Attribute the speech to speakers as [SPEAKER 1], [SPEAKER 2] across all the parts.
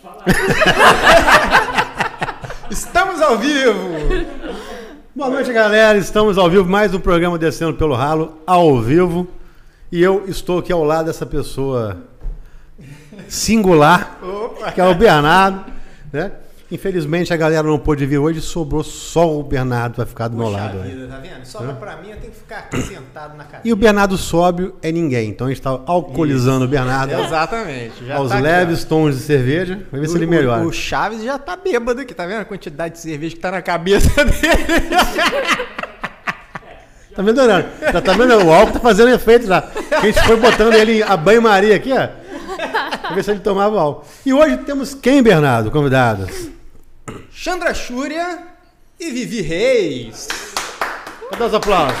[SPEAKER 1] Estamos ao vivo!
[SPEAKER 2] Boa noite, galera. Estamos ao vivo, mais um programa Descendo pelo Ralo, ao vivo. E eu estou aqui ao lado dessa pessoa singular,
[SPEAKER 1] Opa!
[SPEAKER 2] que é o Bernardo, né? Infelizmente a galera não pôde vir hoje, sobrou só o Bernardo vai ficar do meu
[SPEAKER 1] Puxa
[SPEAKER 2] lado. né?
[SPEAKER 1] vida, tá vendo? Sobra pra mim, eu tenho que ficar aqui sentado na cadeira.
[SPEAKER 2] E o Bernardo sóbrio é ninguém, então a gente está alcoolizando o Bernardo
[SPEAKER 1] Exatamente. Já
[SPEAKER 2] aos
[SPEAKER 1] tá aqui,
[SPEAKER 2] leves tons de cerveja. Vai ver se
[SPEAKER 1] ó.
[SPEAKER 2] ele
[SPEAKER 1] O-
[SPEAKER 2] melhora.
[SPEAKER 1] O, o Chaves já tá bêbado aqui, tá vendo a quantidade de cerveja que tá na cabeça dele?
[SPEAKER 2] Tá vendo, Leonardo? Já tá vendo? O álcool tá fazendo efeito já. A gente foi botando ele a banho-maria aqui, ó. Pra ver se ele tomava álcool. E hoje temos quem, Bernardo, convidadas?
[SPEAKER 1] Chandra Chúria e Vivi Reis.
[SPEAKER 2] Cadê os aplausos?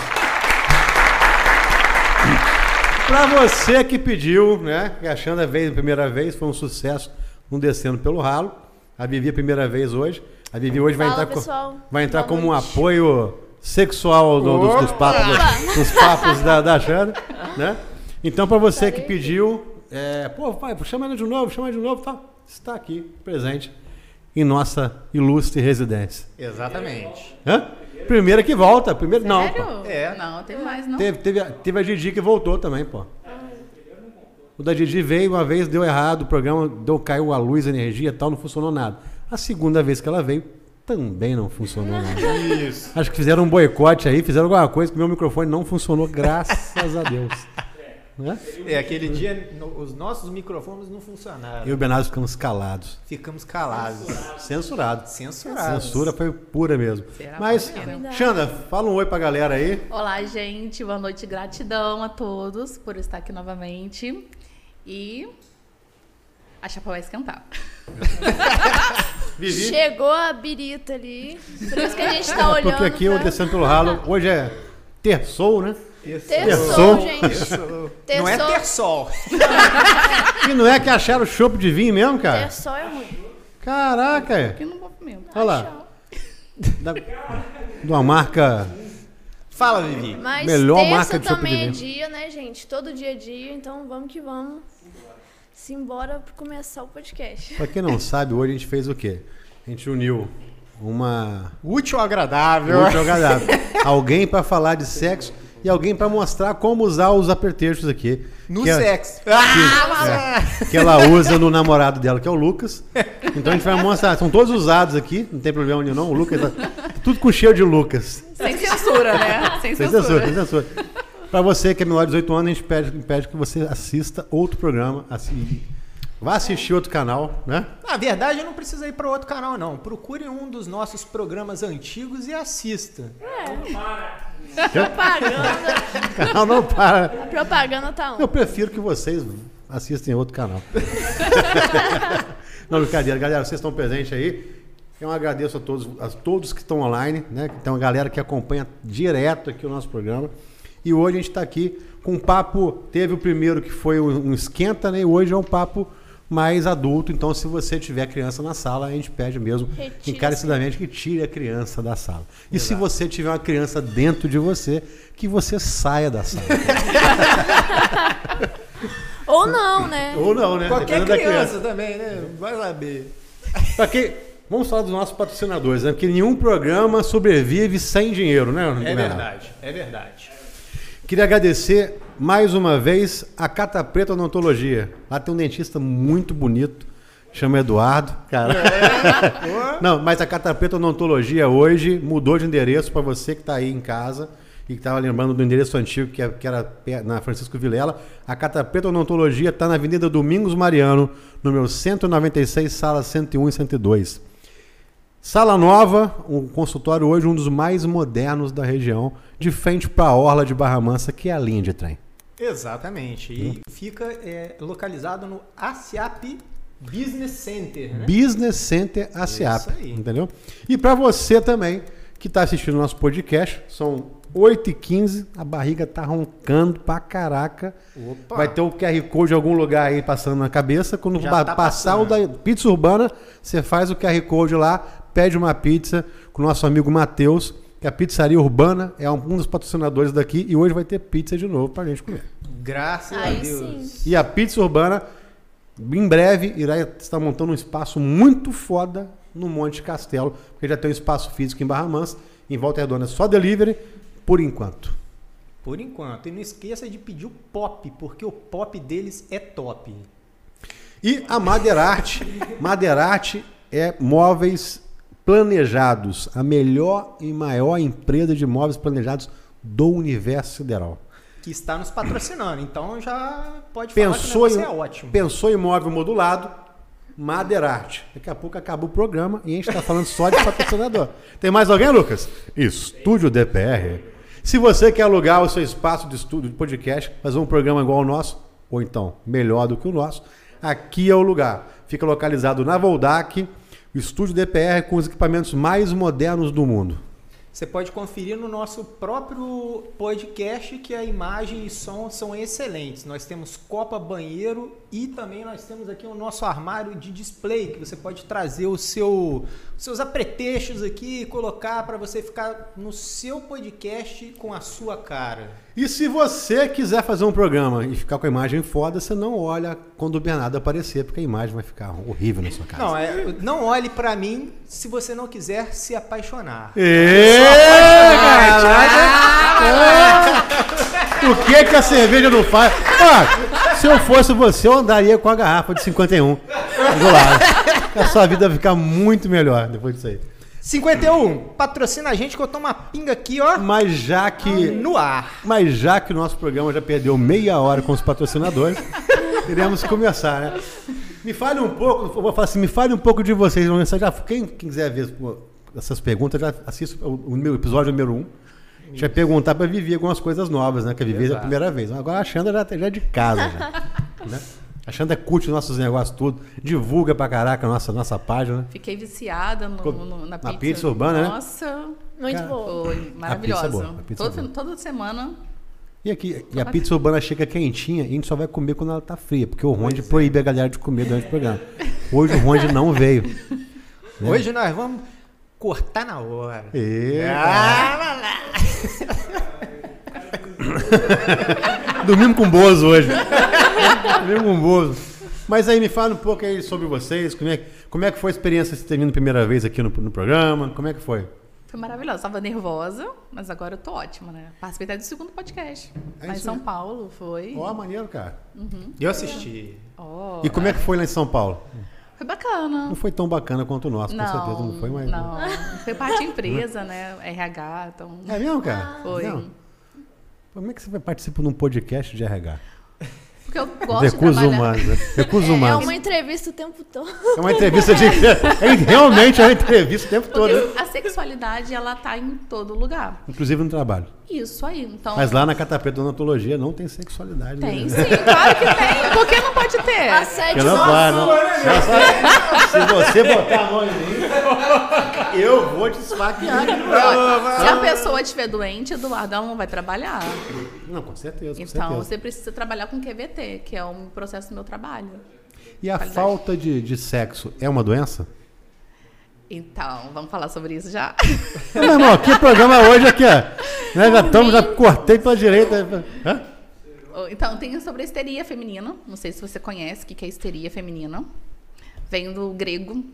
[SPEAKER 2] Pra você que pediu, né? Que a Xanda veio a primeira vez, foi um sucesso, um descendo pelo ralo. A Vivi a primeira vez hoje. A Vivi hoje vai
[SPEAKER 3] Fala,
[SPEAKER 2] entrar, co-
[SPEAKER 3] pessoal.
[SPEAKER 2] vai entrar
[SPEAKER 3] Boa
[SPEAKER 2] como um
[SPEAKER 3] noite.
[SPEAKER 2] apoio sexual do- dos, dos papos, dos papos da, da né? Então, pra você que pediu, é, pô, pai, chama ela de novo, chama ela de novo, tá? Está aqui, presente, em nossa ilustre residência.
[SPEAKER 1] Exatamente.
[SPEAKER 2] Hã? Primeira que volta, primeiro não, pô.
[SPEAKER 4] Sério?
[SPEAKER 1] É.
[SPEAKER 4] Não, tem mais não.
[SPEAKER 2] Teve, teve, a- teve a Didi que voltou também, pô. O da Didi veio uma vez, deu errado, o programa deu, caiu a luz, a energia e tal, não funcionou nada. A segunda vez que ela veio, também não funcionou nada.
[SPEAKER 1] Isso.
[SPEAKER 2] Acho que fizeram um boicote aí, fizeram alguma coisa que meu microfone não funcionou, graças a Deus. Né?
[SPEAKER 1] É, aquele dia no- os nossos microfones não funcionaram.
[SPEAKER 2] Eu e o Bernardo ficamos calados.
[SPEAKER 1] Ficamos calados.
[SPEAKER 2] Censurados.
[SPEAKER 1] Censurados.
[SPEAKER 2] Censura foi pura mesmo.
[SPEAKER 4] Será
[SPEAKER 2] Mas? Xanda, fala um oi pra galera aí.
[SPEAKER 4] Olá, gente. Boa noite. Gratidão a todos por estar aqui novamente. E a chapa vai esquentar.
[SPEAKER 2] Vivi.
[SPEAKER 3] Chegou a birita ali. Por isso que a gente tá olhando.
[SPEAKER 2] Porque aqui
[SPEAKER 3] pra...
[SPEAKER 2] Descendo pelo Ralo, hoje é terçou, né?
[SPEAKER 3] Terçou. gente.
[SPEAKER 1] Não é
[SPEAKER 3] Terçou.
[SPEAKER 1] ter sol.
[SPEAKER 2] E não é que acharam chopp de vinho mesmo, cara?
[SPEAKER 3] Terçou é ruim.
[SPEAKER 2] Caraca, é.
[SPEAKER 4] Aqui no movimento.
[SPEAKER 2] Olha lá. Da, de uma marca.
[SPEAKER 1] Fala, Vivi.
[SPEAKER 3] Mas
[SPEAKER 2] Melhor
[SPEAKER 3] terça
[SPEAKER 2] marca de chopp de
[SPEAKER 3] também é dia, né, gente? Todo dia é dia, então vamos que vamos. Simbora pra começar o podcast.
[SPEAKER 2] Pra quem não sabe, hoje a gente fez o quê? A gente uniu uma.
[SPEAKER 1] Útil ou agradável.
[SPEAKER 2] Útil agradável. alguém pra falar de sexo e alguém pra mostrar como usar os aperteixos aqui.
[SPEAKER 1] No
[SPEAKER 2] que é-
[SPEAKER 1] sexo.
[SPEAKER 2] que, é, que ela usa no namorado dela, que é o Lucas. Então a gente vai mostrar. São todos usados aqui, não tem problema nenhum, não. O Lucas tá tudo com cheiro de Lucas.
[SPEAKER 4] Sem censura, né? Sem
[SPEAKER 2] Sem
[SPEAKER 4] censura.
[SPEAKER 2] censura, sem censura. Pra você que é menor de 18 anos, a gente pede, pede que você assista outro programa. Assi... Vá assistir outro canal, né?
[SPEAKER 1] Na verdade, não precisa ir para outro canal, não. Procure um dos nossos programas antigos e assista.
[SPEAKER 3] Propaganda.
[SPEAKER 2] Canal não para.
[SPEAKER 3] A propaganda tá on.
[SPEAKER 2] Eu prefiro que vocês assistem outro canal. não, brincadeira. Galera, vocês estão presentes aí. Eu agradeço a todos, a todos que estão online, né? Tem uma galera que acompanha direto aqui o nosso programa. E hoje a gente está aqui com um papo. Teve o primeiro que foi um esquenta, né? E hoje é um papo mais adulto. Então, se você tiver criança na sala, a gente pede mesmo
[SPEAKER 3] Retire
[SPEAKER 2] encarecidamente que tire a criança da sala. E se você tiver uma criança dentro de você, que você saia da sala.
[SPEAKER 3] Ou não, né?
[SPEAKER 2] Ou não, né?
[SPEAKER 1] Qualquer
[SPEAKER 2] da
[SPEAKER 1] criança, também, né? Vai saber.
[SPEAKER 2] Pra quem- Vamos falar dos nossos patrocinadores, né? Porque nenhum programa sobrevive sem dinheiro, né?
[SPEAKER 1] É verdade, é verdade.
[SPEAKER 2] Queria agradecer mais uma vez a Cata Preta Odontologia. Lá tem um dentista muito bonito, chama Eduardo. Cara. Não, mas a Cata Preta Odontologia hoje mudou de endereço para você que está aí em casa e que estava lembrando do endereço antigo que é- era na Francisco Vilela. A Cata Preta Odontologia está na Avenida Domingos Mariano, número 196, sala 101 e 102. Sala nova, um consultório hoje um dos mais modernos da região, de frente para a Orla de Barra Mansa, que é a linha de trem.
[SPEAKER 1] Exatamente. E fica é, localizado no ASIAP Business Center, né?
[SPEAKER 2] Business Center ASEAP,
[SPEAKER 1] Isso aí.
[SPEAKER 2] entendeu? E para você também que está assistindo nosso podcast, são 8h15, a barriga tá roncando pra caraca.
[SPEAKER 1] Opa.
[SPEAKER 2] Vai ter o QR Code em algum lugar aí passando na cabeça. Quando ba-
[SPEAKER 1] tá
[SPEAKER 2] passar o da pizza urbana, você faz o QR Code lá, pede uma pizza com o nosso amigo Matheus, que a pizzaria urbana é um dos patrocinadores daqui e hoje vai ter pizza de novo pra gente comer.
[SPEAKER 1] Graças a
[SPEAKER 3] Aí
[SPEAKER 1] Deus.
[SPEAKER 3] sim.
[SPEAKER 2] E a pizza urbana em breve irá estar montando um espaço muito foda no Monte Castelo, porque já tem um espaço físico em Barra Mansa, em Volta Redonda só delivery, por enquanto.
[SPEAKER 1] Por enquanto. E não esqueça de pedir o pop, porque o pop deles é top.
[SPEAKER 2] E a Madeirarte, Madeirarte é móveis planejados, a melhor e maior empresa de móveis planejados do universo sideral.
[SPEAKER 1] Que está nos patrocinando. Então já pode
[SPEAKER 2] Pensou
[SPEAKER 1] falar que o
[SPEAKER 2] em,
[SPEAKER 1] é ótimo.
[SPEAKER 2] pensou em móvel modulado, Madeirarte. Daqui a pouco acaba o programa e a gente está falando só de patrocinador. Tem mais alguém, Lucas? Estúdio DPR. Se você quer alugar o seu espaço de estúdio de podcast, fazer um programa igual ao nosso, ou então melhor do que o nosso, aqui é o lugar. Fica localizado na Voldac, estúdio DPR com os equipamentos mais modernos do mundo.
[SPEAKER 1] Você pode conferir no nosso próprio podcast que a imagem e som são excelentes. Nós temos copa, banheiro e também nós temos aqui o nosso armário de display que você pode trazer o seu, os seus apretextos aqui e colocar para você ficar no seu podcast com a sua cara.
[SPEAKER 2] E se você quiser fazer um programa e ficar com a imagem foda, você não olha quando o Bernardo aparecer, porque a imagem vai ficar horrível na sua casa.
[SPEAKER 1] Não, é, não olhe para mim se você não quiser se apaixonar.
[SPEAKER 2] Ê! O que que a cerveja não faz? Ó, se eu fosse você, eu andaria com a garrafa de 51 do lado. A sua vida vai ficar muito melhor depois disso aí.
[SPEAKER 1] 51, patrocina a gente que eu tomo uma pinga aqui, ó,
[SPEAKER 2] Mas já que,
[SPEAKER 1] no ar.
[SPEAKER 2] mas já que o nosso programa já perdeu meia hora com os patrocinadores, iremos começar, né? Me fale um pouco, vou falar assim, me fale um pouco de vocês. Você já, quem quiser ver essas perguntas, já assista o, meu episódio número 1. Um. A gente vai perguntar para Vivi algumas coisas novas, né? Que a Vivi é a primeira vez. Agora a Xanda já, já é de casa, já. né? A Xanda curte os nossos negócios tudo, divulga pra caraca a nossa, nossa página.
[SPEAKER 4] Fiquei viciada no-
[SPEAKER 2] Ficou
[SPEAKER 4] no- na
[SPEAKER 2] na
[SPEAKER 4] pizza.
[SPEAKER 2] pizza urbana, né?
[SPEAKER 4] Nossa,
[SPEAKER 3] Muito
[SPEAKER 2] Cara,
[SPEAKER 3] boa.
[SPEAKER 4] foi maravilhosa.
[SPEAKER 2] é boa, a pizza é
[SPEAKER 4] Todo-
[SPEAKER 2] boa.
[SPEAKER 4] toda semana.
[SPEAKER 2] E, aqui, e a pizza urbana chega quentinha e a gente só vai comer quando ela tá fria, porque o Ronde proíbe a galera de comer durante o programa. Hoje o Ronde não veio. Né?
[SPEAKER 1] Hoje nós vamos cortar na hora.
[SPEAKER 2] E...
[SPEAKER 1] Ah,
[SPEAKER 2] Dormimos com Bozo hoje. Dormimos com Bozo. Mas aí me fala um pouco aí sobre vocês, como é, que- como é que foi a experiência de ter vindo a primeira vez aqui no, no programa, como é que foi?
[SPEAKER 4] Foi maravilhosa. Tava nervosa, mas agora eu tô ótima, né? Participei até do segundo podcast.
[SPEAKER 2] É
[SPEAKER 4] lá em São
[SPEAKER 2] aí.
[SPEAKER 4] Paulo, foi.
[SPEAKER 2] Ó, maneiro, cara.
[SPEAKER 1] Eu assisti.
[SPEAKER 4] Ó,
[SPEAKER 2] E como é que foi lá em São Paulo?
[SPEAKER 4] Foi bacana.
[SPEAKER 2] Não foi tão bacana quanto o nosso, com certeza não foi, mas...
[SPEAKER 4] Não, foi parte de empresa, né? RH, então.
[SPEAKER 2] É mesmo, cara?
[SPEAKER 4] Foi.
[SPEAKER 2] Não. Como é que você vai participar de um podcast de RH?
[SPEAKER 4] Porque eu gosto de
[SPEAKER 2] Recursos
[SPEAKER 4] trabalhar.
[SPEAKER 2] humanos, né? Recursos
[SPEAKER 3] É, é uma entrevista o tempo todo.
[SPEAKER 2] É uma entrevista de. É, realmente é uma entrevista o tempo todo.
[SPEAKER 4] Porque a sexualidade, ela tá em todo lugar.
[SPEAKER 2] Inclusive no trabalho.
[SPEAKER 4] Isso aí. Então,
[SPEAKER 2] Mas lá na Catapeta Odontologia não tem sexualidade.
[SPEAKER 4] tem
[SPEAKER 2] né?
[SPEAKER 4] sim, claro que tem. Por que não pode ter?
[SPEAKER 3] Assédio
[SPEAKER 2] Eu não não. sabe, Se você botar a mão em mim, eu vou te esfaquear.
[SPEAKER 4] Se a pessoa estiver doente, Eduardo, ela não vai trabalhar.
[SPEAKER 2] Não, com certeza, com
[SPEAKER 4] Então,
[SPEAKER 2] certeza.
[SPEAKER 4] você precisa trabalhar com QVT, que é um processo do meu trabalho.
[SPEAKER 2] E a
[SPEAKER 4] qualidade.
[SPEAKER 2] falta de, de sexo é uma doença?
[SPEAKER 4] Então, vamos falar sobre isso já?
[SPEAKER 2] Não, meu irmão, o programa hoje aqui, ó. Né, já estamos, já cortei pela direita. Hã?
[SPEAKER 4] Então, tem sobre a histeria feminina. Não sei se você conhece o que que é histeria feminina. Vem do grego,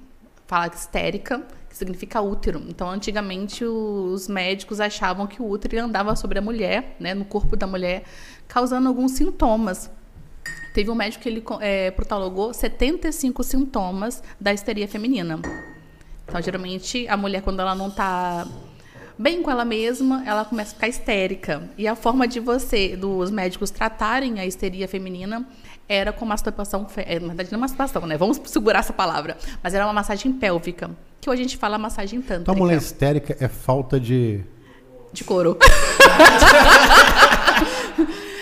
[SPEAKER 4] fala histérica, que significa útero. Então, antigamente, os médicos achavam que o útero andava sobre a mulher, né, no corpo da mulher, causando alguns sintomas. Teve um médico que ele é, protalogou 75 sintomas da histeria feminina. Então, geralmente, a mulher, quando ela não está bem com ela mesma, ela começa a ficar histérica. E a forma de você, dos médicos tratarem a histeria feminina, era com masturbação, é, na verdade não masturbação, né? Vamos segurar essa palavra. Mas era uma massagem pélvica, que hoje a gente fala massagem tântrica.
[SPEAKER 2] Então, a mulher histérica é falta de.
[SPEAKER 4] De couro.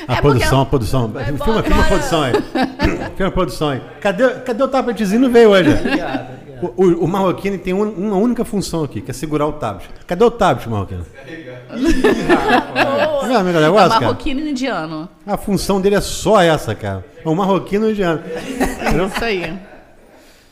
[SPEAKER 2] A
[SPEAKER 4] É
[SPEAKER 2] produção, a produção.
[SPEAKER 3] Vai
[SPEAKER 2] Filma, filma a produção aí. filma a produção aí. Cadê, cadê o tabletzinho? Não veio hoje.
[SPEAKER 1] Obrigado.
[SPEAKER 2] O, o, o Marroquino tem um- uma única função aqui, que é segurar o tablet. Cadê o tablet, Marroquino? Vendo amigo
[SPEAKER 4] É
[SPEAKER 2] negócio, cara?
[SPEAKER 4] marroquino e indiano.
[SPEAKER 2] A função dele é só essa, cara. É um marroquino indiano. Entendeu?
[SPEAKER 4] Isso aí.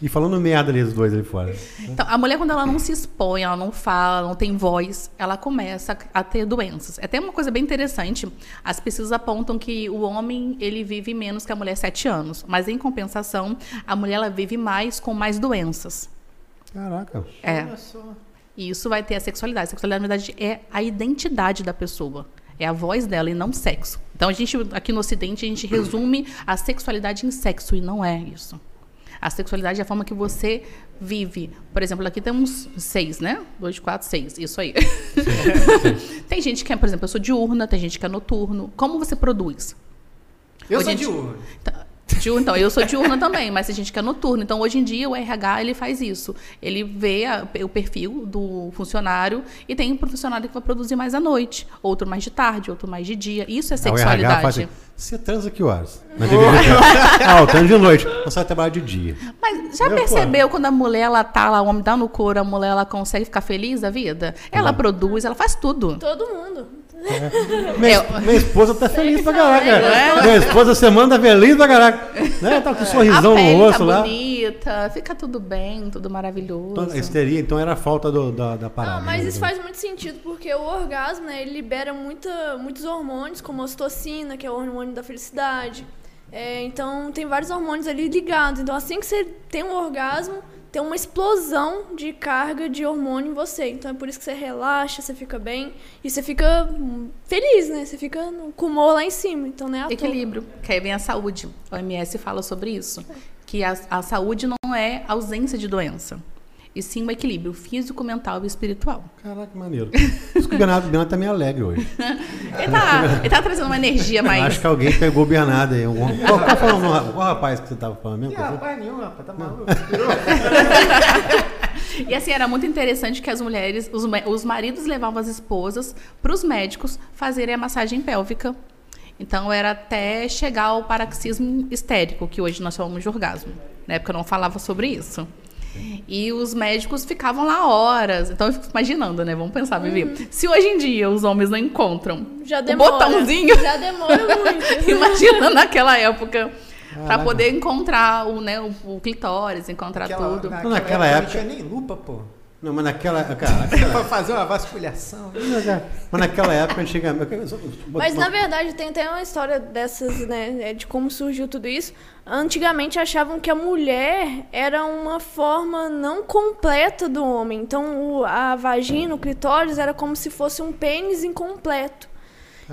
[SPEAKER 2] E falando merda ali, os dois ali fora.
[SPEAKER 4] Então, a mulher, quando ela não se expõe, ela não fala, não tem voz, ela começa a ter doenças. É até uma coisa bem interessante. As pesquisas apontam que o homem, ele vive menos que a mulher sete anos. Mas, em compensação, a mulher, ela vive mais com mais doenças.
[SPEAKER 2] Caraca.
[SPEAKER 4] É.
[SPEAKER 1] Olha só.
[SPEAKER 4] E isso vai ter a sexualidade. A sexualidade, na verdade, é a identidade da pessoa. É a voz dela e não sexo. Então, a gente, aqui no Ocidente, a gente resume a sexualidade em sexo. E não é isso. A sexualidade é a forma que você vive. Por exemplo, aqui temos seis, né? Dois, quatro, seis. Isso aí. tem gente que é, por exemplo, eu sou diurna, tem gente que é noturno. Como você produz?
[SPEAKER 1] Eu
[SPEAKER 4] Hoje
[SPEAKER 1] sou
[SPEAKER 4] gente-
[SPEAKER 1] diurno.
[SPEAKER 4] Diurno, Então, eu sou diurna também, mas tem gente que é noturno. Então, hoje em dia, o RH ele faz isso. Ele vê a- o perfil do funcionário e tem um funcionário que vai produzir mais à noite, outro mais de tarde, outro mais de dia. Isso é
[SPEAKER 2] Aí o RH
[SPEAKER 4] sexualidade.
[SPEAKER 2] faz assim, você transa que horas? Mas ter- ah, eu transo de noite. Você vai trabalhar de dia.
[SPEAKER 4] Mas já
[SPEAKER 2] Eu,
[SPEAKER 4] percebeu quando a mulher ela tá lá, o homem dá no couro, a mulher ela consegue ficar feliz da vida? Ela produz, ela faz tudo.
[SPEAKER 3] Todo mundo.
[SPEAKER 2] Minha,
[SPEAKER 4] Eu-
[SPEAKER 2] minha esposa tá feliz pra caraca.
[SPEAKER 4] É.
[SPEAKER 2] Minha esposa semana tá feliz pra caraca. Né? Tá com um sorrisão
[SPEAKER 4] a pele
[SPEAKER 2] no rosto
[SPEAKER 4] tá
[SPEAKER 2] lá.
[SPEAKER 4] bonita, fica tudo bem, tudo maravilhoso.
[SPEAKER 2] Então, histeria, então era a falta do- da, da parada.
[SPEAKER 3] Ah, mas
[SPEAKER 2] né?
[SPEAKER 3] isso faz muito sentido, porque o orgasmo, né, ele libera muita, muitos hormônios, como a ocitocina, que é o hormônio da felicidade. É, então, tem vários hormônios ali ligados. Então, assim que você tem um orgasmo, tem uma explosão de carga de hormônio em você. Então, é por isso que você relaxa, você fica bem e você fica hum, feliz, né? Você fica com o humor lá em cima. Então, né?
[SPEAKER 4] Equilíbrio, que aí vem a saúde. O OMS fala sobre isso. Que a, a saúde não é ausência de doença. E sim o equilíbrio físico, mental e espiritual.
[SPEAKER 2] Caraca, que maneiro. Isso que o Bernardo, o Bernardo tá meio alegre hoje.
[SPEAKER 4] Ele tá, ele tá trazendo uma energia mais.
[SPEAKER 2] Acho que alguém pegou o Bernardo aí. Algum... Qual, qual, foi o nome- qual rapaz que você tava falando mesmo? Foi?
[SPEAKER 1] rapaz nenhum, rapaz, tá maluco.
[SPEAKER 4] E assim, era muito interessante que as mulheres, os, os maridos levavam as esposas para os médicos fazerem a massagem pélvica. Então era até chegar ao paroxismo histérico, que hoje nós chamamos de orgasmo. Na época eu não falava sobre isso. E os médicos ficavam lá horas. Então eu fico imaginando, né? Vamos pensar, Vivi. Se hoje em dia os homens não encontram
[SPEAKER 3] Já
[SPEAKER 4] o botãozinho,
[SPEAKER 3] Já demora muito.
[SPEAKER 4] imagina naquela época. Para poder encontrar o, né, o, o clitóris, encontrar
[SPEAKER 1] Aquela-
[SPEAKER 4] tudo.
[SPEAKER 1] Naquela,
[SPEAKER 2] Naquela
[SPEAKER 1] época,
[SPEAKER 2] época-
[SPEAKER 1] não tinha nem lupa, pô.
[SPEAKER 2] Não, mas naquela. Cara,
[SPEAKER 1] pra fazer uma vasculhação.
[SPEAKER 2] mas naquela época, antigamente.
[SPEAKER 3] Mas na verdade tem até uma história dessas, né, é, de como surgiu tudo isso. Antigamente achavam que a mulher era uma forma não completa do homem. Então a vagina, o clitóris era como se fosse um pênis incompleto.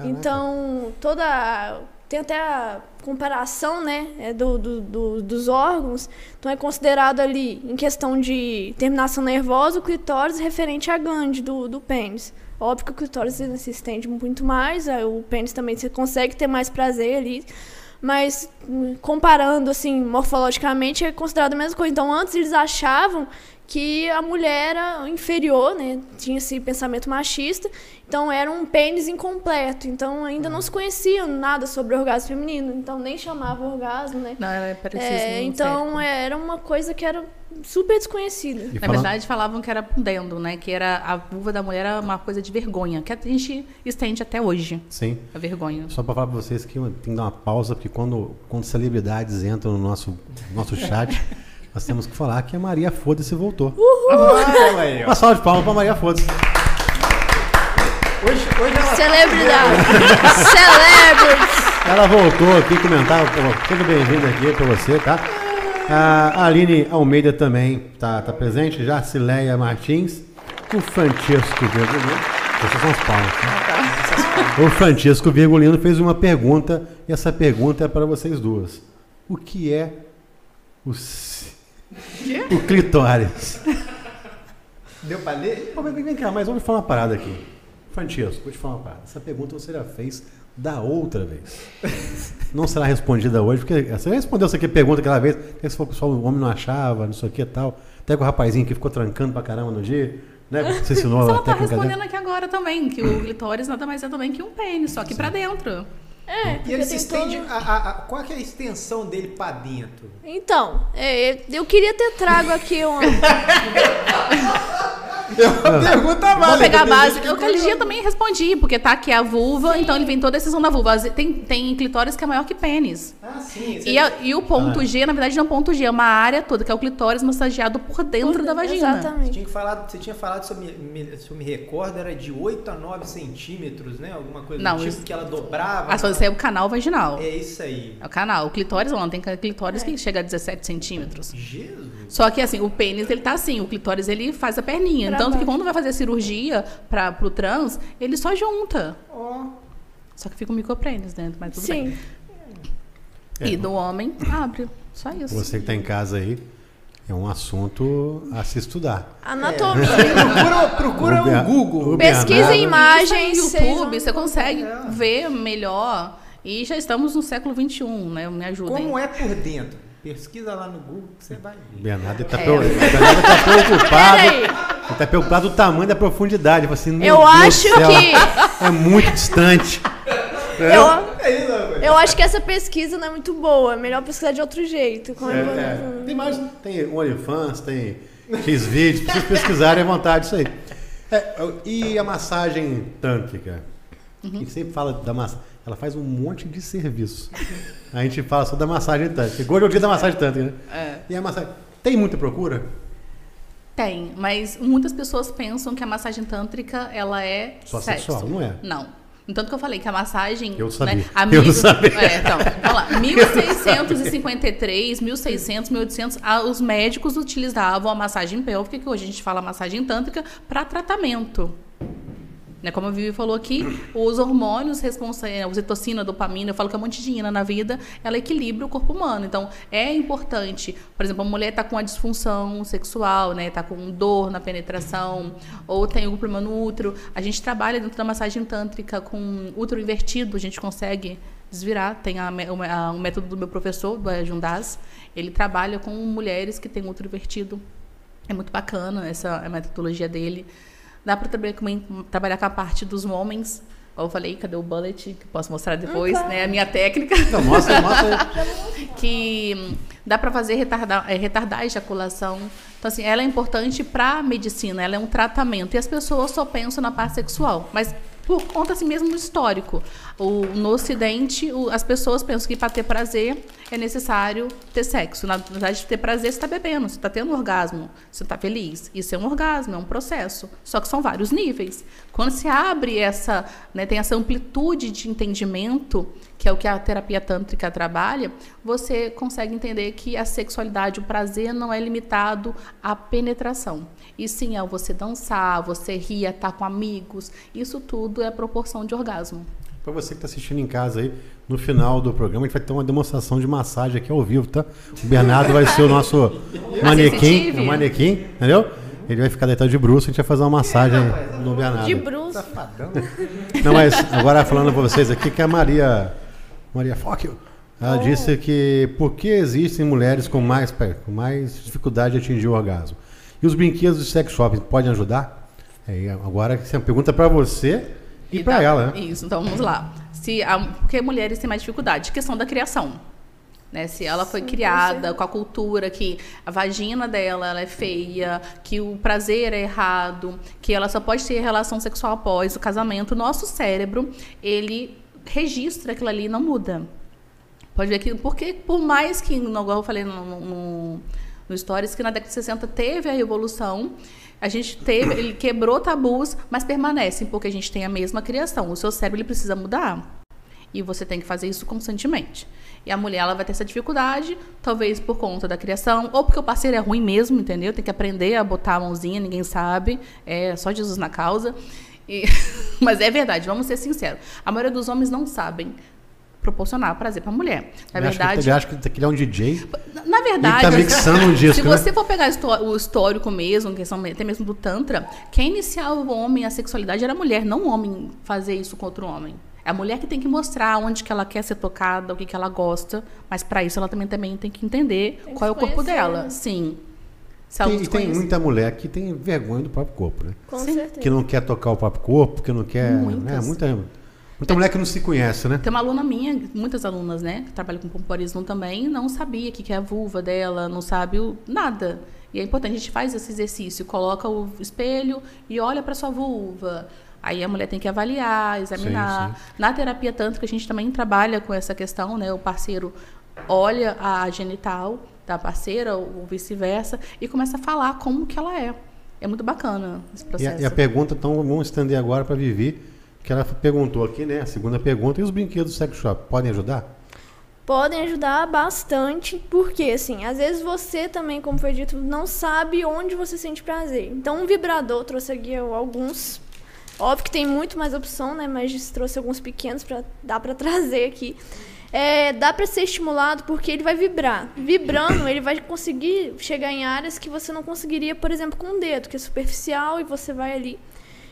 [SPEAKER 3] Então toda a- tem até a comparação, né, é, do, do- do- dos órgãos. Então é considerado ali em questão de terminação nervosa o clitóris referente à glande do, do pênis. Óbvio que o clitóris se estende muito mais, aí o pênis também você consegue ter mais prazer ali. Mas hum, comparando assim morfologicamente é considerado a mesma coisa. Então antes eles achavam que a mulher era inferior, né? Tinha esse pensamento machista, então era um pênis incompleto. Então ainda não se conhecia nada sobre o orgasmo feminino, então nem chamava orgasmo, né?
[SPEAKER 4] Não, era
[SPEAKER 3] É, então era uma coisa que era super desconhecida.
[SPEAKER 4] Na verdade, falavam que era pudendo, né? Que era a vulva da mulher era uma coisa de vergonha, que a gente estende até hoje,
[SPEAKER 2] Sim.
[SPEAKER 4] a vergonha.
[SPEAKER 2] Só pra falar pra vocês que tem que dar uma pausa, porque quando, quando celebridades entram no nosso, nosso chat, nós temos que falar que a Maria Foda-se voltou.
[SPEAKER 1] Aí, ó.
[SPEAKER 2] Uma salva de palmas pra Maria Foda-se.
[SPEAKER 1] Hoje, hoje ela
[SPEAKER 3] Celebridade. Celebrities.
[SPEAKER 2] Ela voltou aqui comentar. pô, Seja bem-vinda aqui pra você, tá? A Aline Almeida também tá, tá presente. Jarcileia Martins. O Francesco Virgulino. Essas são as palmas, tá? O Francisco Virgulino fez uma pergunta e essa pergunta é para vocês duas. O que é o, c- o clitóris?
[SPEAKER 1] deu pra ler?
[SPEAKER 2] Pô, vem, vem cá, mas vamos falar uma parada aqui. Francisco, vou te falar uma parada. Essa pergunta você já fez da outra vez. Não será respondida hoje, porque você já respondeu essa aqui pergunta aquela vez, que se for pessoal, o homem não achava, não sei o que e tal. Até com o rapazinho que ficou trancando pra caramba no dia, né? Você ensinou a
[SPEAKER 4] ela tá respondendo aqui agora também, que o clitóris nada mais é também que um pênis, só que pra dentro.
[SPEAKER 3] É,
[SPEAKER 1] E ele se estende.
[SPEAKER 3] todo-
[SPEAKER 1] A, a- a- qual é a extensão dele pra dentro?
[SPEAKER 3] Então, é, eu queria ter trago aqui uma.
[SPEAKER 1] É uma pergunta válida.
[SPEAKER 4] Vou pegar a base. Eu, aquele dia eu também respondi, porque tá aqui a vulva, então ele vem toda a decisão da vulva. Tem, tem clitóris que é maior que pênis.
[SPEAKER 1] Ah, sim.
[SPEAKER 4] E, a- e o
[SPEAKER 2] Ah.
[SPEAKER 4] ponto G, na verdade, não é um ponto G, é uma área toda, que é o clitóris massageado por dentro da vagina.
[SPEAKER 1] Você
[SPEAKER 3] Exatamente.
[SPEAKER 1] tinha, falado, você tinha falado, se eu, me, se eu me recordo, era de 8 a 9 centímetros, né? Alguma coisa
[SPEAKER 4] Não,
[SPEAKER 1] do tipo
[SPEAKER 4] isso-
[SPEAKER 1] que ela dobrava.
[SPEAKER 4] Ah, só isso aí é o canal vaginal.
[SPEAKER 1] É isso aí.
[SPEAKER 4] É o canal. O clitóris, não, tem clitóris que chega a 17 centímetros.
[SPEAKER 1] Jesus.
[SPEAKER 4] Só que assim, o pênis ele tá assim, o clitóris ele faz a perninha.
[SPEAKER 3] Pra
[SPEAKER 4] Tanto que quando vai fazer a cirurgia para pro trans, ele só junta.
[SPEAKER 1] Ó.
[SPEAKER 4] Só que fica um micropênis dentro, mas tudo
[SPEAKER 3] Sim.
[SPEAKER 4] bem. E do homem, abre. Só isso.
[SPEAKER 2] Você que está em casa aí, é um assunto a se estudar.
[SPEAKER 3] Anatomia.
[SPEAKER 1] Procura, procura
[SPEAKER 2] O
[SPEAKER 1] o Google.
[SPEAKER 2] o
[SPEAKER 3] Pesquisa imagens.
[SPEAKER 4] No YouTube, você consegue
[SPEAKER 1] É.
[SPEAKER 4] ver melhor. E já estamos no século XXI, né? Me ajudem.
[SPEAKER 1] Como é por dentro? Pesquisa lá no Google que você vai ver.
[SPEAKER 2] O Bernardo está
[SPEAKER 4] É.
[SPEAKER 2] tá preocupado. Ele está preocupado do tamanho da profundidade. Assim,
[SPEAKER 3] Eu acho
[SPEAKER 2] céu,
[SPEAKER 3] que.
[SPEAKER 2] É muito distante.
[SPEAKER 3] Eu,
[SPEAKER 1] É isso, rapaz.
[SPEAKER 3] eu acho que essa pesquisa não é muito boa. É melhor pesquisar de outro jeito. É,
[SPEAKER 2] É, tem mais. Tem OnlyFans, tem X-Vídeos. Pra vocês pesquisarem à vontade isso aí. É, e a massagem tântrica? A gente sempre fala da massagem. Ela faz um monte de serviço. A gente fala só da massagem tântrica. Hoje é o dia da massagem tântrica, né?
[SPEAKER 4] É.
[SPEAKER 2] E a massagem. Tem muita procura?
[SPEAKER 4] Tem, mas muitas pessoas pensam que a massagem tântrica ela é
[SPEAKER 2] Só
[SPEAKER 4] sexo.
[SPEAKER 2] sexual, não é?
[SPEAKER 4] Não. Tanto que eu falei que a massagem.
[SPEAKER 2] Eu sabia.
[SPEAKER 4] Né, a
[SPEAKER 2] Eu
[SPEAKER 4] mil-
[SPEAKER 2] sabia.
[SPEAKER 4] É, então, vamos lá. 1653, 1600, 1800, a- os médicos utilizavam a massagem pélvica, que hoje a gente fala massagem tântrica, para tratamento. Né, como a Vivi falou aqui, os hormônios responsáveis, a a dopamina, eu falo que é um monte de ina na vida, ela equilibra o corpo humano. Então, é importante, por exemplo, a mulher está com uma disfunção sexual, né, está com dor na penetração, ou tem algum problema no útero. A gente trabalha dentro da massagem tântrica com útero invertido, a gente consegue desvirar. Tem a, a- o método do meu professor, do Ajundaz, ele trabalha com mulheres que têm útero invertido. É muito bacana essa a metodologia dele. Dá para trabalhar com, trabalhar com a parte dos homens. Como eu falei, cadê o bullet? Que posso mostrar depois, né? A minha técnica.
[SPEAKER 2] Não, mostra, mostra.
[SPEAKER 4] que dá para fazer retardar, é, retardar a ejaculação. Então, assim, ela é importante para a medicina, ela é um tratamento. E as pessoas só pensam na parte sexual. Mas por conta assim mesmo histórico. O, no Ocidente, o- as pessoas pensam que para ter prazer é necessário ter sexo. Na verdade, ter prazer, você está bebendo, você está tendo um orgasmo, você está feliz. Isso é um orgasmo, é um processo. Só que são vários níveis. Quando se abre essa, né, tem essa amplitude de entendimento, que é o que a terapia tântrica trabalha, você consegue entender que a sexualidade, o prazer não é limitado à penetração. E sim ao você dançar, você rir, estar com amigos. Isso tudo é proporção de orgasmo.
[SPEAKER 2] Pra você que está assistindo em casa aí, no final do programa, a gente vai ter uma demonstração de massagem aqui ao vivo, tá? O Bernardo vai ser o nosso manequim,
[SPEAKER 4] Sensitive.
[SPEAKER 2] o manequim, entendeu? Ele vai ficar deitado de bruxo, a gente vai fazer uma massagem no Bernardo.
[SPEAKER 3] De bruxo.
[SPEAKER 1] Safadão.
[SPEAKER 2] Não, mas agora falando para vocês aqui que a Maria, Maria Focchio, ela disse que por que existem mulheres com mais, com mais dificuldade de atingir o orgasmo? E os brinquedos de sex shopping podem ajudar? É, agora essa é uma pergunta para você e, para
[SPEAKER 4] dá-
[SPEAKER 2] ela, né?
[SPEAKER 4] Isso, então vamos lá. Se a, porque mulheres têm mais dificuldade? Questão da criação. Né? Se ela foi
[SPEAKER 3] Sim,
[SPEAKER 4] criada com a cultura que a vagina dela ela é feia, que o prazer é errado, que ela só pode ter relação sexual após o casamento, o nosso cérebro, ele registra aquilo ali e não muda. Pode ver que, porque por mais que, igual eu falei no, no, no Stories, que na década de 60 teve a revolução, a gente teve, ele quebrou tabus, mas permanecem, porque a gente tem a mesma criação. O seu cérebro ele precisa mudar. E você tem que fazer isso constantemente. E a mulher ela vai ter essa dificuldade, talvez por conta da criação, ou porque o parceiro é ruim mesmo, entendeu? Tem que aprender a botar a mãozinha, ninguém sabe. É só Jesus na causa. E- Mas é verdade, vamos ser sinceros. A maioria dos homens não sabem proporcionar prazer para a mulher. Na
[SPEAKER 2] Ele acha que-
[SPEAKER 4] verdade,
[SPEAKER 2] ele acha que ele é um DJ.
[SPEAKER 4] na- verdade,
[SPEAKER 2] Ele tá mixando um disco,
[SPEAKER 4] se
[SPEAKER 2] né?
[SPEAKER 4] você for pegar o histó- o histórico mesmo, que são até mesmo do Tantra, quem iniciava o homem a sexualidade era a mulher, não o homem fazer isso contra o homem. É a mulher que tem que mostrar onde que ela quer ser tocada, o que, que ela gosta, mas para isso ela também, também tem que entender
[SPEAKER 3] Tem que
[SPEAKER 4] qual é o corpo
[SPEAKER 3] conhecer,
[SPEAKER 4] dela.
[SPEAKER 3] né?
[SPEAKER 4] Sim.
[SPEAKER 2] Tem, e tem muita mulher que tem vergonha do próprio corpo, né?
[SPEAKER 3] Com
[SPEAKER 4] Sim.
[SPEAKER 3] certeza.
[SPEAKER 2] Que não quer tocar o próprio corpo, que não quer.
[SPEAKER 4] Muitas.
[SPEAKER 2] Né? Muita, muita mulher que não se conhece, né?
[SPEAKER 4] Tem uma aluna minha, muitas alunas, né, que trabalham com pompoarismo também, não sabia o que que é a vulva dela, não sabe o, nada. E é importante, a gente faz esse exercício, coloca o espelho e olha para sua vulva. Aí a mulher tem que avaliar, examinar.
[SPEAKER 2] Sim,
[SPEAKER 4] Na terapia tântrica, a gente também trabalha com essa questão, né? O parceiro olha a genital da parceira ou vice-versa e começa a falar como que ela é. É muito bacana esse
[SPEAKER 2] E
[SPEAKER 4] processo.
[SPEAKER 2] a, e a pergunta, então, vamos estender agora para Vivi, que ela perguntou aqui, né? A segunda pergunta. E os brinquedos do sex shop podem ajudar?
[SPEAKER 3] Podem ajudar bastante, porque assim, às vezes você também, como foi dito, não sabe onde você sente prazer. Então, um vibrador trouxe aqui alguns. Óbvio que tem muito mais opção, né? Mas trouxe alguns pequenos para dá para trazer aqui. É, dá para ser estimulado porque ele vai vibrar. Vibrando, ele vai conseguir chegar em áreas que você não conseguiria, por exemplo, com o dedo, que é superficial e você vai ali.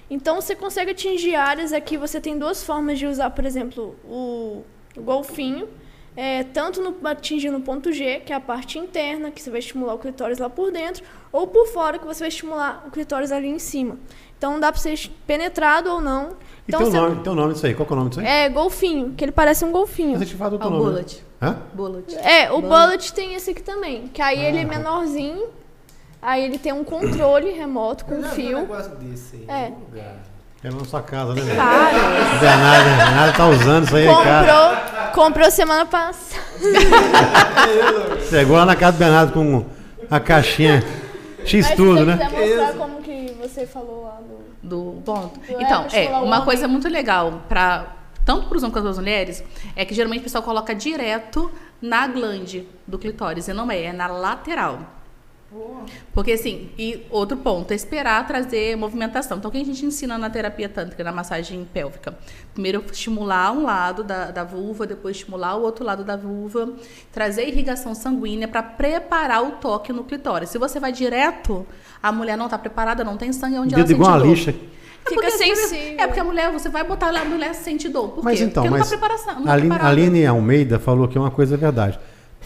[SPEAKER 3] Então você consegue atingir áreas aqui. Você tem duas formas de usar, por exemplo, o, o golfinho. É, tanto no, atingir no ponto G, que é a parte interna, que você vai estimular o clitóris lá por dentro, ou por fora, que você vai estimular o clitóris ali em cima. Então dá para ser penetrado ou não.
[SPEAKER 2] E
[SPEAKER 3] Então
[SPEAKER 2] tem o
[SPEAKER 3] você-
[SPEAKER 2] nome, tem o nome disso aí. Qual que é o nome disso aí?
[SPEAKER 3] é golfinho, que ele parece um golfinho.
[SPEAKER 2] Mas a gente fala do
[SPEAKER 4] Ah,
[SPEAKER 2] outro
[SPEAKER 4] o
[SPEAKER 2] nome. né?
[SPEAKER 4] bullet.
[SPEAKER 2] Hã?
[SPEAKER 4] Bullet.
[SPEAKER 3] É, o Bullet tem esse aqui também, que aí ele é menorzinho, aí ele tem um controle remoto com
[SPEAKER 1] Eu já vi um
[SPEAKER 3] fio.
[SPEAKER 1] negócio desse aí.
[SPEAKER 3] É.
[SPEAKER 2] É na sua casa, né, velho?
[SPEAKER 3] Cara,
[SPEAKER 2] O Bernardo, o Bernardo tá usando isso aí, cara.
[SPEAKER 3] comprou, comprou semana passada.
[SPEAKER 2] Chegou lá na casa do Bernardo com a caixinha X
[SPEAKER 3] Mas
[SPEAKER 2] tudo,
[SPEAKER 3] se você
[SPEAKER 2] né?
[SPEAKER 3] quiser mostrar como que você falou lá do...
[SPEAKER 4] do ponto.
[SPEAKER 3] É,
[SPEAKER 4] Então, é, uma coisa muito legal para tanto para os homens quanto para as mulheres é que geralmente o pessoal coloca direto na glande do clitóris, e não é, é na lateral. Porque assim, e outro ponto, é esperar trazer movimentação. Então, o que a gente ensina na terapia tântrica, na massagem pélvica? Primeiro, estimular um lado da, da vulva, depois estimular o outro lado da vulva, trazer irrigação sanguínea para preparar o toque no clitóris. Se você vai direto, a mulher não está preparada, não tem sangue, é onde
[SPEAKER 2] Dedo
[SPEAKER 4] ela sente
[SPEAKER 2] igual
[SPEAKER 4] dor.
[SPEAKER 2] lixa.
[SPEAKER 4] É
[SPEAKER 3] Fica sensível.
[SPEAKER 4] É porque a mulher, você vai botar lá, a mulher sente dor. Por
[SPEAKER 2] Mas
[SPEAKER 4] quê?
[SPEAKER 2] então,
[SPEAKER 4] porque
[SPEAKER 2] mas
[SPEAKER 4] não tá preparação. Não
[SPEAKER 2] a
[SPEAKER 4] tá
[SPEAKER 2] Aline, a. Aline Almeida falou que é uma coisa verdade.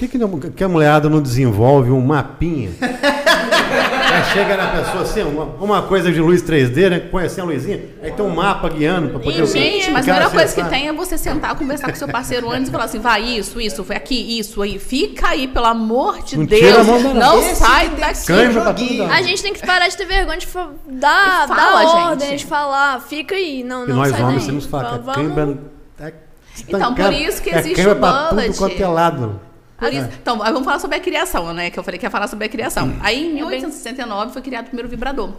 [SPEAKER 2] Por que, que, não- que a mulherada não desenvolve um mapinha? Aí chega na pessoa assim, uma, uma coisa de luz 3D, né? Põe assim a luzinha, aí tem um mapa guiando pra poder
[SPEAKER 4] E,
[SPEAKER 2] o-
[SPEAKER 4] gente, mas a melhor coisa que tem é você sentar, conversar com seu parceiro antes e falar assim: vai isso, isso, foi aqui, isso aí. Fica aí, pelo amor de
[SPEAKER 2] Não
[SPEAKER 4] Deus.
[SPEAKER 2] tira a mão da-
[SPEAKER 4] não
[SPEAKER 1] Esse
[SPEAKER 4] sai daqui.
[SPEAKER 2] dá.
[SPEAKER 3] A gente tem que parar de ter vergonha de fa- dar,
[SPEAKER 4] E fala,
[SPEAKER 3] dar ordem,
[SPEAKER 4] gente.
[SPEAKER 3] de falar, fica aí, não,
[SPEAKER 2] E
[SPEAKER 3] não
[SPEAKER 2] nós
[SPEAKER 3] sai
[SPEAKER 2] homens
[SPEAKER 3] daí.
[SPEAKER 2] temos que falar que a
[SPEAKER 3] Vamos-
[SPEAKER 2] cãibra é
[SPEAKER 4] Então, por isso que existe
[SPEAKER 2] é cãibra
[SPEAKER 4] o bullet.
[SPEAKER 2] quanto é lado.
[SPEAKER 4] Por isso, então, aí vamos falar sobre a criação, né? Que eu falei que ia falar sobre a criação. Aí, em 1869, foi criado o primeiro vibrador.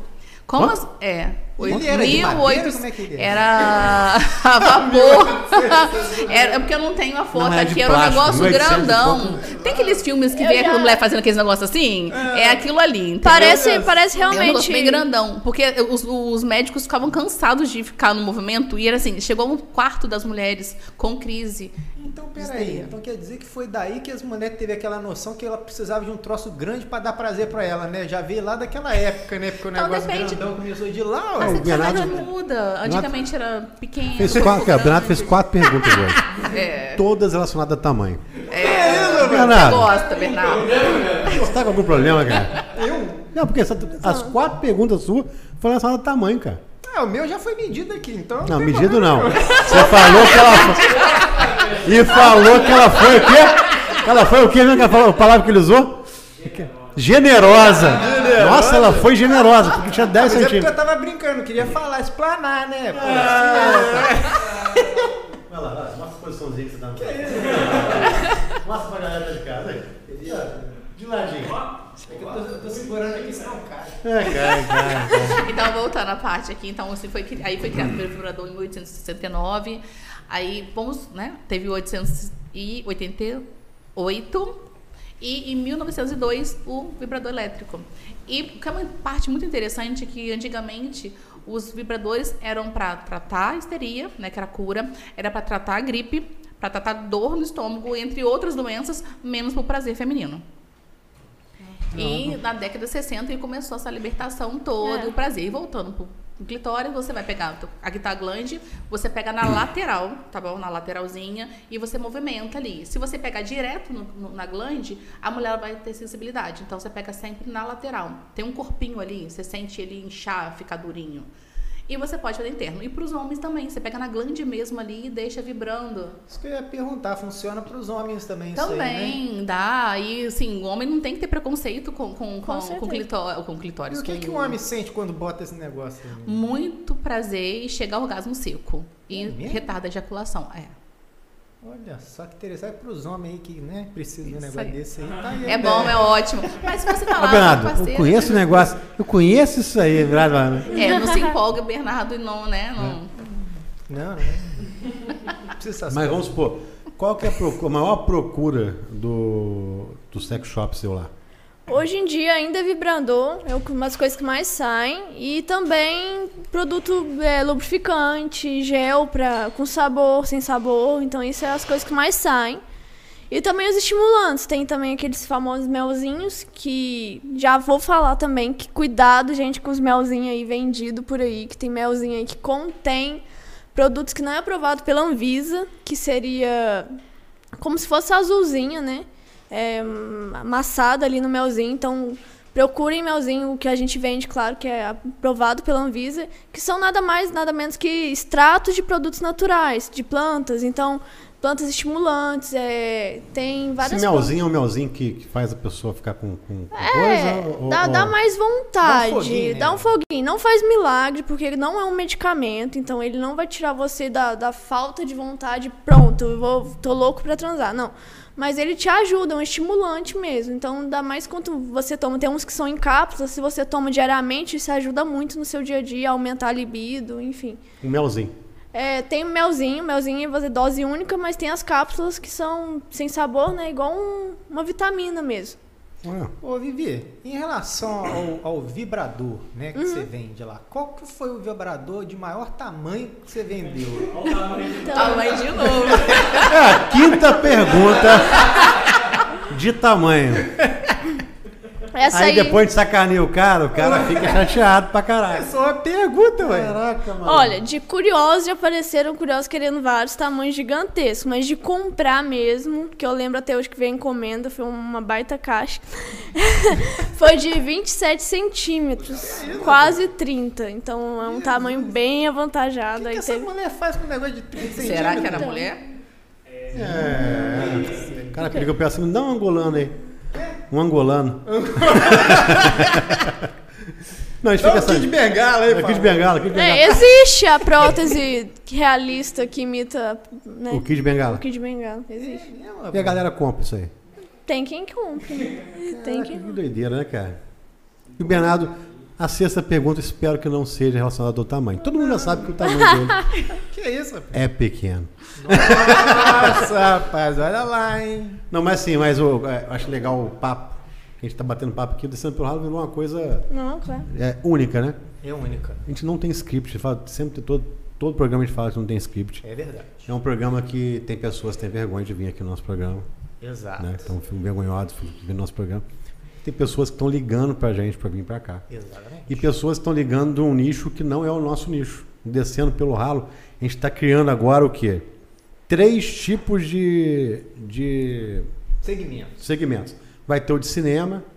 [SPEAKER 4] Como as, é,
[SPEAKER 1] Ele era? Como é que ele era?
[SPEAKER 4] era a vapor. era, é porque eu não tenho a foto
[SPEAKER 2] Não, é
[SPEAKER 4] aqui, era um negócio
[SPEAKER 2] 1800
[SPEAKER 4] grandão. Tem aqueles filmes que
[SPEAKER 3] Eu
[SPEAKER 4] vê
[SPEAKER 3] já-
[SPEAKER 4] aquela mulher fazendo aqueles negócios assim? É, aquilo ali, entendeu?
[SPEAKER 3] Parece, parece
[SPEAKER 4] É um
[SPEAKER 3] realmente.
[SPEAKER 4] bem grandão. Porque os, os médicos ficavam cansados de ficar no movimento. E era assim, chegou um quarto das mulheres com crise.
[SPEAKER 1] Então, peraí. Então quer dizer que foi daí que as mulheres teve aquela noção que ela precisava de um troço grande pra dar prazer pra ela, né? Já veio lá daquela época, né? Porque o
[SPEAKER 4] Então,
[SPEAKER 1] negócio
[SPEAKER 4] depende-
[SPEAKER 1] grandão começou de lá, ó.
[SPEAKER 4] A
[SPEAKER 2] o Bernardo-
[SPEAKER 4] muda. Antigamente era pequeno.
[SPEAKER 2] Fez quatro, o Bernardo fez quatro perguntas hoje.
[SPEAKER 4] É.
[SPEAKER 2] Todas relacionadas a tamanho.
[SPEAKER 4] É.
[SPEAKER 2] Bernardo,
[SPEAKER 4] Gosta, Bernardo.
[SPEAKER 2] você tá com algum problema, cara? Eu? Não, porque essa- as quatro perguntas suas foram relacionadas a tamanho, cara.
[SPEAKER 1] Ah, o meu já foi medido aqui, então.
[SPEAKER 2] Não,
[SPEAKER 1] tem
[SPEAKER 2] medido não. Você falou que ela foi. E falou que ela foi o quê? Ela foi o quê mesmo? A palavra que ele usou? Generosa. Nossa, ela foi generosa, porque tinha 10
[SPEAKER 1] Mas é porque eu
[SPEAKER 2] centímetros.
[SPEAKER 1] tava brincando, queria falar, explanar, né? Pô,
[SPEAKER 2] Vai lá, vai, mostra a posiçãozinha que você tá no Mostra pra galera de casa aí. De ladinho.
[SPEAKER 1] É que eu tô, eu tô segurando aqui, senão cai.
[SPEAKER 2] É, cara, cara, cara.
[SPEAKER 4] Então, voltando à parte aqui, então, assim, foi, cri- aí foi criado o primeiro vibrador em 1869. Aí, vamos, né? Teve o 888. E em 1902, o vibrador elétrico. E o que é uma parte muito interessante é que antigamente os vibradores eram para tratar a histeria, né, que era a cura, era para tratar a gripe, para tratar dor no estômago, entre outras doenças, menos para o prazer feminino. E na década de 60 começou essa libertação toda,
[SPEAKER 3] É.
[SPEAKER 4] o prazer. E voltando pro clitóris, você vai pegar, aqui a glande, você pega na lateral, tá bom? Na lateralzinha, e você movimenta ali. Se você pegar direto no- no- na glande, a mulher vai ter sensibilidade. Então você pega sempre na lateral. Tem um corpinho ali, você sente ele inchar, ficar durinho. E você pode fazer interno. E para os homens também. Você pega na glande mesmo ali e deixa vibrando.
[SPEAKER 1] Isso que eu ia perguntar, funciona para os homens também?
[SPEAKER 4] Também,
[SPEAKER 1] isso aí, né?
[SPEAKER 4] dá. E assim, o homem não tem que ter preconceito com, com, com, com,
[SPEAKER 3] certeza.
[SPEAKER 4] clitó- com
[SPEAKER 1] E
[SPEAKER 4] clitóris.
[SPEAKER 1] o que,
[SPEAKER 4] com-
[SPEAKER 1] que o homem sente quando bota esse negócio?
[SPEAKER 4] Muito prazer e chega ao orgasmo seco. E
[SPEAKER 1] É
[SPEAKER 4] retarda a ejaculação. É.
[SPEAKER 1] Olha, só que interessante para os homens aí que né, precisam de um negócio
[SPEAKER 4] aí.
[SPEAKER 1] desse aí. Tá aí
[SPEAKER 4] É
[SPEAKER 1] ideia.
[SPEAKER 4] bom, é ótimo. Mas se você tá com
[SPEAKER 2] Bernardo,
[SPEAKER 4] a
[SPEAKER 2] eu conheço o negócio. Eu conheço isso aí, Bernardo.
[SPEAKER 4] É, não se empolga, Bernardo, e não, né? Não.
[SPEAKER 1] Não, não. Precisa
[SPEAKER 2] Mas vamos supor, qual que é a, procu- a maior procura do, do sex shop seu lá?
[SPEAKER 3] Hoje em dia ainda é vibrador, é uma das coisas que mais saem. E também produto é, lubrificante, gel pra, com sabor, sem sabor. Então isso é as coisas que mais saem. E também os estimulantes. Tem também aqueles famosos melzinhos que já vou falar também que cuidado, gente, com os melzinhos aí vendido por aí, que tem melzinho aí que contém produtos que não é aprovado pela Anvisa, que seria como se fosse azulzinha, né? É, amassado ali no melzinho. Então, procurem melzinho, o que a gente vende, claro, que é aprovado pela Anvisa, que são nada mais, nada menos que extratos de produtos naturais, de plantas. Então, plantas estimulantes, é, tem várias
[SPEAKER 2] Esse melzinho é um melzinho que, que faz a pessoa ficar com, com, com
[SPEAKER 3] é,
[SPEAKER 2] coisa? ou-
[SPEAKER 3] dá,
[SPEAKER 2] ou-
[SPEAKER 3] dá mais vontade,
[SPEAKER 1] Dá um foguinho, né?
[SPEAKER 3] dá um foguinho. Não faz milagre, porque ele não é um medicamento, então ele não vai tirar você da, da falta de vontade, pronto, eu vou, tô louco pra transar. Não. Mas ele te ajuda, é um estimulante mesmo. Então, dá mais quanto você toma. Tem uns que são em cápsulas, se você toma diariamente, isso ajuda muito no seu dia a dia, aumentar a libido, enfim.
[SPEAKER 2] Um melzinho.
[SPEAKER 3] É, tem o melzinho, melzinho é dose única, mas tem as cápsulas que são sem sabor, né? Igual um- uma vitamina mesmo.
[SPEAKER 2] Ah,
[SPEAKER 1] Ô, Vivi, em relação ao, ao vibrador, né, que
[SPEAKER 3] Uhum.
[SPEAKER 1] você vende lá, qual que foi o vibrador de maior tamanho que você vendeu?
[SPEAKER 3] Então,
[SPEAKER 4] Ah, mas de novo.
[SPEAKER 2] É a quinta pergunta de tamanho.
[SPEAKER 3] essa
[SPEAKER 2] Aí,
[SPEAKER 3] aí,
[SPEAKER 2] depois de sacaneia o cara, o cara fica chateado pra
[SPEAKER 1] É
[SPEAKER 2] caralho.
[SPEAKER 1] só uma pergunta, ué.
[SPEAKER 2] Caraca, mano.
[SPEAKER 3] Olha, de curiosos já apareceram curiosos querendo vários tamanhos gigantescos, mas de comprar mesmo, que eu lembro até hoje que veio encomenda, foi uma baita caixa, foi de 27 centímetros, quase 30. Então é um tamanho bem
[SPEAKER 1] O
[SPEAKER 3] avantajado.
[SPEAKER 1] que, que
[SPEAKER 3] Aí
[SPEAKER 1] essa
[SPEAKER 3] teve-
[SPEAKER 1] mulher faz com um negócio de 30 centímetros?
[SPEAKER 4] Será que era mulher?
[SPEAKER 2] É. O cara que liga pra ela assim, dá um angolano aí. Um angolano. Não, a gente fica
[SPEAKER 1] kit de
[SPEAKER 2] assim.
[SPEAKER 1] bengala aí,
[SPEAKER 2] É, Kid. Bengala, Kid Bengala.
[SPEAKER 3] É, existe a prótese realista que imita né,
[SPEAKER 2] O Kid Bengala.
[SPEAKER 3] o Kid Bengala. Existe.
[SPEAKER 2] E a galera compra isso aí.
[SPEAKER 3] Tem quem compra. né? Tem quem
[SPEAKER 2] que doideira, né, cara? E o Bernardo, a sexta pergunta, espero que não seja relacionada ao tamanho. Todo mundo já sabe que o tamanho dele
[SPEAKER 1] Que isso, rapaz?
[SPEAKER 2] é pequeno.
[SPEAKER 1] Nossa, rapaz, olha lá, hein?
[SPEAKER 2] Não, mas sim, mas eu, é, acho legal o papo. A gente tá batendo papo aqui, o descendo pelo ralo virou uma coisa
[SPEAKER 3] Não, claro.
[SPEAKER 2] é, única, né?
[SPEAKER 1] É única.
[SPEAKER 2] A gente não tem script, fala, sempre tem todo, todo programa a gente fala que não tem script.
[SPEAKER 1] É verdade.
[SPEAKER 2] É um programa que tem pessoas que têm vergonha de vir aqui no nosso programa,
[SPEAKER 1] Exato.
[SPEAKER 2] né? Estão vergonhosos de vir no nosso programa. Tem pessoas que estão ligando pra gente pra vir pra cá.
[SPEAKER 1] Exatamente.
[SPEAKER 2] E pessoas que estão ligando de um nicho que não é o nosso nicho. Descendo pelo ralo, a gente está criando agora o quê? Três tipos de, de
[SPEAKER 1] Segmentos.
[SPEAKER 2] segmentos. Vai ter o de cinema, a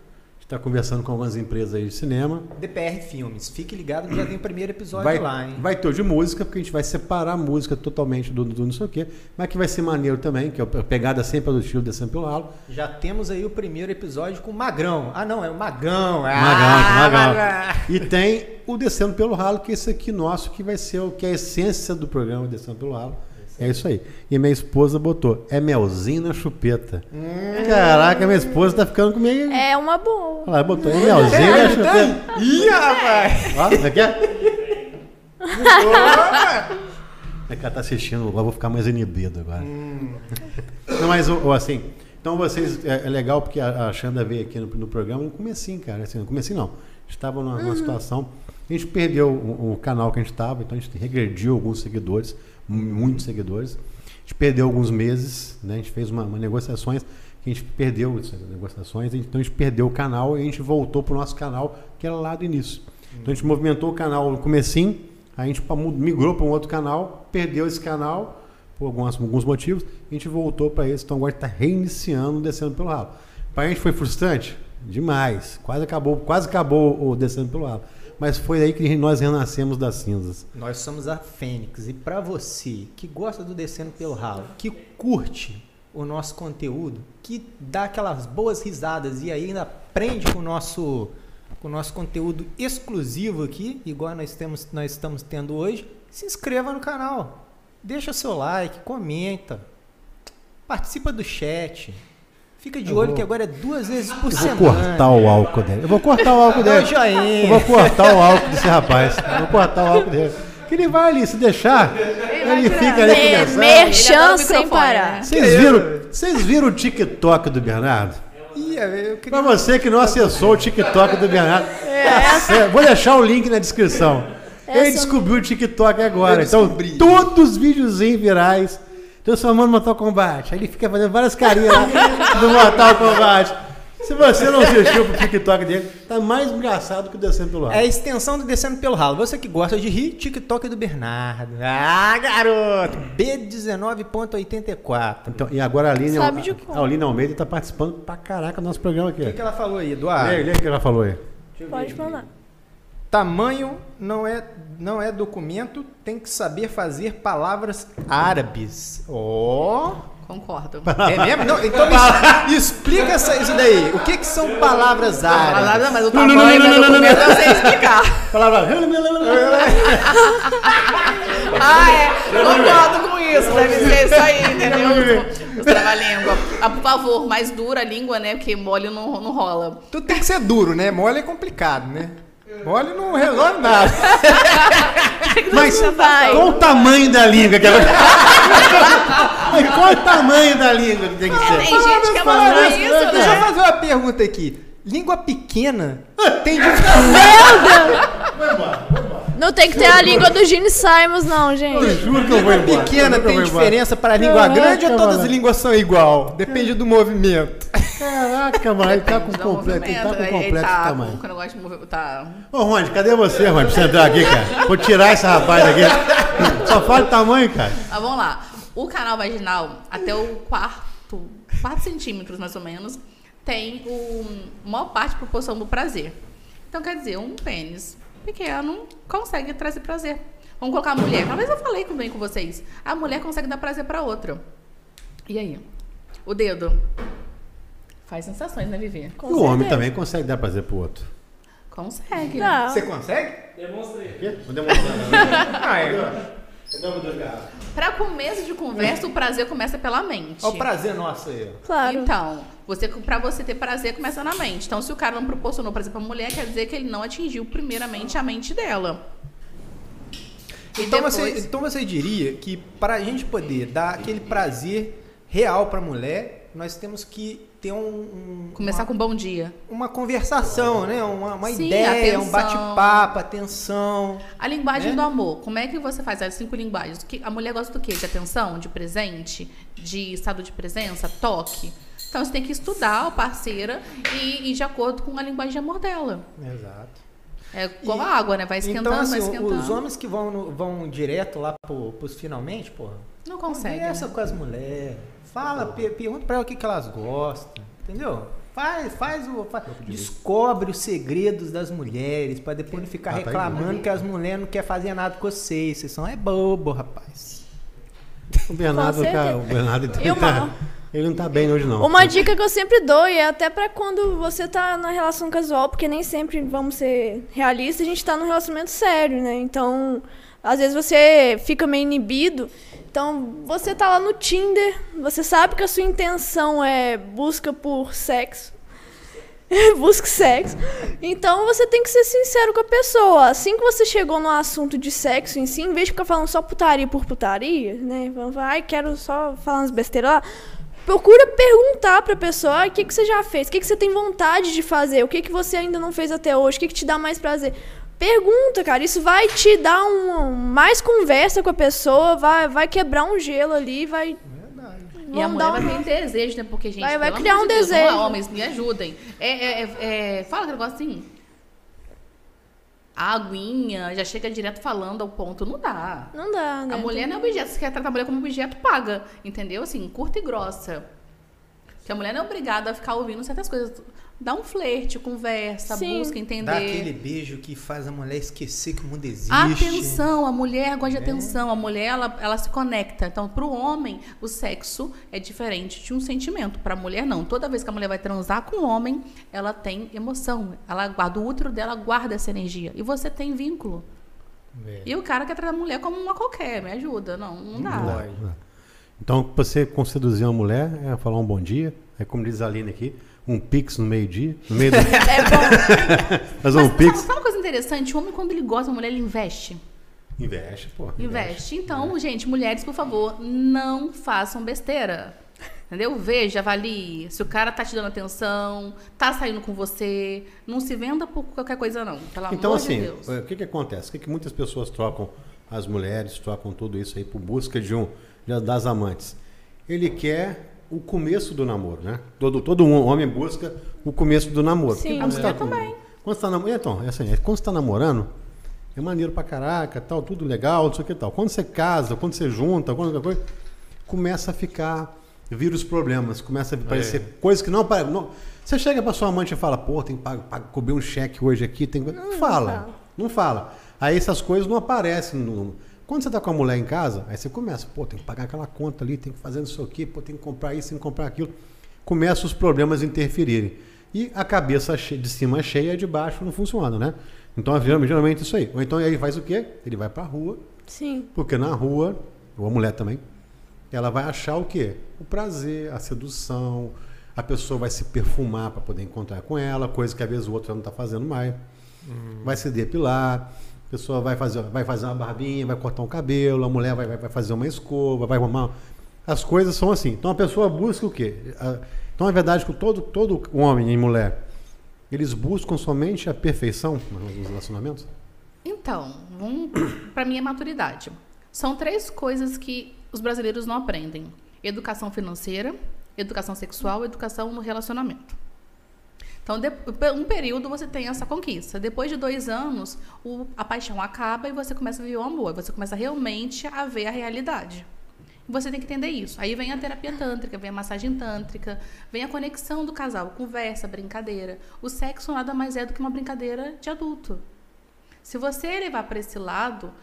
[SPEAKER 2] está conversando com algumas empresas aí de cinema.
[SPEAKER 1] DPR Filmes. Fique ligado que já tem o primeiro episódio
[SPEAKER 2] Vai,
[SPEAKER 1] lá, hein?
[SPEAKER 2] vai ter de música, porque a gente vai separar a música totalmente do, do não sei o quê, mas que vai ser maneiro também, que é a pegada sempre do estilo descendo pelo ralo.
[SPEAKER 1] Já temos aí o primeiro episódio com o Magrão. Ah, não, é o Magão.
[SPEAKER 2] Magão,
[SPEAKER 1] Ah,
[SPEAKER 2] Magão. E tem o Descendo pelo Ralo, que é esse aqui nosso, que vai ser o que é a essência do programa Descendo pelo Ralo. É isso aí. E minha esposa botou, é melzinho na chupeta. Caraca, minha esposa tá ficando comigo.
[SPEAKER 3] É uma boa.
[SPEAKER 2] Olha lá, botou, é melzinho na chupeta.
[SPEAKER 1] Ih, rapaz!
[SPEAKER 2] Ó, como é que é? É que ela tá assistindo, agora eu vou ficar mais inibido agora. Não, mas assim, então vocês, é, é legal porque a, a Xanda veio aqui no, no programa no comecinho, cara. Assim, no comecinho não. Estava numa, numa situação. A gente perdeu o, o canal que a gente estava, então a gente regrediu alguns seguidores, muitos seguidores. A gente perdeu alguns meses, né? A gente fez uma, uma negociações que a gente perdeu essas negociações, então a gente perdeu o canal e a gente voltou pro nosso canal, que era lá do início. Então a gente movimentou o canal no comecinho, a gente migrou para um outro canal, perdeu esse canal por alguns, alguns motivos, a gente voltou para esse, então agora está reiniciando o descendo pelo ralo. Para a gente foi frustrante? Demais. Quase acabou, quase acabou o descendo pelo ralo. Mas foi aí que nós renascemos das cinzas.
[SPEAKER 1] Nós somos a Fênix. E para você que gosta do Descendo pelo Ralo, que curte o nosso conteúdo, que dá aquelas boas risadas e ainda aprende com o nosso, com o nosso conteúdo exclusivo aqui, igual nós, temos, nós estamos tendo hoje, se inscreva no canal. Deixa seu like, comenta, participa do chat. Fica de
[SPEAKER 2] Eu
[SPEAKER 1] olho
[SPEAKER 2] vou-
[SPEAKER 1] que agora é duas vezes por
[SPEAKER 2] Eu
[SPEAKER 1] semana.
[SPEAKER 2] vou cortar o álcool dele. Eu vou cortar o álcool dele. Eu vou cortar o álcool desse rapaz. Eu vou cortar o álcool dele. Que ele vai ali, se deixar, ele fica ali
[SPEAKER 3] Me-
[SPEAKER 2] conversando.
[SPEAKER 4] Ele
[SPEAKER 3] Merchan sem parar.
[SPEAKER 4] né?
[SPEAKER 2] Vocês viram, vocês viram o TikTok do Bernardo?
[SPEAKER 1] Queria-
[SPEAKER 2] Pra você que não acessou o TikTok do Bernardo, é, vou deixar o link na descrição. Ele
[SPEAKER 3] Essa-
[SPEAKER 2] descobriu o TikTok agora. Então, todos os videozinhos virais transformando Mortal Kombat. Aí ele fica fazendo várias carinhas lá do Mortal Kombat. Se você não assistiu pro TikTok dele, tá mais engraçado que o Descendo pelo
[SPEAKER 1] É
[SPEAKER 2] Ar.
[SPEAKER 1] a extensão do Descendo pelo Ralo. Você que gosta de rir, TikTok do Bernardo. Ah, garoto! B19.84.
[SPEAKER 2] Então, e agora a Aline,
[SPEAKER 3] Sabe de
[SPEAKER 2] a, a Aline Almeida tá participando pra caraca do nosso programa aqui.
[SPEAKER 1] O que, que ela falou aí,
[SPEAKER 2] Lê,
[SPEAKER 1] Eduardo?
[SPEAKER 2] lê o que ela falou aí.
[SPEAKER 3] Pode mandar.
[SPEAKER 1] Tamanho não é, não é documento, tem que saber fazer palavras árabes. Ó!
[SPEAKER 4] Concordo.
[SPEAKER 1] É mesmo? Não, então me explica essa, isso daí. O que, que são palavras árabes?
[SPEAKER 4] Mas, mas o tamanho do documento eu sei explicar.
[SPEAKER 2] Palavra.
[SPEAKER 4] Ah, é. Concordo com isso. Deve ser isso aí, entendeu? Os trava-língua. Ah, por favor, mais dura a língua, né? Porque mole não, não rola.
[SPEAKER 1] Tudo tem que ser duro, né? Mole é complicado, né? Mole não resolve nada.
[SPEAKER 2] Mas
[SPEAKER 3] vai.
[SPEAKER 2] qual o tamanho da língua que ela... Mas qual o tamanho da língua que tem que ser?
[SPEAKER 4] Tem gente que
[SPEAKER 1] Fala
[SPEAKER 4] abandona
[SPEAKER 1] isso,
[SPEAKER 4] isso,
[SPEAKER 1] Deixa eu
[SPEAKER 4] né?
[SPEAKER 1] fazer uma pergunta aqui. Língua pequena tem de...
[SPEAKER 3] Não tem que ter a língua do Gene Simons, não,
[SPEAKER 2] Eu
[SPEAKER 3] gente.
[SPEAKER 2] juro que eu vou
[SPEAKER 1] Língua
[SPEAKER 2] embora.
[SPEAKER 1] pequena
[SPEAKER 2] Eu eu
[SPEAKER 1] tem diferença para língua
[SPEAKER 2] Caraca,
[SPEAKER 1] grande ou todas as línguas são igual? Depende do movimento.
[SPEAKER 2] Caraca, mano, ele tá com completo, ele tá com completo
[SPEAKER 4] tá
[SPEAKER 2] tamanho.
[SPEAKER 4] o negócio de mover, tá...
[SPEAKER 2] Ô, Rony, cadê você, Rony, pra você entrar aqui, cara? Vou tirar esse rapaz daqui. Só fala o tamanho, cara.
[SPEAKER 4] Mas vamos lá. O canal vaginal, até o quarto, 4 centímetros mais ou menos, tem o maior parte de proporção do prazer. Então, quer dizer, um pênis pequeno consegue trazer prazer. Vamos colocar a mulher. Talvez eu falei também com vocês. A mulher consegue dar prazer pra outra. E aí? O dedo. Faz sensações, né, Vivi?
[SPEAKER 3] Com
[SPEAKER 2] E o homem também consegue dar prazer pro outro.
[SPEAKER 4] Consegue.
[SPEAKER 3] Não.
[SPEAKER 1] Você consegue?
[SPEAKER 2] Quê? Vou demonstrar.
[SPEAKER 1] Ah, é.
[SPEAKER 4] Pra começo de conversa, o prazer começa pela mente.
[SPEAKER 1] Olha o prazer nosso aí.
[SPEAKER 3] Claro.
[SPEAKER 4] Então, você, pra você ter prazer, começa na mente. Então, se o cara não proporcionou prazer pra mulher, quer dizer que ele não atingiu primeiramente a mente dela. E
[SPEAKER 1] Então,
[SPEAKER 4] depois,
[SPEAKER 1] você, então você diria que para a gente poder dar aquele prazer real para a mulher, nós temos que ter um, um-
[SPEAKER 4] começar
[SPEAKER 1] uma,
[SPEAKER 4] com bom dia.
[SPEAKER 1] uma conversação, né? Uma, uma
[SPEAKER 4] Sim,
[SPEAKER 1] ideia, um
[SPEAKER 4] atenção.
[SPEAKER 1] bate-papo, atenção.
[SPEAKER 4] A linguagem
[SPEAKER 1] Né?
[SPEAKER 4] do amor. Como é que você faz as cinco linguagens? Que- A mulher gosta do quê? De atenção, de presente, de estado de presença, toque. Então, você tem que estudar a parceira e ir de acordo com a linguagem de amor dela.
[SPEAKER 1] Exato.
[SPEAKER 4] É igual a água, né? Vai esquentando,
[SPEAKER 1] Então, assim,
[SPEAKER 4] vai esquentando.
[SPEAKER 1] os homens que vão, vão direto lá pro, pros finalmente, porra,
[SPEAKER 4] Não consegue.
[SPEAKER 1] conversa com as mulheres, fala, per- pergunta pra ela o que, que elas gostam, entendeu? Faz, faz o. faz- descobre os segredos das mulheres, pra depois não ficar
[SPEAKER 2] Ah, tá aí,
[SPEAKER 1] reclamando
[SPEAKER 2] né?
[SPEAKER 1] que as mulheres não querem fazer nada com vocês. Vocês são é bobo, rapaz.
[SPEAKER 2] O Bernardo, cara, o Bernardo
[SPEAKER 3] E
[SPEAKER 2] ele,
[SPEAKER 3] uma-
[SPEAKER 2] tá, ele não tá bem hoje, não.
[SPEAKER 3] Uma dica que eu sempre dou, e é até pra quando você tá na relação casual, porque nem sempre vamos ser realistas, a gente tá num relacionamento sério, né? Então, às vezes você fica meio inibido. Então, você tá lá no Tinder, você sabe que a sua intenção é busca por sexo. Busca sexo. Então você tem que ser sincero com a pessoa. Assim que você chegou no assunto de sexo em si, em vez de ficar falando só putaria por putaria, né? Ai, quero só falar umas besteiras lá. Procura perguntar pra pessoa "Ai, o que, que você já fez, o que, que você tem vontade de fazer, o que, que você ainda não fez até hoje, o que, que te dá mais prazer. Pergunta, cara, isso vai te dar um, mais conversa com a pessoa, vai, vai quebrar um gelo ali, vai.
[SPEAKER 4] E a mulher vai ter desejo, né? Porque, gente,
[SPEAKER 3] Vai- vai criar um
[SPEAKER 4] de Deus, vamos
[SPEAKER 3] desejo.
[SPEAKER 4] lá, homens, me ajudem. É, é, é, é, fala aquele negócio assim. A aguinha já chega direto falando ao ponto. Não dá.
[SPEAKER 3] Não dá, né?
[SPEAKER 4] A mulher não é objeto. Se quer tratar a mulher como objeto, paga. Entendeu? Assim, curta e grossa. Porque a mulher não é obrigada a ficar ouvindo certas coisas. Dá um flerte, conversa,
[SPEAKER 3] Sim.
[SPEAKER 4] busca entender.
[SPEAKER 1] Dá aquele beijo que faz a mulher esquecer que o mundo existe.
[SPEAKER 4] Atenção, a mulher gosta de atenção, a mulher ela, ela se conecta. Então, para o homem, o sexo é diferente de um sentimento. Para a mulher, não. Toda vez que a mulher vai transar com o homem, ela tem emoção. Ela guarda, o útero dela guarda essa energia. E você tem vínculo.
[SPEAKER 1] É.
[SPEAKER 4] E o cara quer tratar a mulher como uma qualquer, me ajuda. Não, não dá.
[SPEAKER 1] Não.
[SPEAKER 2] É. Então, você com seduzir uma mulher é falar um bom dia, é como diz a Aline aqui, um pix no meio-dia, no meio do...
[SPEAKER 3] É bom.
[SPEAKER 2] fazer um pix.
[SPEAKER 4] sabe, sabe uma coisa interessante? O homem, quando ele gosta da mulher, ele investe.
[SPEAKER 2] Investe, pô.
[SPEAKER 4] Investe. Então, gente, mulheres, por favor, não façam besteira. Entendeu? Veja, avalie se o cara tá te dando atenção, tá saindo com você. Não se venda por qualquer coisa, não. Pelo
[SPEAKER 2] Então,
[SPEAKER 4] amor
[SPEAKER 2] assim,
[SPEAKER 4] de Deus.
[SPEAKER 2] o que que acontece? O que, que muitas pessoas trocam, as mulheres trocam tudo isso aí por busca de um, das amantes? Ele quer o começo do namoro, né? Todo, todo um homem busca o começo do namoro.
[SPEAKER 3] Sim.
[SPEAKER 4] A
[SPEAKER 2] você
[SPEAKER 4] mulher
[SPEAKER 2] com-
[SPEAKER 4] também.
[SPEAKER 2] Quando você tá namorando, então, é assim, é, quando você tá namorando, é maneiro pra caraca, tal, tudo legal, não sei o que tal. Quando você casa, quando você junta, quando coisa, começa a ficar, vira os problemas, começa a aparecer coisas que não aparecem. não- Você chega pra sua amante e fala, pô, tem que pagar, pagar- cobrir um cheque hoje aqui, tem que... Não fala,
[SPEAKER 3] fala.
[SPEAKER 2] não fala. Aí essas coisas não aparecem. no- Quando você tá com a mulher em casa, aí você começa, pô, tem que pagar aquela conta ali, tem que fazer não sei o quê, pô, tem que comprar isso, tem que comprar aquilo. Começam os problemas a interferirem. E a cabeça de cima cheia e de baixo não funciona, né? Então, geralmente, geralmente isso aí. Ou então ele faz o quê? Ele vai pra rua,
[SPEAKER 3] Sim.
[SPEAKER 2] porque na rua, ou a mulher também, ela vai achar o quê? O prazer, a sedução, a pessoa vai se perfumar para poder encontrar com ela, coisa que às vezes o outro já não está fazendo mais. Vai se depilar, a pessoa vai fazer, vai fazer uma barbinha, vai cortar um cabelo, a mulher vai, vai, vai fazer uma escova, vai arrumar. As coisas são assim. Então a pessoa busca o quê? Então, na verdade, que todo, todo homem e mulher, eles buscam somente a perfeição nos relacionamentos?
[SPEAKER 4] Então, vamos para minha maturidade. São três coisas que os brasileiros não aprendem: educação financeira, educação sexual educação no relacionamento. Então, de- um período você tem essa conquista. Depois de dois anos, o- a paixão acaba e você começa a viver o amor. Você começa realmente a ver a realidade. Você tem que entender isso. Aí vem a terapia tântrica, vem a massagem tântrica, vem a conexão do casal, conversa, brincadeira. O sexo nada mais é do que uma brincadeira de adulto. Se você levar para esse lado,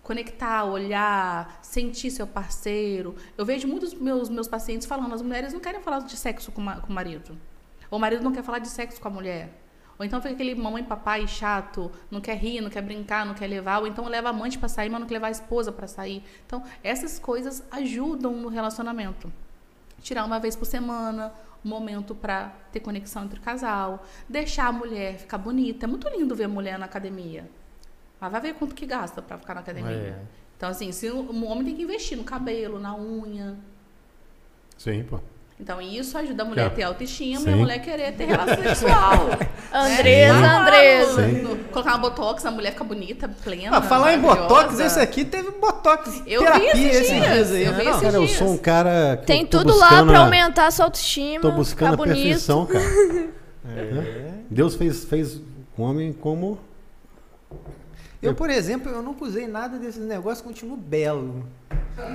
[SPEAKER 4] conectar, olhar, sentir seu parceiro. Eu vejo muitos meus meus pacientes falando, as mulheres não querem falar de sexo com, com o marido. Ou o marido não quer falar de sexo com a mulher. Ou então fica aquele mamãe e papai chato, não quer rir, não quer brincar, não quer levar, ou então leva a amante para sair, mas não quer levar a esposa para sair. Então, essas coisas ajudam no relacionamento. Tirar uma vez por semana, um momento para ter conexão entre o casal, deixar a mulher ficar bonita. É muito lindo ver a mulher na academia. Mas vai ver quanto que gasta para ficar na academia.
[SPEAKER 1] É.
[SPEAKER 4] Então, assim, se o um homem tem que investir no cabelo, na unha.
[SPEAKER 2] Sim, pô.
[SPEAKER 4] Então, isso ajuda a mulher a ter autoestima e
[SPEAKER 2] Sim.
[SPEAKER 4] a mulher querer ter relação sexual.
[SPEAKER 3] Andresa,
[SPEAKER 4] Né?
[SPEAKER 3] Andresa.
[SPEAKER 4] No- Colocar uma botox, a mulher fica bonita, plena.
[SPEAKER 1] Ah, falar em. Botox, esse aqui teve Botox
[SPEAKER 4] Eu vi
[SPEAKER 1] terapia
[SPEAKER 4] esses
[SPEAKER 1] esses
[SPEAKER 4] dias,
[SPEAKER 1] dias aí,
[SPEAKER 4] eu vi esses
[SPEAKER 2] Cara, eu
[SPEAKER 4] dias.
[SPEAKER 2] sou um cara que
[SPEAKER 3] Tem
[SPEAKER 2] eu
[SPEAKER 3] tudo lá pra
[SPEAKER 2] a-
[SPEAKER 3] aumentar a sua autoestima.
[SPEAKER 2] Tô buscando
[SPEAKER 3] ficar
[SPEAKER 2] a
[SPEAKER 3] bonito.
[SPEAKER 2] perfeição, cara.
[SPEAKER 1] É.
[SPEAKER 2] Deus fez, fez o homem como.
[SPEAKER 1] Eu, por exemplo, eu nunca usei nada desses negócios, continuo belo.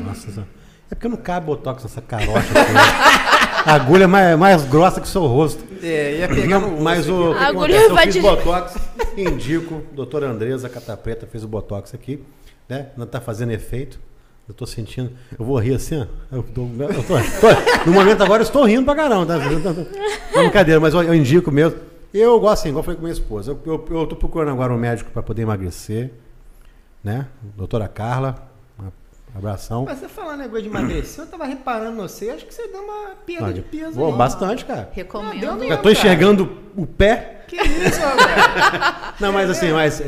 [SPEAKER 2] Nossa Senhora. É porque não cabe botox nessa carocha. agulha é mais, mais grossa que o seu rosto.
[SPEAKER 1] É, ia pegar no
[SPEAKER 2] Mas o, que
[SPEAKER 3] A agulha
[SPEAKER 2] acontece? Eu
[SPEAKER 3] vai
[SPEAKER 2] fiz
[SPEAKER 3] te-
[SPEAKER 2] botox, indico, doutora Andresa Catapreta fez o botox aqui, né? Não tá fazendo efeito. Eu tô sentindo. Eu vou rir assim, ó. Eu tô, eu tô- tô- no momento agora eu estou rindo pra caramba, tá? Não, brincadeira, mas eu, eu indico mesmo. Eu gosto assim, igual eu falei com minha esposa. Eu, eu, eu tô procurando agora um médico para poder emagrecer, né? Doutora Carla, abração.
[SPEAKER 1] Mas você falando negócio de emagrecer, eu tava reparando no você, acho que você deu uma perda de peso
[SPEAKER 2] Pô,
[SPEAKER 1] aí.
[SPEAKER 2] bastante, cara.
[SPEAKER 4] Recomendo.
[SPEAKER 1] Ah, mesmo.
[SPEAKER 2] Eu tô enxergando o pé.
[SPEAKER 1] Que isso, velho?
[SPEAKER 2] Não, mas assim, mas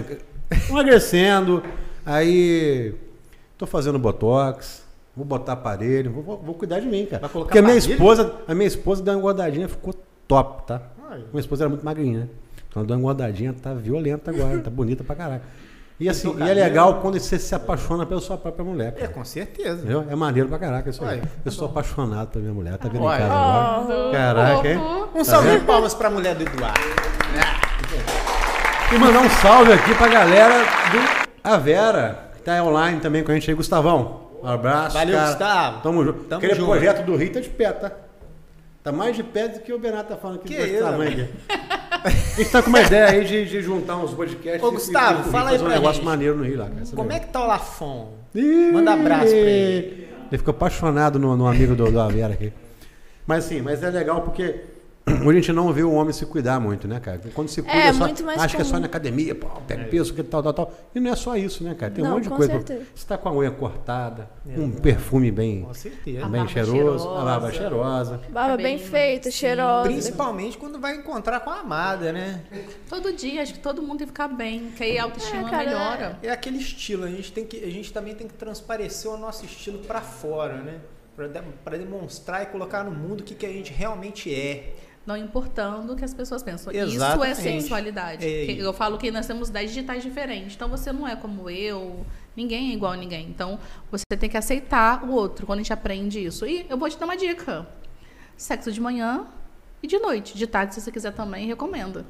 [SPEAKER 2] emagrecendo, aí tô fazendo botox, vou botar aparelho, vou, vou- vou cuidar de mim, cara.
[SPEAKER 1] Vai colocar
[SPEAKER 2] Porque a minha
[SPEAKER 1] aparelho?
[SPEAKER 2] esposa, a minha esposa deu uma engordadinha, ficou top, tá?
[SPEAKER 1] Ai.
[SPEAKER 2] Minha esposa era muito magrinha, né? Então ela deu uma engordadinha, tá violenta agora, tá bonita pra caraca. E assim, e é legal quando você se apaixona pela sua própria mulher.
[SPEAKER 1] É,
[SPEAKER 2] Cara.
[SPEAKER 1] com certeza.
[SPEAKER 2] Entendeu? É maneiro pra caraca isso aí. Eu sou apaixonado pela minha mulher, tá vendo em
[SPEAKER 1] Ué.
[SPEAKER 2] casa agora? Caraca, hein?
[SPEAKER 1] Um salve de palmas pra mulher do Eduardo.
[SPEAKER 2] E mandar um salve aqui pra galera do A Vera, que tá online também com a gente aí, Gustavão. Um abraço.
[SPEAKER 1] Valeu,
[SPEAKER 2] cara.
[SPEAKER 1] Gustavo.
[SPEAKER 2] Tamo junto.
[SPEAKER 1] Tamo
[SPEAKER 2] Aquele
[SPEAKER 1] junto.
[SPEAKER 2] projeto do Rio tá de pé, tá? Tá mais de pé do que o Bernardo tá falando aqui.
[SPEAKER 1] Que
[SPEAKER 2] desse tamanho aqui. A gente tá com uma ideia aí de, de juntar uns podcasts.
[SPEAKER 1] Ô, Gustavo,
[SPEAKER 2] e- e
[SPEAKER 1] fala aí
[SPEAKER 2] fazer um
[SPEAKER 1] pra
[SPEAKER 2] negócio
[SPEAKER 1] gente.
[SPEAKER 2] maneiro no Rio lá, cara.
[SPEAKER 1] Como é que tá o Lafon? Manda abraço pra ele.
[SPEAKER 2] Ele ficou apaixonado no, no amigo do, do Avera aqui. Mas sim, mas é legal porque hoje a gente não vê o homem se cuidar muito, né, cara? Quando se cuida,
[SPEAKER 3] É,
[SPEAKER 2] só,
[SPEAKER 3] muito mais
[SPEAKER 2] acha que é só
[SPEAKER 3] comum.
[SPEAKER 2] na academia, pô, pega peso, que tal, tal, tal. E não é só isso, né, cara? Tem um
[SPEAKER 3] Não,
[SPEAKER 2] monte de coisa.
[SPEAKER 3] certeza.
[SPEAKER 2] Você tá com a unha cortada, um perfume bem, bem
[SPEAKER 4] barba
[SPEAKER 2] cheiroso,
[SPEAKER 4] cheirosa.
[SPEAKER 2] a barba cheirosa.
[SPEAKER 3] Barba bem
[SPEAKER 4] Cabelinho,
[SPEAKER 3] feita,
[SPEAKER 4] sim.
[SPEAKER 3] cheirosa.
[SPEAKER 1] Principalmente quando vai encontrar com a amada, né?
[SPEAKER 4] Todo dia, acho que todo mundo tem que ficar bem, que aí a autoestima
[SPEAKER 3] É, cara,
[SPEAKER 4] melhora.
[SPEAKER 1] É aquele estilo, a gente, tem que, a gente também tem que transparecer o nosso estilo pra fora, né? Pra demonstrar e colocar no mundo o que, que a gente realmente é.
[SPEAKER 4] Não importando o que as pessoas pensam. Isso
[SPEAKER 1] Exatamente.
[SPEAKER 4] é sexualidade.
[SPEAKER 1] É
[SPEAKER 4] Que
[SPEAKER 1] isso.
[SPEAKER 4] eu falo que nós temos 10 digitais diferentes. Então você não é como eu, ninguém é igual a ninguém. Então você tem que aceitar o outro quando a gente aprende isso. E eu vou te dar uma dica: sexo de manhã e de noite. De tarde, se você quiser também, recomendo.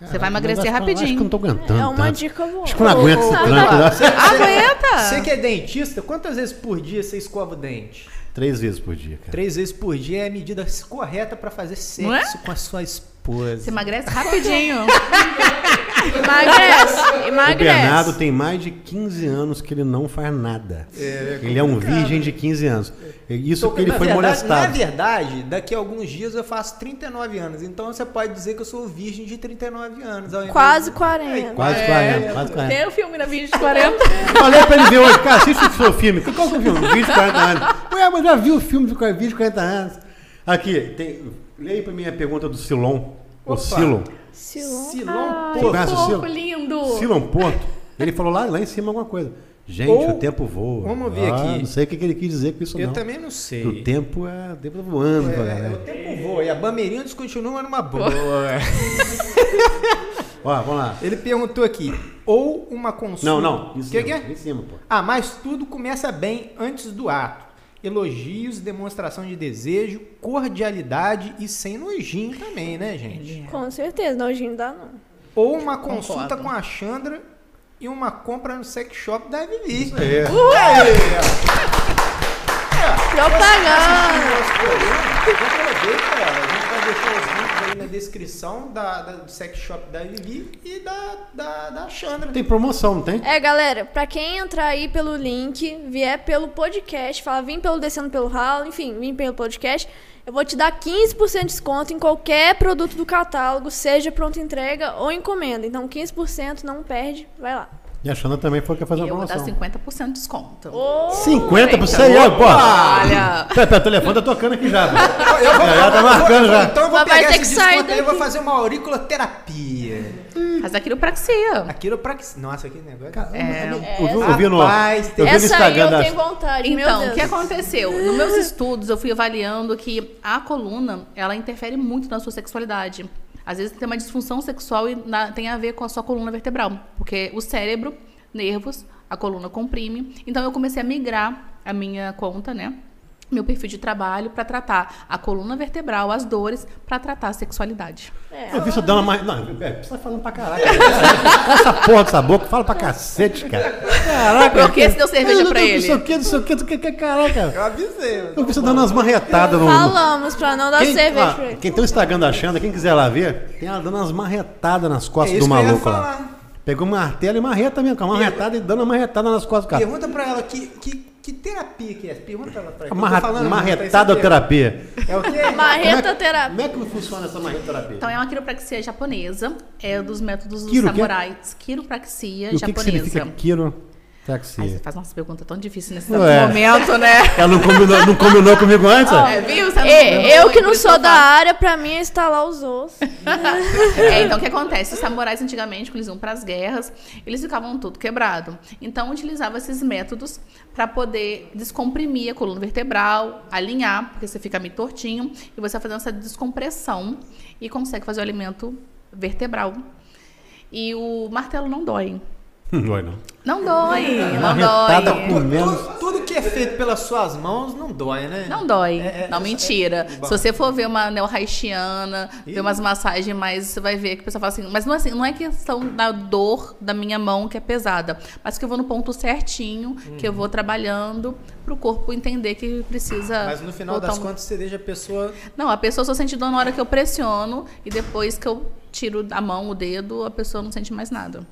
[SPEAKER 4] você vai emagrecer
[SPEAKER 2] Mas acho que eu
[SPEAKER 4] rapidinho.
[SPEAKER 2] não tô aguentando.
[SPEAKER 3] É uma
[SPEAKER 2] tanto.
[SPEAKER 3] dica boa.
[SPEAKER 2] Acho que eu não aguento esse né?
[SPEAKER 1] Você,
[SPEAKER 4] Aguenta!
[SPEAKER 1] você que é dentista, quantas vezes por dia você escova o dente?
[SPEAKER 2] Três vezes por dia, cara.
[SPEAKER 1] Três vezes por dia é a medida correta pra fazer sexo
[SPEAKER 4] Não é?
[SPEAKER 1] com a sua
[SPEAKER 4] Você
[SPEAKER 1] esposa.
[SPEAKER 4] emagrece rapidinho.
[SPEAKER 3] Emagrece,
[SPEAKER 2] O
[SPEAKER 3] emagrece.
[SPEAKER 2] Bernardo tem mais de 15 anos que ele não faz nada. ele é um virgem de 15 anos. Isso porque ele
[SPEAKER 1] na
[SPEAKER 2] foi
[SPEAKER 1] verdade,
[SPEAKER 2] molestado.
[SPEAKER 1] Na verdade, daqui a alguns dias eu faço 39 anos. Então você pode dizer que eu sou virgem de 39 anos. ao
[SPEAKER 3] Quase
[SPEAKER 1] de-
[SPEAKER 3] 40.
[SPEAKER 2] Quase
[SPEAKER 1] É,
[SPEAKER 2] 40, quase 40.
[SPEAKER 4] Tem o filme na vídeo de 40.
[SPEAKER 2] Eu Falei pra ele ver hoje, cara, assiste o seu filme. Qual que é o filme? Vídeo de 40 anos. Ué, mas já viu o filme de vídeo de 40 anos? Aqui, tem. Leia pra mim a pergunta do Silon. O. Silon.
[SPEAKER 3] Silon.
[SPEAKER 1] Silon
[SPEAKER 3] Ah,
[SPEAKER 1] Porto.
[SPEAKER 2] conhece o Silon?
[SPEAKER 4] lindo.
[SPEAKER 2] Silon Porto. Ele falou lá, lá em cima alguma coisa. Gente,
[SPEAKER 1] Ou-
[SPEAKER 2] o tempo voa.
[SPEAKER 1] vamos ver
[SPEAKER 2] Ah,
[SPEAKER 1] aqui.
[SPEAKER 2] Não sei o que ele quis dizer com isso,
[SPEAKER 1] Eu
[SPEAKER 2] não.
[SPEAKER 1] também não sei.
[SPEAKER 2] Que O tempo é. O tempo tá voando,
[SPEAKER 1] É,
[SPEAKER 2] galera.
[SPEAKER 1] o tempo voa e a Bamerindos continua numa boa.
[SPEAKER 2] Ó, vamos lá.
[SPEAKER 1] Ele perguntou aqui, ou uma consulta...
[SPEAKER 2] Não, não. Em
[SPEAKER 1] O
[SPEAKER 2] cima,
[SPEAKER 1] que, que é?
[SPEAKER 2] Em cima, pô.
[SPEAKER 1] Ah, mas tudo começa bem antes do ato. Elogios, demonstração de desejo, cordialidade e sem nojinho também, né, gente?
[SPEAKER 3] Com certeza, nojinho dá não.
[SPEAKER 1] Ou uma consulta
[SPEAKER 4] Concordo.
[SPEAKER 1] com a Chandra e uma compra no sex shop da Vivi.
[SPEAKER 2] É.
[SPEAKER 3] Propaganda.
[SPEAKER 1] Aproveita, a gente vai deixar os links aí na descrição da, da- do sex shop da Vivi e da, da, da Chandra.
[SPEAKER 2] Tem promoção, não tem?
[SPEAKER 3] É, galera, pra quem entrar aí pelo link, vier pelo podcast, falar vim pelo Descendo pelo Ralo, enfim, vim pelo podcast, eu vou te dar 15% de desconto em qualquer produto do catálogo, seja pronta entrega ou encomenda. Então 15% não perde, vai lá.
[SPEAKER 2] E a Xana também foi que fazer uma
[SPEAKER 4] eu vou dar
[SPEAKER 2] promoção.
[SPEAKER 4] 50% de desconto.
[SPEAKER 2] 50 pra você aí, ó, pô.
[SPEAKER 4] Olha.
[SPEAKER 2] Pera, pera, o telefone tá tocando aqui já.
[SPEAKER 1] Eu vou,
[SPEAKER 2] Já, tá marcando já.
[SPEAKER 1] Então eu vou
[SPEAKER 3] Mas
[SPEAKER 1] pegar esse desconto aí e vou fazer uma auriculoterapia.
[SPEAKER 4] Faz aquiropraxia.
[SPEAKER 1] Aquilo pra... Nossa, que negócio.
[SPEAKER 2] Caramba,
[SPEAKER 4] É.
[SPEAKER 2] eu, vi, eu vi no,
[SPEAKER 1] Rapaz,
[SPEAKER 2] eu vi no
[SPEAKER 3] Essa aí
[SPEAKER 2] Instagram
[SPEAKER 3] eu
[SPEAKER 2] da
[SPEAKER 3] tenho vontade,
[SPEAKER 4] Então, o que aconteceu? Nos meus estudos, eu fui avaliando que a coluna, ela interfere muito na sua sexualidade. Às vezes tem uma disfunção sexual e na- tem a ver com a sua coluna vertebral. Porque o cérebro, nervos, a coluna comprime. Então, eu comecei a migrar a minha conta, né? Meu perfil de trabalho para tratar a coluna vertebral, as dores, para tratar a sexualidade.
[SPEAKER 3] É,
[SPEAKER 2] Eu vi você dando uma. Não, é, você tá falando pra caralho. Essa porra dessa boca, fala pra cacete, cara. Caraca.
[SPEAKER 4] Por que você deu cerveja pra
[SPEAKER 2] não,
[SPEAKER 4] ele?
[SPEAKER 2] Não sei o que, não sei o que, não sei o que, caraca.
[SPEAKER 1] Eu avisei.
[SPEAKER 2] Eu vi você dando umas marretadas no.
[SPEAKER 3] Falamos pra não dar
[SPEAKER 2] Quem,
[SPEAKER 3] cerveja pra ele.
[SPEAKER 2] quem tem o Instagram da Xanda, quem quiser lá ver, tem ela dando umas marretadas nas costas
[SPEAKER 1] É
[SPEAKER 2] do
[SPEAKER 1] isso que eu ia
[SPEAKER 2] maluco lá. Pegou martelo e marreta mesmo, com a marretada e dando uma marretada nas costas do cara.
[SPEAKER 1] Pergunta pra ela que, que, que terapia que é. Pergunta pra ela.
[SPEAKER 2] Marra-
[SPEAKER 1] Eu tô falando muito, aí você
[SPEAKER 2] marretada
[SPEAKER 1] pergunta.
[SPEAKER 2] terapia.
[SPEAKER 1] É o quê?
[SPEAKER 3] Marreta terapia.
[SPEAKER 2] Como é que funciona essa marreta terapia?
[SPEAKER 4] Então, é uma quiropraxia japonesa, é dos métodos dos
[SPEAKER 2] Quiro
[SPEAKER 4] samurais. Quiropraxia
[SPEAKER 2] E o que, que
[SPEAKER 4] japonesa.
[SPEAKER 2] Significa
[SPEAKER 4] Aí você faz umas perguntas tão difíceis nesse
[SPEAKER 2] Ué.
[SPEAKER 4] momento, né?
[SPEAKER 2] Ela não combinou, não combinou comigo antes? ó?
[SPEAKER 4] É, viu? Você não
[SPEAKER 3] E-
[SPEAKER 4] combinou,
[SPEAKER 3] eu que não sou da área, pra mim é instalar os ossos.
[SPEAKER 4] É, então, o que acontece? Os samurais, antigamente, quando eles iam para as guerras, eles ficavam tudo quebrado. Então, utilizavam esses métodos para poder descomprimir a coluna vertebral, alinhar, porque você fica meio tortinho, e você vai fazendo essa descompressão e consegue fazer o alimento vertebral. E o martelo não dói.
[SPEAKER 2] Não dói, não.
[SPEAKER 4] Não dói, não
[SPEAKER 2] Marretada
[SPEAKER 4] dói.
[SPEAKER 2] com menos.
[SPEAKER 1] Tudo, tudo que é feito pelas suas mãos não dói, né?
[SPEAKER 4] Não dói.
[SPEAKER 1] É, é,
[SPEAKER 4] não,
[SPEAKER 1] é-
[SPEAKER 4] mentira.
[SPEAKER 1] é-
[SPEAKER 4] Se você for ver uma neo-haitiana, ver umas massagens mais, você vai ver que o pessoal fala assim, mas não é, assim, não é questão da dor da minha mão que é pesada, mas que eu vou no ponto certinho, que eu vou trabalhando pro corpo entender que precisa.
[SPEAKER 1] Mas no final das
[SPEAKER 4] um-
[SPEAKER 1] contas você deixa a pessoa.
[SPEAKER 4] Não, a pessoa só sente dor na hora que eu pressiono e depois que eu tiro a mão, o dedo, a pessoa não sente mais nada.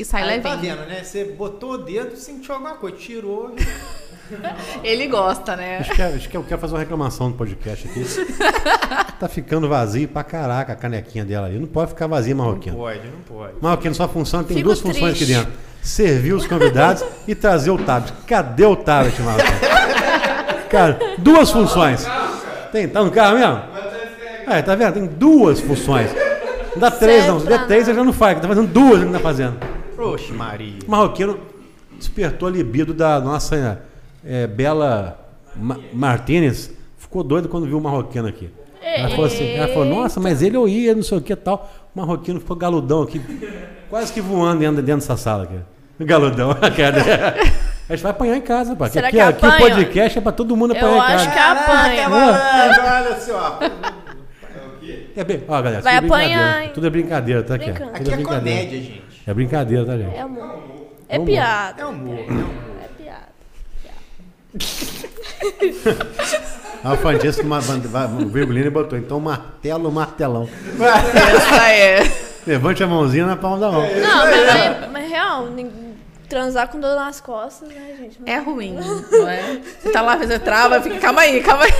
[SPEAKER 4] E sai
[SPEAKER 1] Aí tá
[SPEAKER 4] levinho.
[SPEAKER 1] vendo, né? Você botou o dedo, sentiu alguma coisa, tirou.
[SPEAKER 4] Ele gosta, né?
[SPEAKER 2] Acho que, é- acho que eu quero fazer uma reclamação no podcast aqui. tá ficando vazio pra caraca a canequinha dela ali. Não pode ficar vazia, Marroquino.
[SPEAKER 1] Pode, não pode.
[SPEAKER 2] Marroquino, sua função tem
[SPEAKER 3] Fico
[SPEAKER 2] duas funções aqui
[SPEAKER 3] triste.
[SPEAKER 2] dentro: servir os convidados e trazer o tablet. Cadê o tablet, Marroquino? Cara, duas funções. Tem, tá no carro mesmo? É, tá vendo? Tem duas funções. Não dá três, não. Se der três, ele já não faz. Tá fazendo duas, ele não tá fazendo.
[SPEAKER 1] Oxe, Maria.
[SPEAKER 2] O marroquino despertou a libido da nossa é, Bela Ma Martinez. Ficou doido quando viu o marroquino aqui. Ela falou assim, ela falou, nossa, mas ele eu ia, não sei o que e tal. O marroquino ficou galudão aqui, quase que voando dentro, dentro dessa sala aqui. Galudão. cara. A gente vai apanhar em casa, pá.
[SPEAKER 3] Será
[SPEAKER 2] aqui,
[SPEAKER 3] que
[SPEAKER 2] aqui o podcast é pra todo mundo apanhar
[SPEAKER 3] Eu
[SPEAKER 2] em
[SPEAKER 3] acho
[SPEAKER 2] casa.
[SPEAKER 3] que apanha.
[SPEAKER 1] olha só.
[SPEAKER 2] É bem, ó, galera,
[SPEAKER 3] Vai
[SPEAKER 2] tudo é
[SPEAKER 3] apanhar, hein?
[SPEAKER 2] Tudo é brincadeira, tá aqui?
[SPEAKER 3] Brincando.
[SPEAKER 2] Tudo
[SPEAKER 1] Aqui é
[SPEAKER 2] brincadeira.
[SPEAKER 1] comédia, gente.
[SPEAKER 2] É brincadeira, tá, gente?
[SPEAKER 3] É amor. É
[SPEAKER 2] Vamos.
[SPEAKER 3] piada.
[SPEAKER 1] É humor, é.
[SPEAKER 3] É piada.
[SPEAKER 2] A Francesca, uma, uma, uma virgulina e botou, então martelo, martelão.
[SPEAKER 4] Essa é.
[SPEAKER 2] Levante a mãozinha na palma da mão.
[SPEAKER 3] Não, mas, mas real, nin- transar com dor nas costas, né, gente?
[SPEAKER 4] É ruim, não é? Você tá lá, você trava, fica, calma aí, calma aí.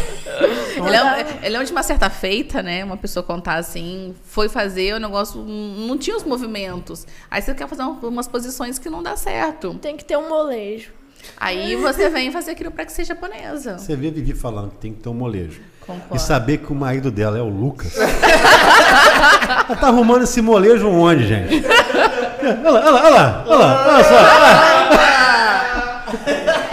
[SPEAKER 4] Ele é, um- ele é de uma certa feita, né? Uma pessoa contar assim, foi fazer o negócio, não tinha os movimentos. Aí você quer fazer um- umas posições que não dá certo.
[SPEAKER 3] Tem que ter um molejo.
[SPEAKER 4] Aí você vem fazer aquilo pra que seja japonesa.
[SPEAKER 2] Você vê a Vivi falando que tem que ter um molejo.
[SPEAKER 4] Concordo.
[SPEAKER 2] E saber que o marido dela é o Lucas. Ela tá arrumando esse molejo onde, gente? Olha lá, olha lá, olha lá, olha só. olha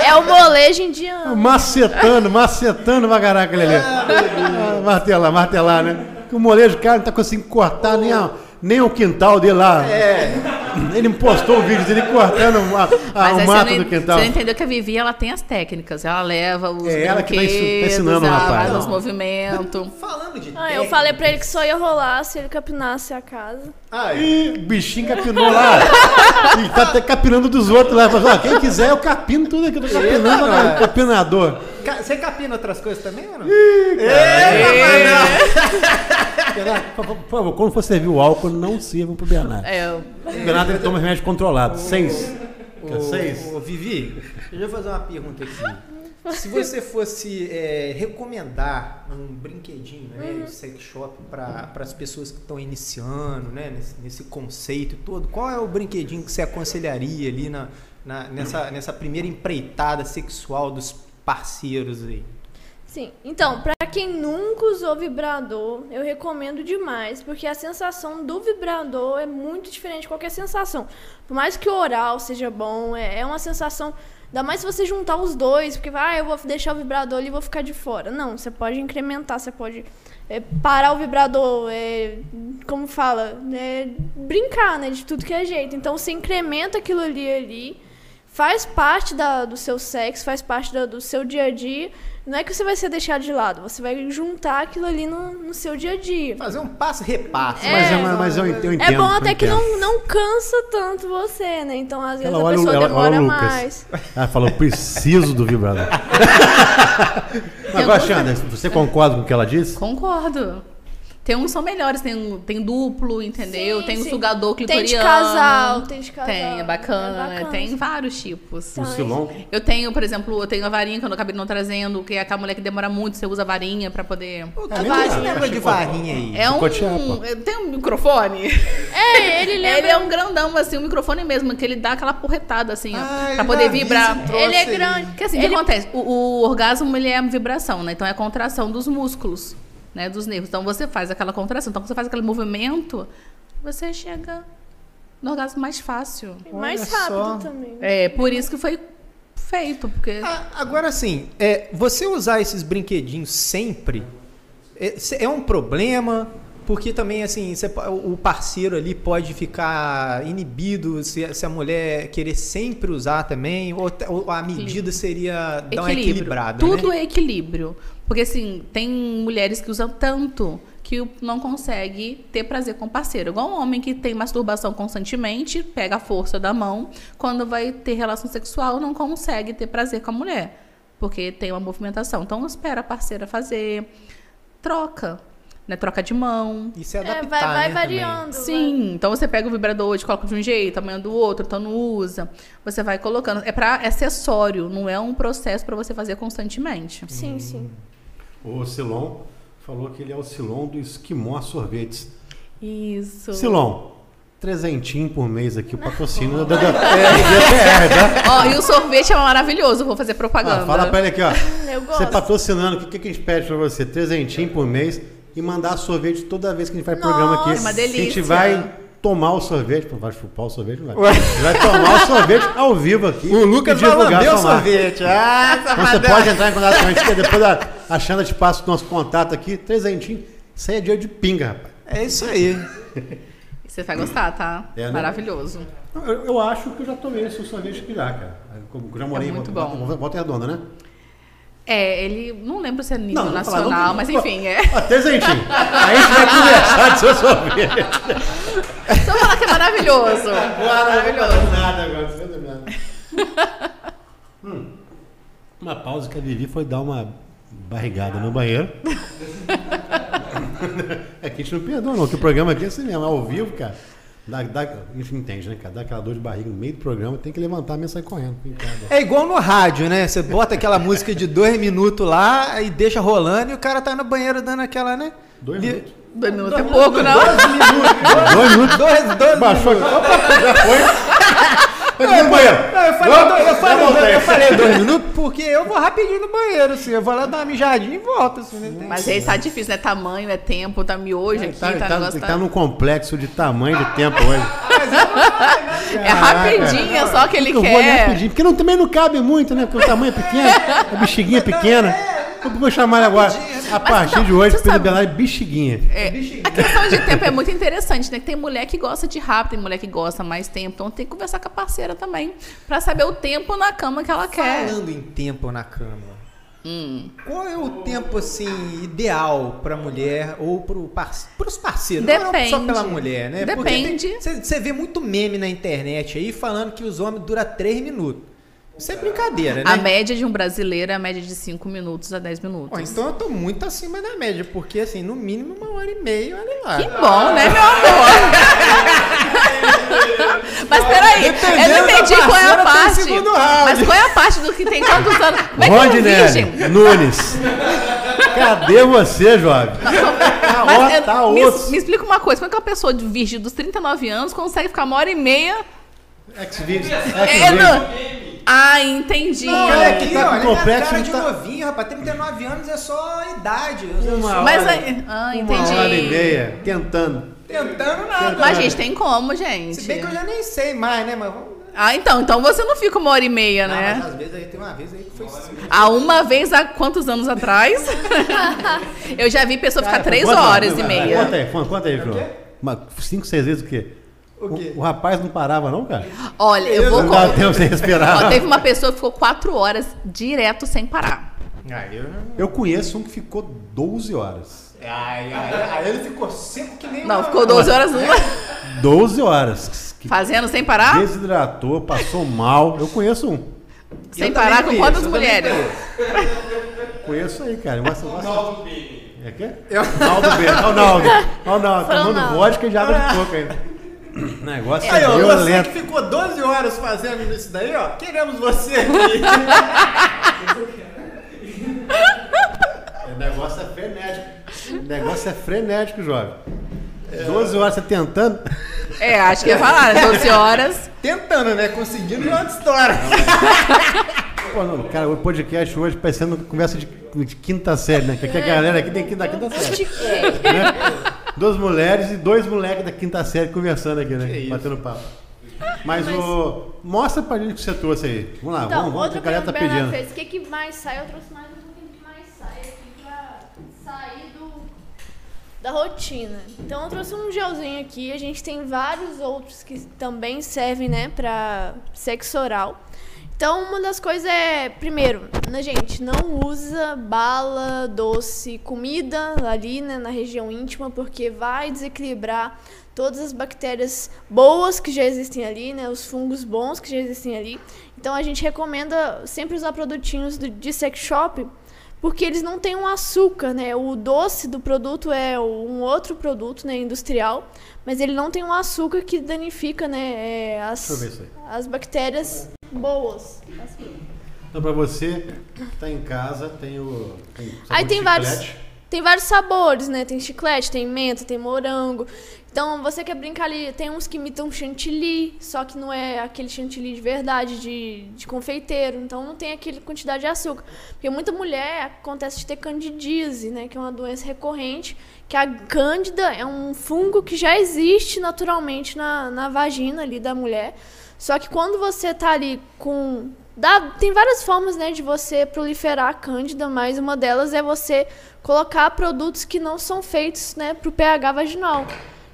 [SPEAKER 3] É o molejo indiano.
[SPEAKER 2] Macetando, macetando pra caraca. Ah, Martelar, martelar, né? Que o molejo, cara, não tá conseguindo cortar nem, a- nem o quintal dele lá. Ele postou o vídeo dele cortando a- a- o mato
[SPEAKER 4] você,
[SPEAKER 2] do
[SPEAKER 4] não,
[SPEAKER 2] quintal.
[SPEAKER 4] você não entendeu que a Vivi, ela tem as técnicas. Ela leva os
[SPEAKER 2] É ela que tá tá ensinando
[SPEAKER 4] ela
[SPEAKER 2] rapaz.
[SPEAKER 4] faz os
[SPEAKER 1] Não.
[SPEAKER 4] movimentos.
[SPEAKER 1] Falando de
[SPEAKER 3] Ah, eu falei pra ele que só ia rolar se ele capinasse a casa.
[SPEAKER 1] Aí,
[SPEAKER 2] Ih, o bichinho capinou lá. e tá até capinando dos outros lá. Falou, ó, quem quiser, eu capino tudo aqui. Eu tô capinando,
[SPEAKER 1] Eita,
[SPEAKER 2] capinador.
[SPEAKER 1] ca- você capina outras coisas também ou não?
[SPEAKER 2] Por por favor, quando for servir o álcool, não sirvam pro Bernardo.
[SPEAKER 4] É,
[SPEAKER 2] O Bernardo ele toma remédio controlado. Seis. Quer
[SPEAKER 1] Ô,
[SPEAKER 2] seis?
[SPEAKER 1] ô, Vivi, deixa eu fazer uma pergunta aqui. Se você fosse é, recomendar um brinquedinho né, de sex shop para as pessoas que estão iniciando né, nesse, nesse conceito todo, qual é o brinquedinho que você aconselharia ali na, na- nessa, nessa primeira empreitada sexual dos parceiros aí?
[SPEAKER 3] Sim, então, pra quem nunca usou vibrador, eu recomendo demais, porque a sensação do vibrador é muito diferente de qualquer sensação. Por mais que o oral seja bom, é, é uma sensação. Ainda mais se você juntar os dois, porque vai, ah, eu vou deixar o vibrador ali e vou ficar de fora. Não, você pode incrementar, você pode é, parar o vibrador, é, como fala, é, brincar, né, de tudo que é jeito. Então você incrementa aquilo ali ali, faz parte da- do seu sexo, faz parte da- do seu dia a dia. Não é que você vai ser deixado de lado, você vai juntar aquilo ali no, no seu dia a dia.
[SPEAKER 1] Fazer um passo repasso.
[SPEAKER 2] Mas, é, mas, mas eu, ent- eu entendo.
[SPEAKER 3] É bom até que não, não cansa tanto você, né? Então, às vezes,
[SPEAKER 2] Ela
[SPEAKER 3] a
[SPEAKER 2] o-
[SPEAKER 3] pessoa
[SPEAKER 2] ela,
[SPEAKER 3] demora mais.
[SPEAKER 2] Ela falou, preciso do vibrador. Agora, Xanda, você concorda com o que ela disse?
[SPEAKER 4] Concordo. Tem uns que são melhores, tem, um- tem duplo, entendeu?
[SPEAKER 3] Sim,
[SPEAKER 4] tem o
[SPEAKER 3] sim.
[SPEAKER 4] sugador
[SPEAKER 3] Tem
[SPEAKER 4] clitoriano.
[SPEAKER 3] de casal, tem de casal.
[SPEAKER 4] Tem, é bacana,
[SPEAKER 3] É bacana.
[SPEAKER 4] Tem vários tipos.
[SPEAKER 2] O Silon?
[SPEAKER 4] Eu tenho, por exemplo, eu tenho a varinha que eu não acabei não trazendo, que é aquela mulher que demora muito, você usa a varinha pra poder.
[SPEAKER 1] O
[SPEAKER 2] É,
[SPEAKER 1] que
[SPEAKER 2] nem
[SPEAKER 1] você
[SPEAKER 2] dá.
[SPEAKER 1] lembra de varinha aí?
[SPEAKER 4] É um.
[SPEAKER 2] Pô.
[SPEAKER 4] Tem um microfone?
[SPEAKER 3] É, ele lembra.
[SPEAKER 4] Ele é um grandão, assim, um microfone mesmo, que ele dá aquela porretada, assim, ó,
[SPEAKER 1] Ah,
[SPEAKER 4] pra poder vibrar.
[SPEAKER 3] Ele é grande.
[SPEAKER 4] Porque assim, o
[SPEAKER 3] Ele-
[SPEAKER 4] que acontece? O, o orgasmo, ele é vibração, né? Então é a contração dos músculos, né? Dos nervos. Então você faz aquela contração. Então quando você faz aquele movimento, você chega no orgasmo mais fácil.
[SPEAKER 3] mais
[SPEAKER 1] Olha
[SPEAKER 3] rápido
[SPEAKER 1] só.
[SPEAKER 3] também.
[SPEAKER 4] É, por isso que foi feito, porque...
[SPEAKER 1] Ah, Agora sim, é, você usar esses brinquedinhos sempre é, é um problema? Porque também, assim, você o parceiro ali pode ficar inibido se, se a mulher querer sempre usar também, ou, ou a medida seria dar uma equilibrada,
[SPEAKER 4] Tudo
[SPEAKER 1] né?
[SPEAKER 4] é equilíbrio. Porque, assim, tem mulheres que usam tanto que não consegue ter prazer com o parceiro. Igual um homem que tem masturbação constantemente, pega a força da mão, quando vai ter relação sexual, não consegue ter prazer com a mulher. Porque tem uma movimentação. Então, espera a parceira fazer. Troca. Né? Troca de mão.
[SPEAKER 1] Isso é
[SPEAKER 3] É,
[SPEAKER 1] adaptar,
[SPEAKER 3] vai, vai
[SPEAKER 1] né,
[SPEAKER 3] variando.
[SPEAKER 4] Sim, então você pega o vibrador hoje, coloca de um jeito, amanhã do outro, então não usa. Você vai colocando. É para acessório, não é um processo para você fazer constantemente.
[SPEAKER 3] vai. Sim, sim.
[SPEAKER 2] O Silon falou que ele é o Silon do Esquimó Sorvetes.
[SPEAKER 4] Isso.
[SPEAKER 2] Silon, trezentinho por mês aqui, o patrocínio da, da, é, tá?
[SPEAKER 4] Ó, e o sorvete é maravilhoso, vou fazer propaganda.
[SPEAKER 2] Ah, fala pra ele aqui, ó.
[SPEAKER 3] Eu
[SPEAKER 2] Você
[SPEAKER 3] gosto.
[SPEAKER 2] patrocinando, o que, que a gente pede pra você? Trezentinho por mês e mandar sorvete toda vez que a gente vai programa aqui.
[SPEAKER 3] Nossa,
[SPEAKER 4] uma
[SPEAKER 2] A gente
[SPEAKER 4] delícia.
[SPEAKER 2] vai tomar o sorvete, vai chupar o sorvete, não vai. Gente vai tomar o sorvete ao vivo aqui.
[SPEAKER 1] O Lucas vai lamber o sorvete. Ah,
[SPEAKER 2] Então você pode entrar em contato com a gente, que depois a, a Xanda te passa o nosso contato aqui, trezentinho. Isso aí é dia de pinga, rapaz.
[SPEAKER 1] É isso aí.
[SPEAKER 4] Você vai gostar, tá?
[SPEAKER 2] É, né?
[SPEAKER 4] Maravilhoso.
[SPEAKER 2] Eu, eu acho que eu já tomei esse sorvete aqui já, cara. Eu já morei
[SPEAKER 4] É
[SPEAKER 2] em
[SPEAKER 4] muito
[SPEAKER 2] Volta,
[SPEAKER 4] bom.
[SPEAKER 2] Volta, Redonda, né?
[SPEAKER 4] É, ele. Não lembro se é nível
[SPEAKER 2] Não, vou falar, não
[SPEAKER 4] nacional, mas enfim, é.
[SPEAKER 2] Trezentinho. Aí a gente vai conversar do seu sorvete.
[SPEAKER 4] Só falar que é maravilhoso.
[SPEAKER 2] Maravilhoso. Nada agora, não nada. Hum. Uma pausa que a Vivi foi dar uma barrigada no banheiro. É que a gente não perdoa, não. Que o programa aqui é assim mesmo, ao vivo, cara. Dá, dá, a gente entende, né, cara? Dá aquela dor de barriga no meio do programa, tem que levantar mesmo e sair correndo.
[SPEAKER 1] É igual no rádio, né? Você bota aquela música de dois minutos lá e deixa rolando e o cara tá no banheiro dando aquela, né?
[SPEAKER 2] Dois minutos.
[SPEAKER 4] Dois minutos é pouco, não?
[SPEAKER 2] Dois minutos.
[SPEAKER 1] Dois, dois
[SPEAKER 2] Baixou aqui.
[SPEAKER 1] minutos.
[SPEAKER 2] Opa, já foi. Foi no banheiro.
[SPEAKER 1] Não, eu falei,
[SPEAKER 2] Opa,
[SPEAKER 1] dois, eu, falei dois, eu falei dois minutos porque eu vou rapidinho no banheiro, assim. Eu vou lá dar uma mijadinha e volto, assim, né?
[SPEAKER 4] Mas aí tá difícil, né? Tamanho, é tempo, tá miojo
[SPEAKER 2] Ele
[SPEAKER 4] aqui,
[SPEAKER 2] tá,
[SPEAKER 4] tá,
[SPEAKER 2] tá,
[SPEAKER 4] tá-
[SPEAKER 2] tá num complexo de tamanho de tempo hoje.
[SPEAKER 4] É rapidinho, é só que ele
[SPEAKER 2] Eu vou ali
[SPEAKER 4] quer.
[SPEAKER 2] rapidinho, porque não, também não cabe muito, né? Porque o tamanho é pequeno, a bexiguinha é pequena. Eu vou chamar ele agora, a partir
[SPEAKER 4] não,
[SPEAKER 2] de hoje,
[SPEAKER 4] você
[SPEAKER 2] Pedro
[SPEAKER 4] sabe-
[SPEAKER 2] Belar bexiguinha.
[SPEAKER 4] É, a questão de tempo é muito interessante, né? Que tem mulher que gosta de rápido, tem mulher que gosta mais tempo. Então tem que conversar com a parceira também. Pra saber o tempo na cama que ela quer.
[SPEAKER 1] Falando em tempo na cama,
[SPEAKER 4] Hum.
[SPEAKER 1] qual é o tempo, assim, ideal pra mulher ou parce... pros parceiros? Não é só
[SPEAKER 4] Depende.
[SPEAKER 1] pela mulher, né?
[SPEAKER 4] Depende.
[SPEAKER 1] Você vê muito meme na internet aí falando que os homens duram três minutos. Isso é brincadeira, né?
[SPEAKER 4] A média de um brasileiro é a média de 5 minutos a 10 minutos.
[SPEAKER 1] Ó, então eu tô muito acima da média, porque assim, no mínimo uma hora e meia, olha lá.
[SPEAKER 4] Que bom, né, meu amor? Mas peraí, eu não entendi qual é a
[SPEAKER 1] tem
[SPEAKER 4] parte. Mas qual é a parte do que tem quantos anos? Como é um?
[SPEAKER 2] Rondinelli Nunes. Cadê você, jovem? Tá,
[SPEAKER 4] Mas,
[SPEAKER 2] ó, tá
[SPEAKER 4] me,
[SPEAKER 2] osso.
[SPEAKER 4] me explica uma coisa, como é que uma pessoa de virgem dos 39 anos consegue ficar uma hora e meia?
[SPEAKER 2] Ex-vídeos.
[SPEAKER 4] É, Ah, entendi.
[SPEAKER 1] Não, olha aqui,
[SPEAKER 2] tá com
[SPEAKER 1] olha,
[SPEAKER 2] complexo,
[SPEAKER 1] cara de
[SPEAKER 2] tá-
[SPEAKER 1] novinho, rapaz. 39 anos é só a idade. Eu sou
[SPEAKER 2] Uma
[SPEAKER 4] Mas
[SPEAKER 2] hora,
[SPEAKER 4] aí- ah,
[SPEAKER 2] uma
[SPEAKER 4] entendi.
[SPEAKER 2] hora e meia, tentando.
[SPEAKER 1] tentando nada.
[SPEAKER 4] Mas, gente, tem como, gente.
[SPEAKER 1] Se bem que eu já nem sei mais, né? Mas vamos.
[SPEAKER 4] Ah, então, então você não fica uma hora e meia,
[SPEAKER 1] Não,
[SPEAKER 4] né?
[SPEAKER 1] mas às vezes aí tem uma vez aí que foi.
[SPEAKER 4] Há uma vez há quantos anos atrás? eu já vi pessoa ficar três horas e
[SPEAKER 2] conta,
[SPEAKER 4] meia.
[SPEAKER 2] Conta aí, conta, aí, João.
[SPEAKER 1] quê?
[SPEAKER 2] Uma- Cinco, seis vezes o quê?
[SPEAKER 1] O?
[SPEAKER 2] O, rapaz não parava, não, cara?
[SPEAKER 4] Olha, eu vou.
[SPEAKER 2] Não dava tempo sem respirar.
[SPEAKER 4] Ó, teve uma pessoa que ficou quatro horas direto sem parar.
[SPEAKER 1] Aí eu.
[SPEAKER 2] Eu conheço um que ficou 12 horas.
[SPEAKER 1] Ai, ai, aí ele ficou seco que nem
[SPEAKER 4] Não,
[SPEAKER 1] uma-
[SPEAKER 4] ficou 12 horas numa.
[SPEAKER 2] 12 horas. Que
[SPEAKER 4] Fazendo sem parar?
[SPEAKER 2] desidratou, passou mal. Eu conheço um.
[SPEAKER 4] Sem
[SPEAKER 1] Eu
[SPEAKER 4] parar com quantas mulheres?
[SPEAKER 2] Conheço aí, cara. Mas, mas... É quê?
[SPEAKER 1] Eu-
[SPEAKER 2] Naldo B. Olha o Naldo. Olha o Naldo. Tomando
[SPEAKER 3] Ronaldo.
[SPEAKER 2] vodka e água de coco ainda. O negócio
[SPEAKER 1] Aí, ó, você
[SPEAKER 2] violento.
[SPEAKER 1] que ficou 12 horas fazendo isso daí, ó, queremos você aqui.
[SPEAKER 2] O negócio é frenético. O negócio é frenético, jovem. 12 horas você tentando.
[SPEAKER 4] É, acho que ia falar, né? 12 horas.
[SPEAKER 1] Tentando, né? Conseguindo é outra história.
[SPEAKER 2] Pô, não, cara, o podcast hoje parecendo conversa de, de quinta série, né? Que aqui a galera aqui tem que da quinta série. né? Duas mulheres e dois moleques da quinta série conversando aqui, né?
[SPEAKER 1] Que isso.
[SPEAKER 2] Batendo papo. Mas, o. Mostra pra gente o que você trouxe aí. Vamos lá,
[SPEAKER 3] Então,
[SPEAKER 2] vamos, vamos, que
[SPEAKER 3] outra
[SPEAKER 2] a galera tá pedindo.
[SPEAKER 3] Fez, o que, que mais sai? Eu trouxe mais um pouquinho que mais sai aqui pra sair do, da rotina. Então eu trouxe um gelzinho aqui, a gente tem vários outros que também servem, né, para sexo oral. Então, uma das coisas é, primeiro, né, gente, não usa bala, doce, comida ali né, na região íntima, porque vai desequilibrar todas as bactérias boas que já existem ali, né, os fungos bons que já existem ali. Então, a gente recomenda sempre usar produtinhos de sex shop, porque eles não têm um açúcar, né? O doce do produto é um outro produto, né, industrial, mas ele não tem um açúcar que danifica, né, é, as, as bactérias boas.
[SPEAKER 2] Então, pra você que tá em casa, tem o. Tem
[SPEAKER 3] Aí tem vários. Tem vários sabores, né? Tem chiclete, tem menta, tem morango. Então, você quer brincar ali, tem uns que imitam chantilly, só que não é aquele chantilly de verdade, de, de confeiteiro. Então, não tem aquela quantidade de açúcar. Porque muita mulher acontece de ter candidíase, né? Que é uma doença recorrente, que a cândida é um fungo que já existe naturalmente na, na vagina ali da mulher. Só que quando você tá ali com Dá, tem várias formas né, de você proliferar a cândida, mas uma delas é você colocar produtos que não são feitos né, para o pH vaginal.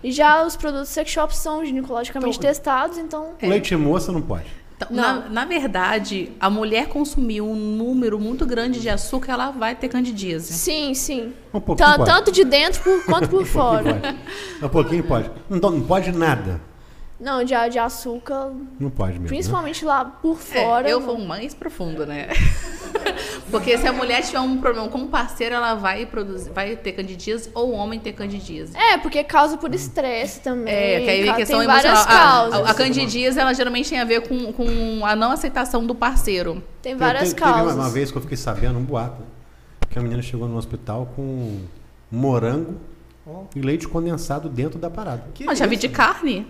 [SPEAKER 3] E já os produtos sex shop são ginecologicamente testados, então.
[SPEAKER 2] O leite moça não pode.
[SPEAKER 4] Então,
[SPEAKER 3] Não.
[SPEAKER 4] na, na verdade, a mulher consumiu um número muito grande de açúcar, ela vai ter candidíase.
[SPEAKER 3] Sim, sim.
[SPEAKER 2] Um pouquinho
[SPEAKER 3] Tan-
[SPEAKER 2] pode.
[SPEAKER 3] tanto de dentro por- quanto por
[SPEAKER 2] Um
[SPEAKER 3] fora.
[SPEAKER 2] pode. Um pouquinho pode. Não, não pode nada.
[SPEAKER 3] Não, de, de açúcar,
[SPEAKER 2] Não pode mesmo. né?
[SPEAKER 3] principalmente lá por
[SPEAKER 4] É,
[SPEAKER 3] fora.
[SPEAKER 4] eu
[SPEAKER 3] não.
[SPEAKER 4] vou mais profundo, né? Porque se a mulher tiver um problema com o parceiro, ela vai produzir, vai ter candidíase ou o homem ter candidíase.
[SPEAKER 3] É, porque causa por estresse também.
[SPEAKER 4] É, que aí
[SPEAKER 3] ca-
[SPEAKER 4] a questão
[SPEAKER 3] tem várias
[SPEAKER 4] emocional. A-
[SPEAKER 3] causas.
[SPEAKER 4] A, a candidíase, ela geralmente tem a ver com, com a não aceitação do parceiro.
[SPEAKER 3] Tem
[SPEAKER 2] Eu
[SPEAKER 3] várias
[SPEAKER 2] te- teve uma-
[SPEAKER 3] causas.
[SPEAKER 2] Uma vez que eu fiquei sabendo, um boato, né? que a menina chegou no hospital com morango e leite condensado dentro da parada.
[SPEAKER 1] Que
[SPEAKER 4] Ah, já vi de carne?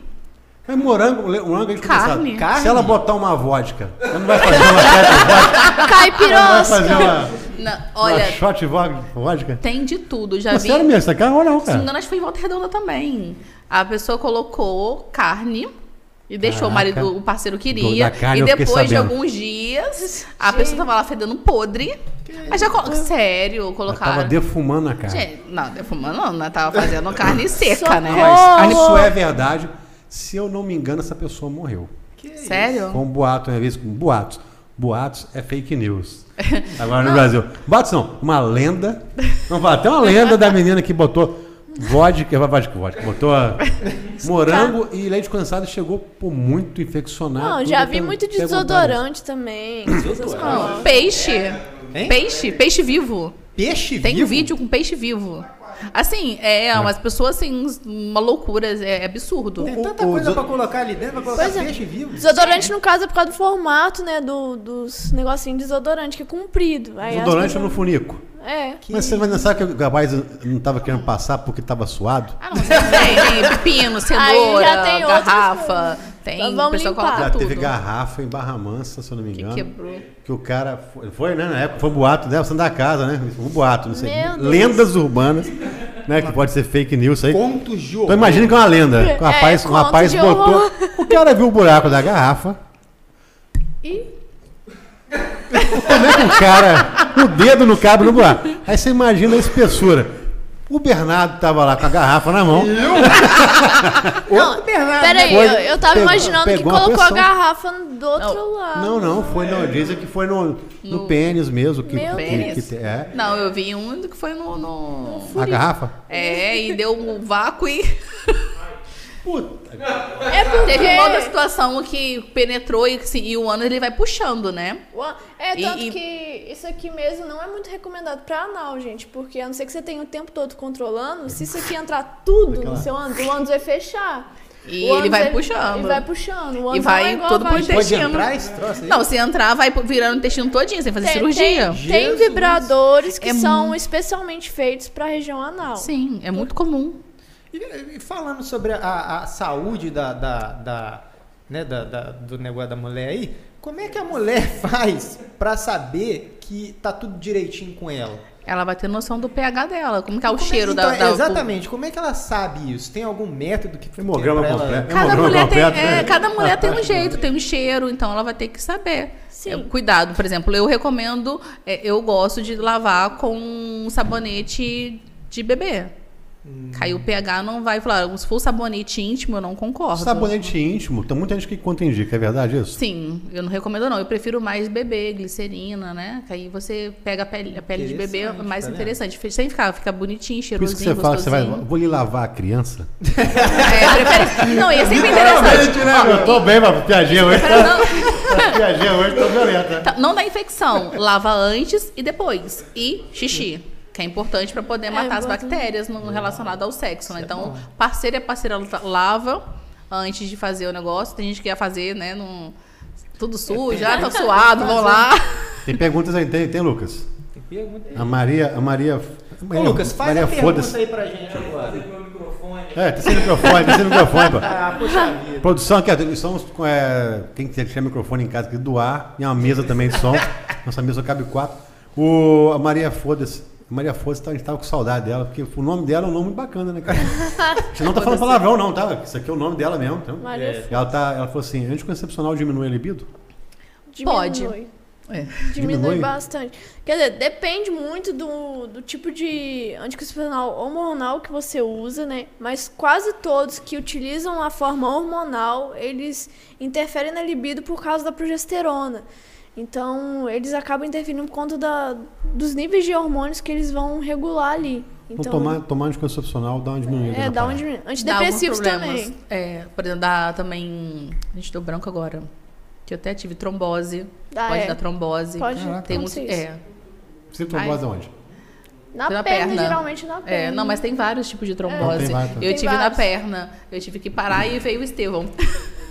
[SPEAKER 2] É morango, morango leite
[SPEAKER 4] Carne.
[SPEAKER 1] Carne?
[SPEAKER 2] Se ela botar uma vodka, ela não vai fazer uma shot vodka? Ela não vai fazer
[SPEAKER 3] Caipirosca!
[SPEAKER 2] uma,
[SPEAKER 4] Não,
[SPEAKER 2] uma
[SPEAKER 4] olha,
[SPEAKER 2] shot de vo- vodka?
[SPEAKER 4] tem de tudo. Já
[SPEAKER 2] Mas
[SPEAKER 4] vi.
[SPEAKER 2] sério mesmo, isso aqui é ou não,
[SPEAKER 4] Se não me
[SPEAKER 2] cara?
[SPEAKER 4] engano, acho que foi em Volta Redonda também. A pessoa colocou carne e deixou o
[SPEAKER 2] Caraca.
[SPEAKER 4] marido, o parceiro queria.
[SPEAKER 2] carne
[SPEAKER 4] e depois de alguns dias, a pessoa tava lá fedendo podre. Mas já colo... Sério,
[SPEAKER 2] Ela
[SPEAKER 4] colocaram.
[SPEAKER 2] tava defumando a carne.
[SPEAKER 4] Gente, não, defumando não, né? Tava fazendo carne seca,
[SPEAKER 3] Socorro.
[SPEAKER 4] né?
[SPEAKER 2] Mas isso é verdade. Se eu não me engano, essa pessoa morreu.
[SPEAKER 1] Que isso?
[SPEAKER 4] Sério?
[SPEAKER 2] Foi um boato, uma vez com boatos. Boatos é fake news. Agora no Brasil. Boatos não, uma lenda. Não, até uma lenda da menina que botou vodka, vodka, vodka botou morango e leite condensado e chegou por muito infeccionado.
[SPEAKER 3] Não, já vi muito desodorante também. coisas.
[SPEAKER 4] Peixe.
[SPEAKER 1] Hein?
[SPEAKER 4] Peixe, peixe vivo.
[SPEAKER 1] Peixe
[SPEAKER 4] Tem
[SPEAKER 1] vivo?
[SPEAKER 4] um vídeo com peixe vivo. Assim, é, umas pessoas assim, uma loucura, é absurdo.
[SPEAKER 1] Tem
[SPEAKER 2] O-
[SPEAKER 1] tanta
[SPEAKER 2] o
[SPEAKER 1] coisa
[SPEAKER 2] deso-
[SPEAKER 1] pra colocar ali dentro, vai colocar
[SPEAKER 3] Pois é.
[SPEAKER 1] peixe vivo.
[SPEAKER 3] Desodorante, no caso, é por causa do formato, né? Do, dos negocinhos de desodorante, que é comprido. Aí as
[SPEAKER 2] Desodorante no
[SPEAKER 3] pessoas-
[SPEAKER 2] funico.
[SPEAKER 3] É.
[SPEAKER 1] Que-
[SPEAKER 2] Mas você não sabe que o rapaz não estava querendo passar porque estava suado?
[SPEAKER 4] Ah, não, você tem, tem pepino, cenoura,
[SPEAKER 3] já tem
[SPEAKER 4] tem,
[SPEAKER 3] Então
[SPEAKER 4] o
[SPEAKER 3] vamos
[SPEAKER 4] pessoal
[SPEAKER 3] limpar.
[SPEAKER 4] coloca
[SPEAKER 2] Já
[SPEAKER 4] tudo.
[SPEAKER 2] teve garrafa em Barra Mansa, se eu não me
[SPEAKER 4] que
[SPEAKER 2] engano.
[SPEAKER 4] quebrou.
[SPEAKER 2] Que o cara foi, foi, né? Na época foi boato, né? Você da casa, né? Um boato, não sei.
[SPEAKER 3] Meu Deus.
[SPEAKER 2] Lendas urbanas, né? Que pode ser fake news isso aí.
[SPEAKER 1] Contos de
[SPEAKER 2] Então imagina que é uma lenda. O
[SPEAKER 3] É,
[SPEAKER 2] rapaz, o
[SPEAKER 3] conto
[SPEAKER 2] rapaz botou. O cara viu o buraco da garrafa.
[SPEAKER 3] E
[SPEAKER 2] Como é que o cara. O dedo não cabe no buraco. Aí você imagina a espessura. O Bernardo tava lá com a garrafa na mão.
[SPEAKER 3] Não,
[SPEAKER 1] Bernardo,
[SPEAKER 3] peraí,
[SPEAKER 2] Foi-
[SPEAKER 3] eu, eu tava
[SPEAKER 2] pegou-
[SPEAKER 3] imaginando que
[SPEAKER 2] pegou uma
[SPEAKER 3] colocou a garrafa do outro lado.
[SPEAKER 2] Não, não, foi no. Dizem que foi no, no,
[SPEAKER 4] No-
[SPEAKER 2] pênis mesmo. Que,
[SPEAKER 3] Meu
[SPEAKER 2] que-
[SPEAKER 4] Pênis?
[SPEAKER 2] que- é.
[SPEAKER 4] Não, eu vi um que foi no. no-
[SPEAKER 2] A garrafa?
[SPEAKER 4] É, e deu um vácuo e.
[SPEAKER 2] Puta.
[SPEAKER 3] É porque...
[SPEAKER 4] Teve uma outra situação que penetrou e, assim, e o ano ele vai puxando, né?
[SPEAKER 3] É,
[SPEAKER 4] E-
[SPEAKER 3] tanto
[SPEAKER 4] e-
[SPEAKER 3] que isso aqui mesmo não é muito recomendado pra anal, gente. Porque a não ser que você tenha o tempo todo controlando, se isso aqui entrar tudo no seu ânus, o ânus vai fechar.
[SPEAKER 4] E ele vai puxando.
[SPEAKER 3] Ele vai puxando. O ânus
[SPEAKER 4] E vai
[SPEAKER 3] é igual
[SPEAKER 4] todo pro intestino.
[SPEAKER 1] entrar esse troço aí?
[SPEAKER 4] Não, se entrar, vai virando o intestino todinho, sem fazer
[SPEAKER 3] Tem-
[SPEAKER 4] cirurgia.
[SPEAKER 3] Tem, tem vibradores que
[SPEAKER 4] É
[SPEAKER 3] são especialmente feitos pra região anal.
[SPEAKER 4] Sim, é muito comum.
[SPEAKER 1] E, e falando sobre a, a saúde da, da, da, né, da- da- do negócio da mulher aí, como é que a mulher faz pra saber que tá tudo direitinho com ela?
[SPEAKER 4] Ela vai ter noção do pH dela, como que é o
[SPEAKER 1] Como é-
[SPEAKER 4] cheiro
[SPEAKER 1] então,
[SPEAKER 4] da, da.
[SPEAKER 1] Exatamente. Como é que ela sabe isso? Tem algum método que
[SPEAKER 2] Hemograma
[SPEAKER 1] é
[SPEAKER 2] completo.
[SPEAKER 1] ela...
[SPEAKER 4] Cada
[SPEAKER 2] Hemograma
[SPEAKER 4] mulher, tem, é,
[SPEAKER 2] né?
[SPEAKER 4] cada mulher tem um jeito, tem um cheiro, então ela vai ter que saber.
[SPEAKER 3] Sim.
[SPEAKER 4] É, cuidado, por exemplo, eu recomendo, é, eu gosto de lavar com um sabonete de bebê. Caiu o pH, não vai falar. Se for sabonete íntimo, eu não concordo.
[SPEAKER 2] Sabonete íntimo, tem muita gente que contraindica, é verdade isso?
[SPEAKER 4] Sim, eu não recomendo não. Eu prefiro mais bebê, glicerina, né? Que aí você pega a pele, a pele de bebê, é mais
[SPEAKER 1] tá
[SPEAKER 4] interessante. Sem ficar, fica bonitinho,
[SPEAKER 2] Por
[SPEAKER 4] cheirosinho,
[SPEAKER 2] isso que você fala você vai. Vou lhe lavar a criança.
[SPEAKER 4] É, prefere... Não, e é sempre interessante. Ó,
[SPEAKER 2] Eu tô bem, mas piadinha hoje. Tá,
[SPEAKER 4] não-
[SPEAKER 2] piadinha hoje tá violenta.
[SPEAKER 4] Tá, Não dá infecção. Lava antes e depois. E xixi. Que é importante para poder matar as
[SPEAKER 3] importante.
[SPEAKER 4] bactérias no, relacionado ao sexo, né? Então, parceiro e a parceira lava antes de fazer o negócio. Tem gente que ia fazer, né? Num, tudo sujo, já tá suado, vão lá.
[SPEAKER 2] Tem perguntas aí, tem, tem Lucas?
[SPEAKER 1] Tem pergunta aí.
[SPEAKER 2] A Maria. A Maria.
[SPEAKER 1] Ô, Lucas, faz
[SPEAKER 2] Maria
[SPEAKER 1] a pergunta aí pra gente agora.
[SPEAKER 2] É, tem sem microfone, tem sem microfone, pô.
[SPEAKER 1] Ah, poxa vida.
[SPEAKER 2] Produção aqui, somos com, é, quem quiser tiver microfone em casa aqui doar, e uma mesa também de som. Nossa mesa cabe quatro. O, a Maria Foda-se. Maria Foda-se, tá- a gente tava com saudade dela, porque o nome dela é um nome bacana, né, cara? Gente não tá falando palavrão, não, tá? Isso aqui é o nome dela mesmo. Então.
[SPEAKER 3] Maria
[SPEAKER 2] Ela, tá, ela falou assim: anticoncepcional diminui a libido?
[SPEAKER 4] Pode.
[SPEAKER 3] diminui.
[SPEAKER 4] É.
[SPEAKER 3] Diminui,
[SPEAKER 2] Diminui?
[SPEAKER 3] bastante. Quer dizer, depende muito do, do tipo de anticoncepcional hormonal que você usa, né? Mas quase todos que utilizam a forma hormonal, eles interferem na libido por causa da progesterona. Então, eles acabam interferindo por conta da, dos níveis de hormônios que eles vão regular ali.
[SPEAKER 2] Então,
[SPEAKER 3] Então,
[SPEAKER 2] tomar, tomar anticoncepcional dá uma diminuída.
[SPEAKER 3] é,
[SPEAKER 2] na
[SPEAKER 3] dá um.
[SPEAKER 4] Dá alguns
[SPEAKER 3] Antidepressivos
[SPEAKER 4] problemas.
[SPEAKER 3] também.
[SPEAKER 4] É, por exemplo, dá também. A gente deu branco agora. Que eu até tive trombose.
[SPEAKER 3] Dá,
[SPEAKER 4] pode
[SPEAKER 3] é.
[SPEAKER 4] dar trombose.
[SPEAKER 3] Pode
[SPEAKER 2] Caraca.
[SPEAKER 4] Tem
[SPEAKER 3] isso.
[SPEAKER 4] É,
[SPEAKER 2] Você trombose aonde?
[SPEAKER 3] Na,
[SPEAKER 4] Na
[SPEAKER 3] perna,
[SPEAKER 4] perna.
[SPEAKER 3] geralmente na perna.
[SPEAKER 4] É, não, mas tem vários tipos de trombose.
[SPEAKER 2] tem vários, tá.
[SPEAKER 4] eu
[SPEAKER 3] Tem
[SPEAKER 4] tive na
[SPEAKER 3] vários.
[SPEAKER 4] perna. Eu tive que parar e veio o Estevão.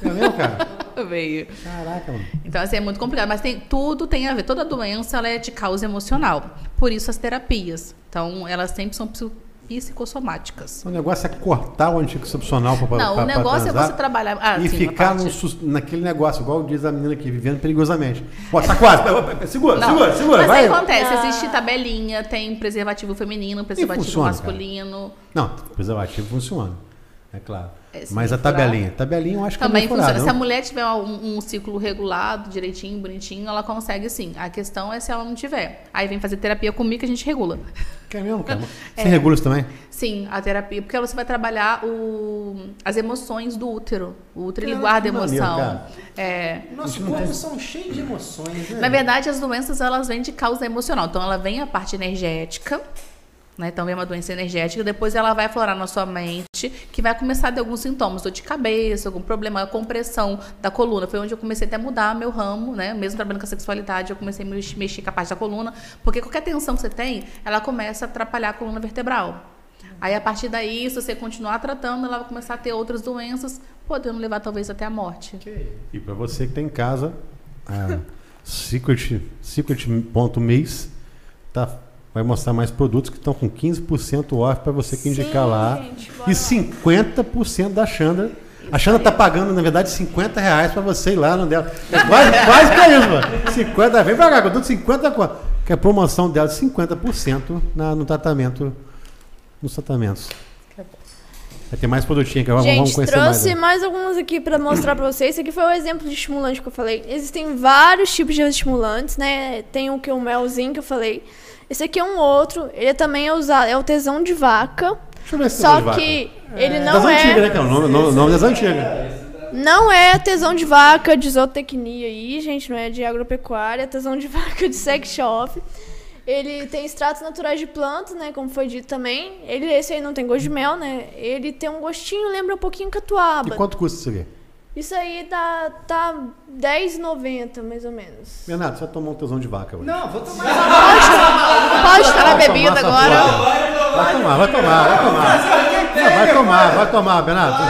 [SPEAKER 2] É mesmo, cara?
[SPEAKER 4] veio.
[SPEAKER 2] Caraca, mano.
[SPEAKER 4] Então, assim, é muito complicado. Mas tem, tudo tem a ver. Toda doença ela é de causa emocional. Por isso as terapias. Então, elas sempre são psico- psicossomáticas.
[SPEAKER 2] O negócio é cortar o anticoncepcional pra,
[SPEAKER 4] Não,
[SPEAKER 2] pra,
[SPEAKER 4] o negócio é você trabalhar. Ah,
[SPEAKER 2] e
[SPEAKER 4] sim,
[SPEAKER 2] ficar no naquele negócio, igual diz a menina aqui, vivendo perigosamente. Ó, tá quase. Segura,
[SPEAKER 4] Não,
[SPEAKER 2] segura, segura.
[SPEAKER 4] Mas
[SPEAKER 2] vai.
[SPEAKER 4] aí acontece,
[SPEAKER 3] Ah.
[SPEAKER 4] existe tabelinha, tem preservativo feminino, preservativo
[SPEAKER 2] funciona,
[SPEAKER 4] masculino.
[SPEAKER 2] Não, preservativo funciona. É claro.
[SPEAKER 4] É, se
[SPEAKER 2] Mas a tabelinha. Tabelinha eu acho que
[SPEAKER 4] Também
[SPEAKER 2] é meio furada,
[SPEAKER 4] funciona. Se a
[SPEAKER 2] não?
[SPEAKER 4] mulher tiver um, um ciclo regulado, direitinho, bonitinho, ela consegue sim. A questão é se ela não tiver. Aí vem fazer terapia comigo que a gente regula.
[SPEAKER 2] Quer mesmo, cara?
[SPEAKER 4] É.
[SPEAKER 2] Você regula isso também?
[SPEAKER 4] Sim, a terapia, porque você vai trabalhar o, as emoções do útero. O útero ele
[SPEAKER 2] Caraca,
[SPEAKER 4] guarda
[SPEAKER 2] que
[SPEAKER 4] emoção.
[SPEAKER 2] cara.
[SPEAKER 4] É,
[SPEAKER 1] Nosso corpo são cheios de emoções, né?
[SPEAKER 4] Na verdade, as doenças elas vêm de causa emocional. Então, ela vem a parte energética, né? Então, vem uma doença energética, depois ela vai aflorar na sua mente, que vai começar a ter alguns sintomas, dor de cabeça, algum problema, compressão da coluna. Foi onde eu comecei até a mudar meu ramo, né? Mesmo trabalhando com a sexualidade, eu comecei a me mexer com a parte da coluna, porque qualquer tensão que você tem, ela começa a atrapalhar a coluna vertebral. Aí, a partir daí, se você continuar tratando, ela vai começar a ter outras doenças, podendo levar talvez até a morte.
[SPEAKER 2] E para você que está em casa, a Secret, Secret.mês tá, vai mostrar mais produtos que estão com 15% off para você que indicar
[SPEAKER 3] Sim,
[SPEAKER 2] lá.
[SPEAKER 3] gente,
[SPEAKER 2] e
[SPEAKER 3] lá.
[SPEAKER 2] 50% da Xandra. A Xandra tá pagando, na verdade, 50 reais para você ir lá no dela. É quase, quase que é isso, mano. 50, vem pra cá, eu dou 50 conto. Que é a promoção dela de 50% na, no tratamento, nos tratamentos. Vai ter mais produtinho que agora vamos conhecer
[SPEAKER 3] trouxe
[SPEAKER 2] mais. né?
[SPEAKER 3] mais algumas aqui pra mostrar pra vocês. Esse aqui foi o exemplo de estimulante que eu falei. Existem vários tipos de estimulantes, né? Tem o que o melzinho que eu falei. Esse aqui é um outro. Ele também é usado, é o tesão de vaca.
[SPEAKER 2] Deixa eu ver se
[SPEAKER 3] Só
[SPEAKER 2] de vaca.
[SPEAKER 3] que ele
[SPEAKER 2] Das
[SPEAKER 3] não
[SPEAKER 2] antigas,
[SPEAKER 3] é,
[SPEAKER 2] né, cara? O nome, nome, nome das antigas.
[SPEAKER 3] não é tesão de vaca de zootecnia aí, gente, não é de agropecuária, é tesão de vaca de sex shop. Ele tem extratos naturais de plantas, né, como foi dito também. Ele esse aí não tem gosto de mel, né? Ele tem um gostinho, lembra um pouquinho
[SPEAKER 2] E
[SPEAKER 3] catuaba.
[SPEAKER 2] quanto custa isso aqui?
[SPEAKER 3] Isso aí dá, tá R$10,90, mais ou menos.
[SPEAKER 2] Renato, você vai tomar um tesão de vaca hoje.
[SPEAKER 1] Não, vou tomar.
[SPEAKER 4] Pode estar na
[SPEAKER 2] tomar
[SPEAKER 4] bebida agora.
[SPEAKER 2] Vai tomar, vai tomar, vai tomar. Não, vai tomar, vai tomar, Renato.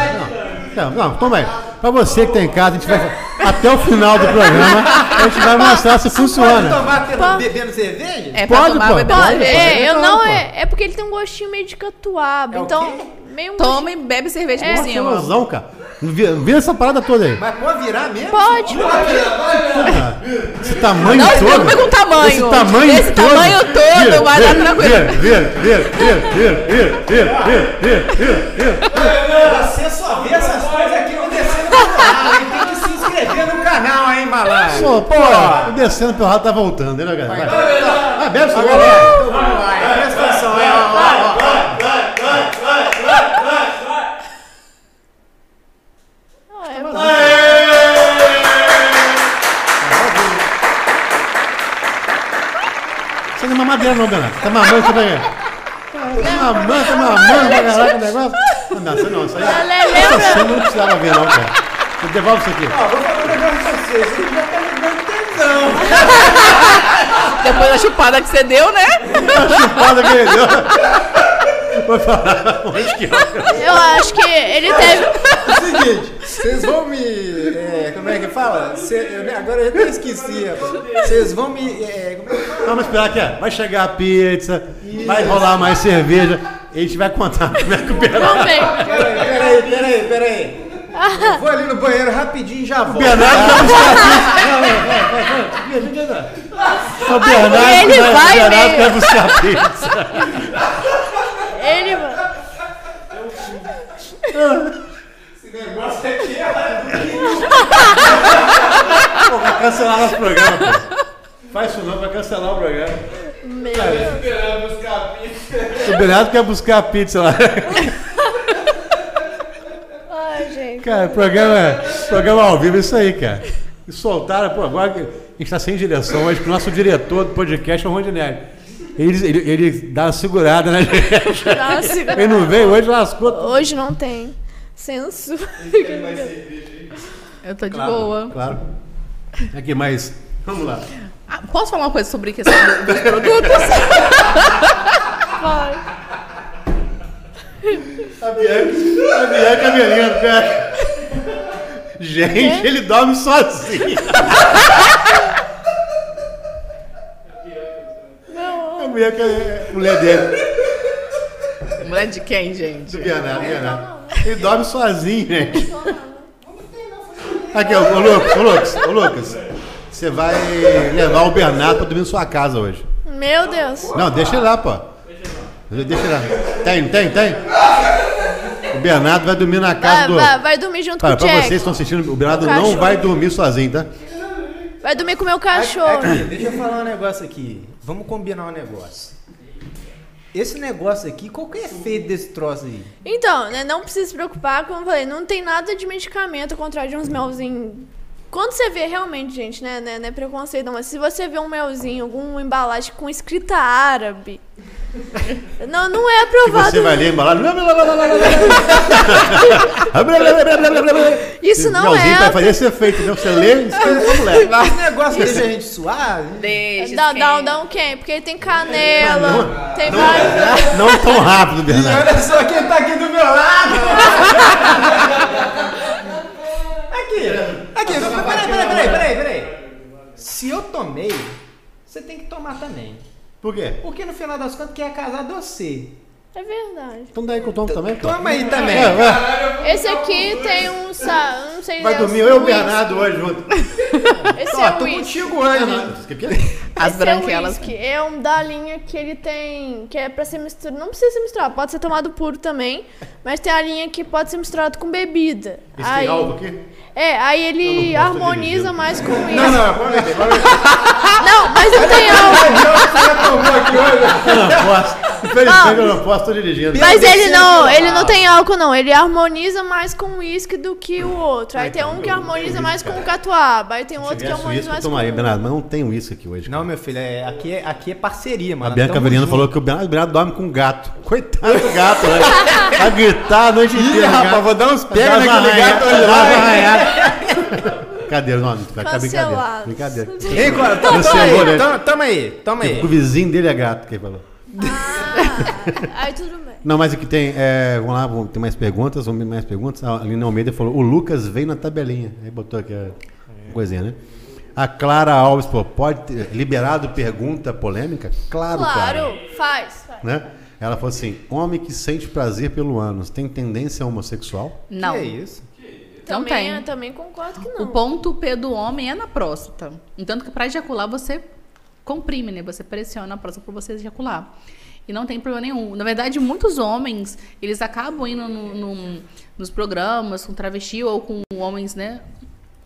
[SPEAKER 2] Não, não, não toma aí. Pra você que tá em casa, a gente vai. Até o final do programa, a gente vai mostrar se
[SPEAKER 1] Pode
[SPEAKER 2] funciona.
[SPEAKER 1] tomar tendo-
[SPEAKER 3] Pô.
[SPEAKER 1] bebendo cerveja?
[SPEAKER 4] É
[SPEAKER 2] Pode,
[SPEAKER 4] tomar.
[SPEAKER 2] Pode,
[SPEAKER 3] Pode,
[SPEAKER 2] pode,
[SPEAKER 3] é, eu
[SPEAKER 2] pode,
[SPEAKER 3] não é. É porque ele tem um gostinho meio de catuaba.
[SPEAKER 1] É o
[SPEAKER 3] então,
[SPEAKER 1] quê?
[SPEAKER 3] Meio um
[SPEAKER 4] Toma e bebe cerveja
[SPEAKER 3] É.
[SPEAKER 4] por
[SPEAKER 2] Que
[SPEAKER 4] cima.
[SPEAKER 2] ilusão, cara. Vira, essa parada toda aí.
[SPEAKER 1] Mas pode virar mesmo?
[SPEAKER 3] Pode.
[SPEAKER 2] Esse tamanho
[SPEAKER 4] Não
[SPEAKER 2] todo.
[SPEAKER 4] preocupe com o tamanho.
[SPEAKER 2] Esse tamanho
[SPEAKER 4] Esse
[SPEAKER 2] todo.
[SPEAKER 4] tamanho todo
[SPEAKER 2] Vira,
[SPEAKER 4] vai dar
[SPEAKER 2] vira,
[SPEAKER 4] tranquilo.
[SPEAKER 2] Vira, vira, vira, vira, vira, vira, vira, vira, vira, vira.
[SPEAKER 1] Você só vê essas coisas aqui no Descendo pelo hein? Tem que se inscrever no canal, hein, malandro?
[SPEAKER 2] Pô, pô, o descendo pelo ralo tá voltando, né, galera? Vai, vai bebe essa galera,
[SPEAKER 1] então vamos lá,
[SPEAKER 2] mamadeira não, Bernardo. Tá mamando também. Tá mamando, tá mamando pra caralho o negócio. Não, não, isso não, isso aí. Isso
[SPEAKER 3] lembra?
[SPEAKER 2] você não precisava ver, não, cara. Eu devolvo isso aqui.
[SPEAKER 1] Ó, vou falar um negócio pra vocês. Ele já tá me dando tesão.
[SPEAKER 4] Depois da chupada que você deu, né?
[SPEAKER 2] Foda que ele deu. Vou falar onde que é.
[SPEAKER 3] Eu acho que ele teve.
[SPEAKER 1] É o seguinte, vocês vão me. é, como é que fala? Cê- eu- agora eu até esqueci. Vocês vão me. é, como é que fala?
[SPEAKER 2] Vamos esperar aqui. Vai chegar a pizza, vai rolar mais cerveja. E a gente vai contar como é que o Bernardo.
[SPEAKER 3] Vamos ver.
[SPEAKER 1] Peraí, peraí, peraí, peraí. Eu vou ali no banheiro rapidinho e já volto.
[SPEAKER 2] Bernardo vai buscar pizza. Não, não, vai, vai, vai. Vem, vem, vem. O Bernardo
[SPEAKER 3] Ele
[SPEAKER 2] vai,
[SPEAKER 3] vai
[SPEAKER 2] o Bernardo vai buscar pizza.
[SPEAKER 1] Esse negócio aqui é.
[SPEAKER 2] Pô, vai cancelar nosso programa, pô. Faz isso não, vai cancelar o programa.
[SPEAKER 3] Meu Deus.
[SPEAKER 1] Esperando buscar pizza.
[SPEAKER 2] O Bernardo quer buscar a pizza lá.
[SPEAKER 3] Ai, gente.
[SPEAKER 2] Cara, programa, programa ao vivo, é isso aí, cara. E soltaram, pô, agora que a gente tá sem direção hoje, que o nosso diretor do podcast é o Rondinelli. Ele, ele, ele dá uma segurada na gente.
[SPEAKER 3] Nossa,
[SPEAKER 2] Ele não veio hoje, lascou.
[SPEAKER 3] Hoje não tem censura.
[SPEAKER 4] Eu tô de
[SPEAKER 2] Claro,
[SPEAKER 4] boa.
[SPEAKER 2] Claro. Aqui, mas. Vamos lá.
[SPEAKER 4] Ah, posso falar uma coisa sobre questão do- dos produtos?
[SPEAKER 3] Vai.
[SPEAKER 2] A Bianca, a Bianca é menina, cara. Gente, ele dorme sozinho. A Bianca é mulher dele.
[SPEAKER 4] Mulher de quem, gente?
[SPEAKER 2] Do Bernardo, Bernardo. Ele dorme sozinho, gente. Aqui, ô, ô Lucas, ô Lucas, ô Lucas. Você vai levar o Bernardo pra dormir na sua casa hoje.
[SPEAKER 3] Meu Deus.
[SPEAKER 2] Não, deixa ele lá, pô. Deixa ele lá. Tem, tem, tem. O Bernardo vai dormir na casa
[SPEAKER 3] Vai,
[SPEAKER 2] do.
[SPEAKER 3] vai, vai dormir junto
[SPEAKER 2] Para,
[SPEAKER 3] com o
[SPEAKER 2] pra
[SPEAKER 3] Jack.
[SPEAKER 2] vocês que estão assistindo, o Bernardo
[SPEAKER 3] O
[SPEAKER 2] não vai dormir sozinho, tá?
[SPEAKER 3] Vai dormir com o meu cachorro.
[SPEAKER 1] Aqui, deixa eu falar um negócio aqui. Vamos combinar um negócio. Esse negócio aqui, qual que é efeito desse troço aí?
[SPEAKER 3] Então, né, não precisa se preocupar, como eu falei, não tem nada de medicamento contrário de uns melzinhos. Quando você vê realmente, gente, né, né, não é preconceito, não, mas se você vê um melzinho, alguma embalagem com escrita árabe, não, não é
[SPEAKER 2] Que
[SPEAKER 3] aprovado.
[SPEAKER 2] você vai ler embalado.
[SPEAKER 3] Isso não
[SPEAKER 2] Melzinho
[SPEAKER 3] é.
[SPEAKER 2] vai fazer esse efeito, entendeu? Você lê e escreve como lê.
[SPEAKER 1] Esse negócio deixa a gente suave.
[SPEAKER 4] Deixa.
[SPEAKER 3] Dá, dá, dá um quem? Porque ele tem canela, tem vários.
[SPEAKER 2] Não tão rápido,
[SPEAKER 1] E
[SPEAKER 2] Bernardo.
[SPEAKER 1] olha só quem tá aqui do meu lado. aqui, aqui, peraí, peraí, peraí, peraí, peraí. Se eu tomei, você tem que tomar também.
[SPEAKER 2] Por quê?
[SPEAKER 1] Porque no final das contas, quem é casado é você.
[SPEAKER 3] É verdade.
[SPEAKER 2] Então daí que eu tomo também, pô.
[SPEAKER 1] Toma aí também.
[SPEAKER 2] É, vai.
[SPEAKER 3] Esse aqui tem um. sa- Não sei
[SPEAKER 2] Vai
[SPEAKER 3] é
[SPEAKER 2] dormir eu e o. Bernardo hoje junto.
[SPEAKER 3] Esse
[SPEAKER 1] Ó,
[SPEAKER 3] é
[SPEAKER 1] tô
[SPEAKER 3] o whisky.
[SPEAKER 1] contigo hoje.
[SPEAKER 2] É?
[SPEAKER 4] As
[SPEAKER 3] Esse
[SPEAKER 4] branquelas.
[SPEAKER 3] É, whisky. é um da linha que ele tem. Que é pra ser misturado. Não precisa ser misturado, pode ser tomado puro também. Mas tem a linha que pode ser misturado com bebida.
[SPEAKER 2] Esse
[SPEAKER 3] aí,
[SPEAKER 2] tem álcool aqui?
[SPEAKER 3] É, aí ele harmoniza mais com isso.
[SPEAKER 1] Não, não, pode ver, pode ver.
[SPEAKER 3] Não, mas não tem álcool.
[SPEAKER 1] Você já tomou aqui hoje?
[SPEAKER 2] Eu não posso. Infelizmente eu não posso, dirigindo.
[SPEAKER 3] Mas ele não, ele não tem álcool não, ele harmoniza mais com o uísque do que o outro. Aí tem um que harmoniza mais com o catuaba, aí tem outro que harmoniza mais com o...
[SPEAKER 2] Bernardo, mas não tem uísque aqui hoje.
[SPEAKER 1] Não, meu filho, é, aqui, é, aqui é parceria,
[SPEAKER 2] A
[SPEAKER 1] mano.
[SPEAKER 2] Bianca
[SPEAKER 1] Tamo
[SPEAKER 2] Avelino falou que o Bernardo, dorme com gato. Coitado do gato, né? Vai gritar a noite
[SPEAKER 1] Ih,
[SPEAKER 2] inteira.
[SPEAKER 1] rapaz,
[SPEAKER 2] gato.
[SPEAKER 1] vou dar uns pega
[SPEAKER 2] uma
[SPEAKER 1] naquele gato hoje
[SPEAKER 2] uma
[SPEAKER 1] lá.
[SPEAKER 2] Brincadeira, não, tá brincadeira.
[SPEAKER 3] Cancelado.
[SPEAKER 2] Brincadeira.
[SPEAKER 1] Ei, Cora, toma, toma
[SPEAKER 2] Cancelou, né?
[SPEAKER 1] aí, aí,
[SPEAKER 2] o
[SPEAKER 1] aí.
[SPEAKER 2] vizinho dele é gato, que ele falou.
[SPEAKER 3] Ah, aí tudo bem.
[SPEAKER 2] Não, mas aqui tem. É, vamos lá, vamos, tem mais perguntas. Vamos ver mais perguntas. A Aline Almeida falou: o Lucas veio na tabelinha. Aí botou aqui a coisinha, né? A Clara Alves, pô, pode ter liberado pergunta polêmica? Claro, Clara.
[SPEAKER 3] Claro, faz, faz.
[SPEAKER 2] Né? Ela falou assim: homem que sente prazer pelo ânus tem tendência homossexual?
[SPEAKER 4] Não.
[SPEAKER 1] Que é isso?
[SPEAKER 4] Não
[SPEAKER 3] também,
[SPEAKER 4] tem.
[SPEAKER 3] eu também concordo que não.
[SPEAKER 4] O ponto P do homem é na próstata. Entanto que para ejacular você comprime, né? Você pressiona a próstata para você ejacular. E não tem problema nenhum. Na verdade, muitos homens, eles acabam indo no- no- nos programas com travesti ou com homens, né?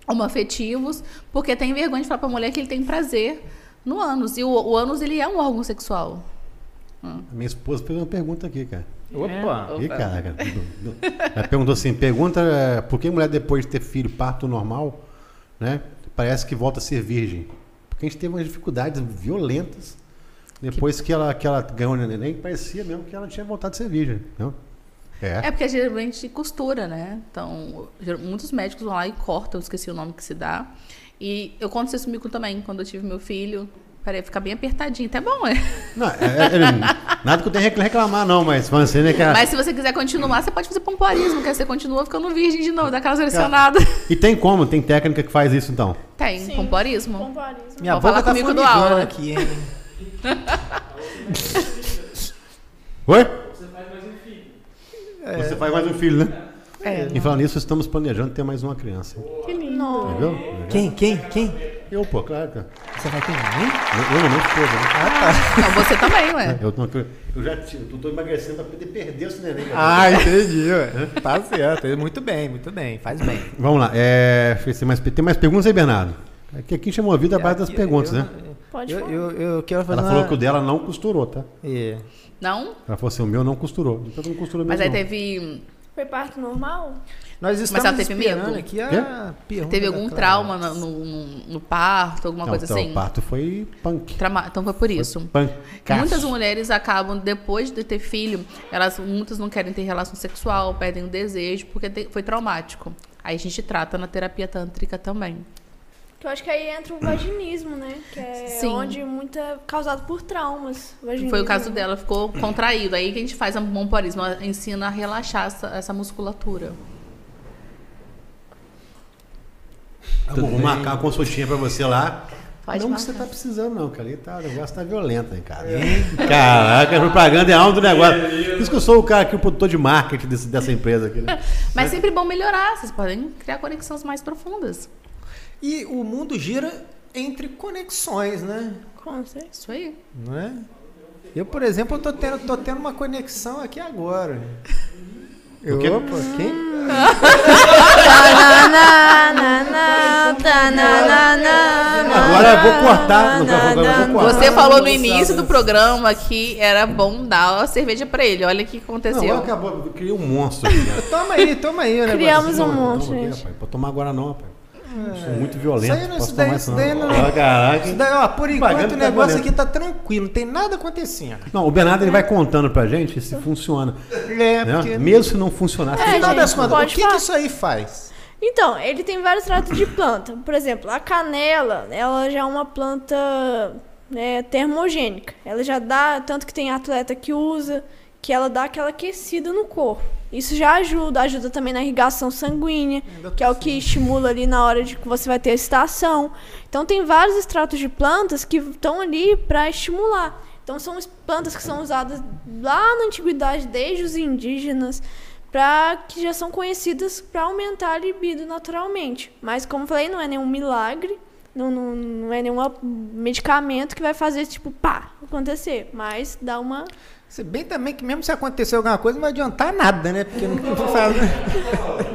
[SPEAKER 4] Homoafetivos, porque tem vergonha de falar pra mulher que ele tem prazer no ânus. E o, o ânus, ele é um órgão sexual.
[SPEAKER 2] A minha esposa fez uma pergunta aqui, cara.
[SPEAKER 1] Opa.
[SPEAKER 2] Ih, cara, ela perguntou assim: pergunta é, por que mulher depois de ter filho, parto normal, né? Parece que volta a ser virgem. Porque a gente teve umas dificuldades violentas Depois que ela, que ela ganhou o neném, parecia mesmo que ela tinha voltado de ser virgem. Não? É.
[SPEAKER 4] É porque geralmente costura, né? Então, muitos médicos vão lá e cortam, eu esqueci o nome que se dá. E eu aconteceu isso comigo também, quando eu tive meu filho. Peraí, fica bem apertadinho, até bom, é.
[SPEAKER 2] Não, é- é- nada que eu tenha que reclamar, não, mas você, né, cara?
[SPEAKER 4] Mas se você quiser continuar, você pode fazer pompoarismo, que aí você continua ficando virgem de novo, daquela selecionada.
[SPEAKER 2] E tem como? Tem técnica que faz isso, então?
[SPEAKER 4] Tem,
[SPEAKER 3] Sim.
[SPEAKER 4] pompoarismo.
[SPEAKER 3] Pompoarismo.
[SPEAKER 1] Minha
[SPEAKER 4] Vou
[SPEAKER 1] boca
[SPEAKER 4] falar
[SPEAKER 1] tá
[SPEAKER 4] comigo do aula.
[SPEAKER 1] aqui, hein?
[SPEAKER 2] Oi? Você faz mais um filho. Você faz mais um filho, né?
[SPEAKER 4] É.
[SPEAKER 2] E falando nisso, estamos planejando ter mais uma criança.
[SPEAKER 3] Que lindo.
[SPEAKER 2] Entendeu?
[SPEAKER 1] Quem, quem, quem?
[SPEAKER 2] Eu, pô, claro, cara.
[SPEAKER 1] Você vai ter neném?
[SPEAKER 2] Eu, eu não, minha esposa, né?
[SPEAKER 4] Não, você também, ué.
[SPEAKER 2] Eu, não, eu já tive, eu tô emagrecendo pra poder perder esse neném.
[SPEAKER 1] Ah, entendi, ué. Tá certo. Muito bem, muito bem. Faz bem.
[SPEAKER 2] Vamos lá. É, tem mais, tem mais perguntas aí, Bernardo? Aqui, aqui chamou a vida a base das
[SPEAKER 1] Aqui,
[SPEAKER 2] perguntas,
[SPEAKER 1] eu-
[SPEAKER 2] né?
[SPEAKER 3] Pode
[SPEAKER 1] Eu, eu, eu quero fazer
[SPEAKER 2] Ela falou
[SPEAKER 1] uma...
[SPEAKER 2] que o dela não costurou, tá?
[SPEAKER 1] É.
[SPEAKER 4] Não?
[SPEAKER 2] Ela falou assim, o meu não costurou. Então não costurou
[SPEAKER 4] Mas aí
[SPEAKER 2] não.
[SPEAKER 4] teve,
[SPEAKER 3] Foi parto normal?
[SPEAKER 1] Nós estamos
[SPEAKER 4] ela teve medo?
[SPEAKER 1] aqui a
[SPEAKER 4] teve algum trauma no, no, no- parto, alguma
[SPEAKER 2] Não,
[SPEAKER 4] coisa
[SPEAKER 2] então,
[SPEAKER 4] assim?
[SPEAKER 2] o parto foi punk.
[SPEAKER 4] Trauma- Então foi por isso.
[SPEAKER 2] Punk.
[SPEAKER 4] Muitas mulheres acabam, depois de ter filho, elas muitas não querem ter relação sexual, perdem o desejo, porque foi traumático. Aí a gente trata na terapia tântrica também.
[SPEAKER 3] Que eu acho que aí entra o vaginismo, né? Que é
[SPEAKER 4] Sim.
[SPEAKER 3] onde muito é causado por traumas. Vaginismo.
[SPEAKER 4] Foi o caso dela, ficou contraído. Aí que a gente faz ela ensina a relaxar essa, essa musculatura.
[SPEAKER 2] Tá vou marcar uma consultinha pra você lá.
[SPEAKER 4] Pode
[SPEAKER 2] não que você tá precisando, não, cara. Ali tá, o negócio tá violento, hein, cara. Caraca, a propaganda é alma do negócio. Por isso que eu sou o cara aqui, o produtor de marketing desse- dessa empresa aqui, né?
[SPEAKER 4] Mas sempre bom melhorar, vocês podem criar conexões mais profundas.
[SPEAKER 1] E o mundo gira entre conexões, né?
[SPEAKER 3] Com certeza.
[SPEAKER 4] Isso aí.
[SPEAKER 1] Não é? Eu, por exemplo, eu tô tendo, tô tendo uma conexão aqui agora. Eu,
[SPEAKER 2] quê?
[SPEAKER 1] opa, quem?
[SPEAKER 2] Agora eu vou cortar. Não, agora eu vou cortar.
[SPEAKER 4] Você falou no
[SPEAKER 1] não
[SPEAKER 4] início do programa que era bom dar a cerveja pra ele. Olha o que
[SPEAKER 2] Não,
[SPEAKER 4] aconteceu.
[SPEAKER 2] agora acabou. Eu criei um monstro aqui.
[SPEAKER 1] Toma aí, toma aí.
[SPEAKER 3] Criamos um
[SPEAKER 2] Não, não, não,
[SPEAKER 3] gente.
[SPEAKER 2] rapaz. Pode tomar agora não, rapaz. Sou muito violento.
[SPEAKER 1] Isso aí não- isso daí- isso
[SPEAKER 2] não.
[SPEAKER 1] daí não-
[SPEAKER 2] Ah, caraca.
[SPEAKER 1] Isso daí, ó, por enquanto
[SPEAKER 2] Propaganda
[SPEAKER 1] o
[SPEAKER 2] tá
[SPEAKER 1] negócio
[SPEAKER 2] valendo.
[SPEAKER 1] aqui tá tranquilo, não tem nada acontecendo.
[SPEAKER 2] Não, o Bernardo ele vai contando pra gente se funciona.
[SPEAKER 1] É,
[SPEAKER 2] né?
[SPEAKER 1] porque.
[SPEAKER 2] Mesmo se não funcionar.
[SPEAKER 3] É,
[SPEAKER 1] das contas, o que, que isso aí faz?
[SPEAKER 3] Então, ele tem vários tratos de planta. Por exemplo, a canela, ela já é uma planta né, termogênica. Ela já dá, tanto que tem atleta que usa, que ela dá aquela aquecida no corpo. Isso já ajuda, ajuda também na irrigação sanguínea, que é o que estimula ali na hora de que você vai ter a excitação. Então tem vários extratos de plantas que estão ali para estimular. Então são as plantas que são usadas lá na antiguidade, desde os indígenas, para que já são conhecidas para aumentar a libido naturalmente. Mas como falei, não é nenhum milagre, não, não, não é nenhum medicamento que vai fazer tipo pá acontecer, mas dá uma
[SPEAKER 1] Se bem também que mesmo se acontecer alguma coisa, não vai adiantar nada, né? Porque não faz.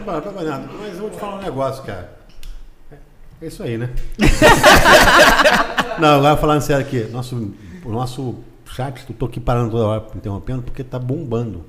[SPEAKER 2] Para, para, Bernardo, mas eu vou te falar um negócio, cara. É isso aí, né? Não, agora falando sério aqui, nosso, o nosso chat, eu tô aqui parando toda hora, interrompendo, porque tá bombando.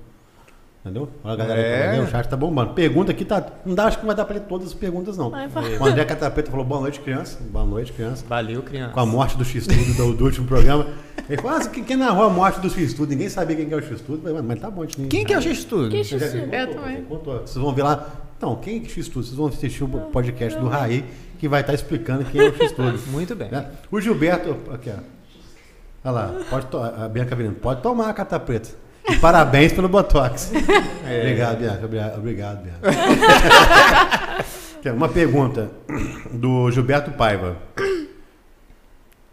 [SPEAKER 2] Entendeu? Olha a galera
[SPEAKER 1] É.
[SPEAKER 2] aí, o chat tá bombando. Pergunta aqui tá. Não dá, acho que não vai dar pra ler todas as perguntas, não.
[SPEAKER 3] Vai, vai.
[SPEAKER 2] O André Catapeta falou boa noite, criança. Boa noite, criança.
[SPEAKER 1] Valeu, criança.
[SPEAKER 2] Com a morte do X-Tudo do, do último programa. Ele falou, ah, quem, quem narrou a morte do X-Tudo? Ninguém sabia quem que é o X-Tudo. Mas, mas tá bom, a gente
[SPEAKER 1] Quem que é o X-Tudo?
[SPEAKER 3] Que
[SPEAKER 2] você já
[SPEAKER 3] X-Tudo?
[SPEAKER 4] Eu também.
[SPEAKER 2] contou. Vocês vão ver lá. Então, quem é X-Tudo? Vocês vão assistir o podcast do Raí, que vai estar explicando quem é o X-Tudo.
[SPEAKER 1] Muito bem.
[SPEAKER 2] né? O Gilberto. Aqui, ó. Olha lá, pode a Bianca pode tomar a cata preta. E parabéns pelo Botox. Obrigado, Bianca. Obrigado, obrigado Bianca. Uma pergunta do Gilberto Paiva.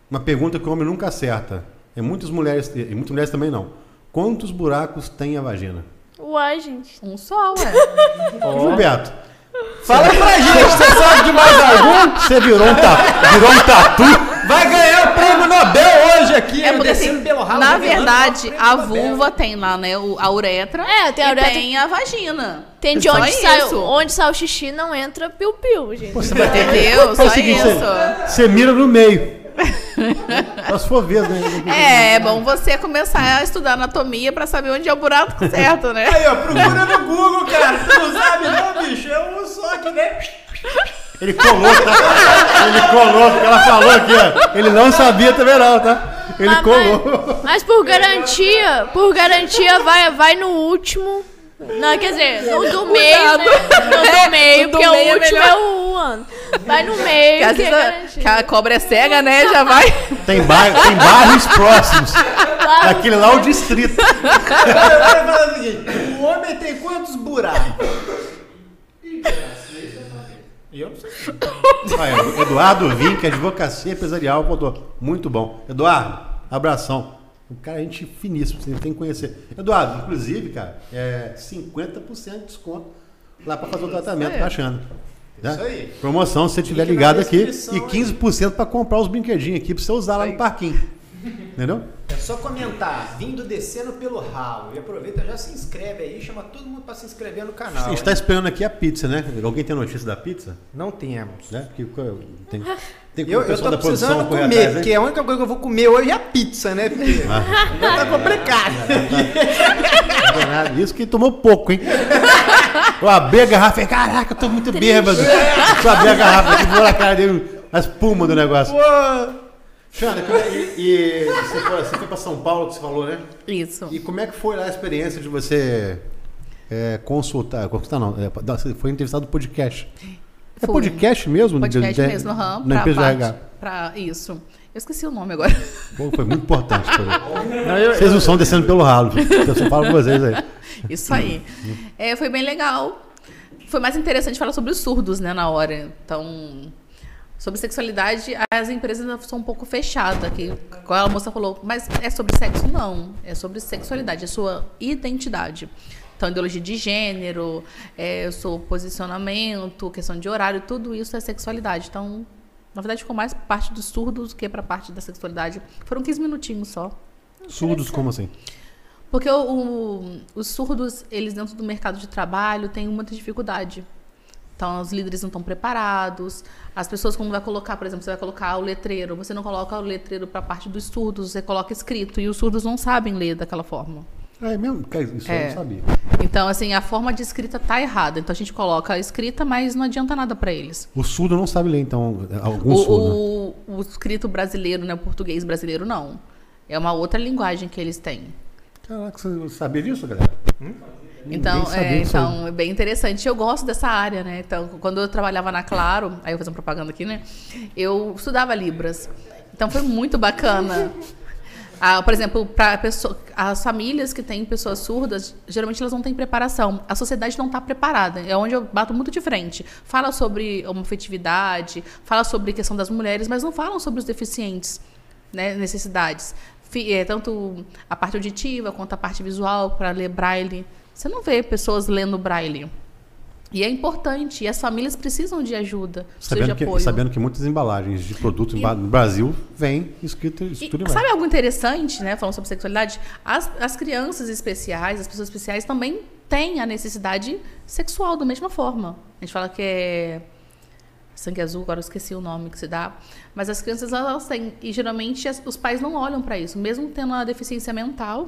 [SPEAKER 2] Uma pergunta que o homem nunca acerta. E muitas mulheres, e muitas mulheres também não. Quantos buracos tem a vagina?
[SPEAKER 3] Uai, gente.
[SPEAKER 4] Um só, ué.
[SPEAKER 2] Gilberto,
[SPEAKER 1] Fala pra gente, você sabe de mais algum?
[SPEAKER 2] você virou um, ta- virou um tatu?
[SPEAKER 1] Vai ganhar o prêmio Nobel hoje aqui.
[SPEAKER 4] É porque, assim,
[SPEAKER 1] pelo ralo,
[SPEAKER 4] na verdade, a
[SPEAKER 1] Nobel.
[SPEAKER 4] vulva tem lá, né, o- a uretra.
[SPEAKER 3] É, tem a
[SPEAKER 4] e
[SPEAKER 3] uretra-
[SPEAKER 4] tem a vagina.
[SPEAKER 3] Tem de
[SPEAKER 4] Só
[SPEAKER 3] onde sai,
[SPEAKER 4] isso.
[SPEAKER 3] onde sai o xixi não entra piu-piu, gente.
[SPEAKER 4] Entendeu?
[SPEAKER 2] Faz
[SPEAKER 4] Só
[SPEAKER 2] o seguinte,
[SPEAKER 4] isso.
[SPEAKER 2] Você, você mira no meio. Só se for ver, né?
[SPEAKER 4] É, é bom você começar a estudar anatomia pra saber onde é o buraco certo, né?
[SPEAKER 1] Aí, ó, procura no Google, cara. Tu não sabe não, bicho. É um só que, né?
[SPEAKER 2] Ele colou, tá? Ele colou, porque ela falou aqui, ó. Ele não sabia também não, tá? Ele
[SPEAKER 3] Mas-
[SPEAKER 2] colou.
[SPEAKER 3] Mas por garantia, por garantia, vai, vai no último. Não, quer dizer, no do meio, né? No do meio,
[SPEAKER 4] O
[SPEAKER 3] porque
[SPEAKER 4] meio é
[SPEAKER 3] o último
[SPEAKER 4] melhor.
[SPEAKER 3] é o ano. Vai no meio,
[SPEAKER 4] Que
[SPEAKER 3] é
[SPEAKER 4] que a cobra é cega, né? Já vai.
[SPEAKER 2] Tem, bairro, tem bairros próximos. Aquele lá é o distrito.
[SPEAKER 1] Agora vai falar o seguinte: o homem tem quantos buracos? Eu não sei.
[SPEAKER 2] Olha, o Eduardo Vinck, advocacia empresarial, botou. Muito bom. Eduardo, abração. O cara é gente finíssimo, você tem que conhecer. Eduardo, inclusive, cara, é 50% de desconto lá para fazer o tratamento,
[SPEAKER 4] aí.
[SPEAKER 2] tá achando? Né?
[SPEAKER 1] Isso aí.
[SPEAKER 2] Promoção, se você estiver ligado aqui. E 15% para comprar os brinquedinhos aqui para você usar lá no parquinho. Entendeu?
[SPEAKER 1] É só comentar, vindo descendo pelo ralo. E aproveita, já se inscreve aí, chama todo mundo pra se inscrever no
[SPEAKER 2] A
[SPEAKER 1] canal.
[SPEAKER 2] gente está esperando aqui a pizza, né? Alguém tem notícia da pizza?
[SPEAKER 1] Não temos.
[SPEAKER 2] Né? Porque tem, tem como
[SPEAKER 1] Eu, eu
[SPEAKER 2] pessoal
[SPEAKER 1] tô precisando comer,
[SPEAKER 2] atrás,
[SPEAKER 1] porque a única coisa que eu vou comer hoje é a pizza, né? Porque
[SPEAKER 2] Ah.
[SPEAKER 1] tá complicado.
[SPEAKER 2] Não é nada. Isso que tomou pouco, hein? Eu abri a garrafa e caraca, eu tô muito bêbado. Só abri a garrafa e vou na cara dele a espuma do negócio.
[SPEAKER 1] Pô,
[SPEAKER 2] Xana, é- e, e você, foi, você foi pra São Paulo, que você falou, né?
[SPEAKER 4] Isso.
[SPEAKER 2] E como é que foi lá a experiência de você é, consultar? Consultar não, é, você foi entrevistado no podcast. É
[SPEAKER 4] Fui.
[SPEAKER 2] podcast mesmo?
[SPEAKER 4] Podcast
[SPEAKER 2] De- de-
[SPEAKER 4] mesmo, aham.
[SPEAKER 2] Na
[SPEAKER 4] pra
[SPEAKER 2] empresa
[SPEAKER 4] parte-
[SPEAKER 2] de RH.
[SPEAKER 4] pra- Isso. Eu esqueci o nome agora.
[SPEAKER 2] Pô, foi muito importante.
[SPEAKER 1] não, eu,
[SPEAKER 2] Vocês não estão descendo pelo ralo. Eu só falo com vocês aí.
[SPEAKER 4] Isso aí. É, foi bem legal. Foi mais interessante falar sobre os surdos, né, na hora. Então, sobre sexualidade, as empresas são um pouco fechadas. Que, a moça falou, mas é sobre sexo? Não. É sobre sexualidade, é sua identidade. Então, ideologia de gênero, é, o seu posicionamento, questão de horário, tudo isso é sexualidade. Então, na verdade, ficou mais parte dos surdos do que para parte da sexualidade. Foram 15 minutinhos só.
[SPEAKER 2] Surdos, como assim?
[SPEAKER 4] Porque o- o- os surdos, eles dentro do mercado de trabalho têm muita dificuldade. Então, os líderes não estão preparados. As pessoas, quando vai colocar, por exemplo, você vai colocar o letreiro, você não coloca o letreiro para a parte dos surdos, você coloca escrito. E os surdos não sabem ler daquela forma.
[SPEAKER 2] É mesmo? Isso eu
[SPEAKER 4] É.
[SPEAKER 2] não sabia.
[SPEAKER 4] Então, assim, a forma de escrita tá errada. Então, a gente coloca a escrita, mas não adianta nada para eles.
[SPEAKER 2] O surdo não sabe ler, então. Algum
[SPEAKER 4] O,
[SPEAKER 2] surdo.
[SPEAKER 4] o, o escrito brasileiro, né, o português brasileiro, não. É uma outra linguagem que eles têm.
[SPEAKER 2] Caraca, você sabia disso, galera?
[SPEAKER 4] Então, é, então é bem interessante. Eu gosto dessa área, né? Então, quando eu trabalhava na Claro, aí eu vou fazer uma propaganda aqui, né? Eu estudava Libras. Então foi muito bacana. Ah, por exemplo, para as famílias que têm pessoas surdas, geralmente elas não têm preparação. A sociedade não está preparada. É onde eu bato muito de frente. Fala sobre homofetividade, fala sobre a questão das mulheres, mas não falam sobre os deficientes, né, necessidades. É, tanto a parte auditiva quanto a parte visual para ler braille. Você não vê pessoas lendo braille. E é importante, e as famílias precisam de ajuda, precisam de
[SPEAKER 2] Sabendo que, sabendo que muitas embalagens de produtos ba- no Brasil vêm escrito
[SPEAKER 4] E
[SPEAKER 2] tudo em
[SPEAKER 4] sabe algo interessante, né? Falando sobre sexualidade? As, as crianças especiais, as pessoas especiais também têm a necessidade sexual da mesma forma. A gente fala que é sangue azul, agora eu esqueci o nome que se dá. Mas as crianças, elas têm. E geralmente as- os pais não olham para isso. Mesmo tendo uma deficiência mental,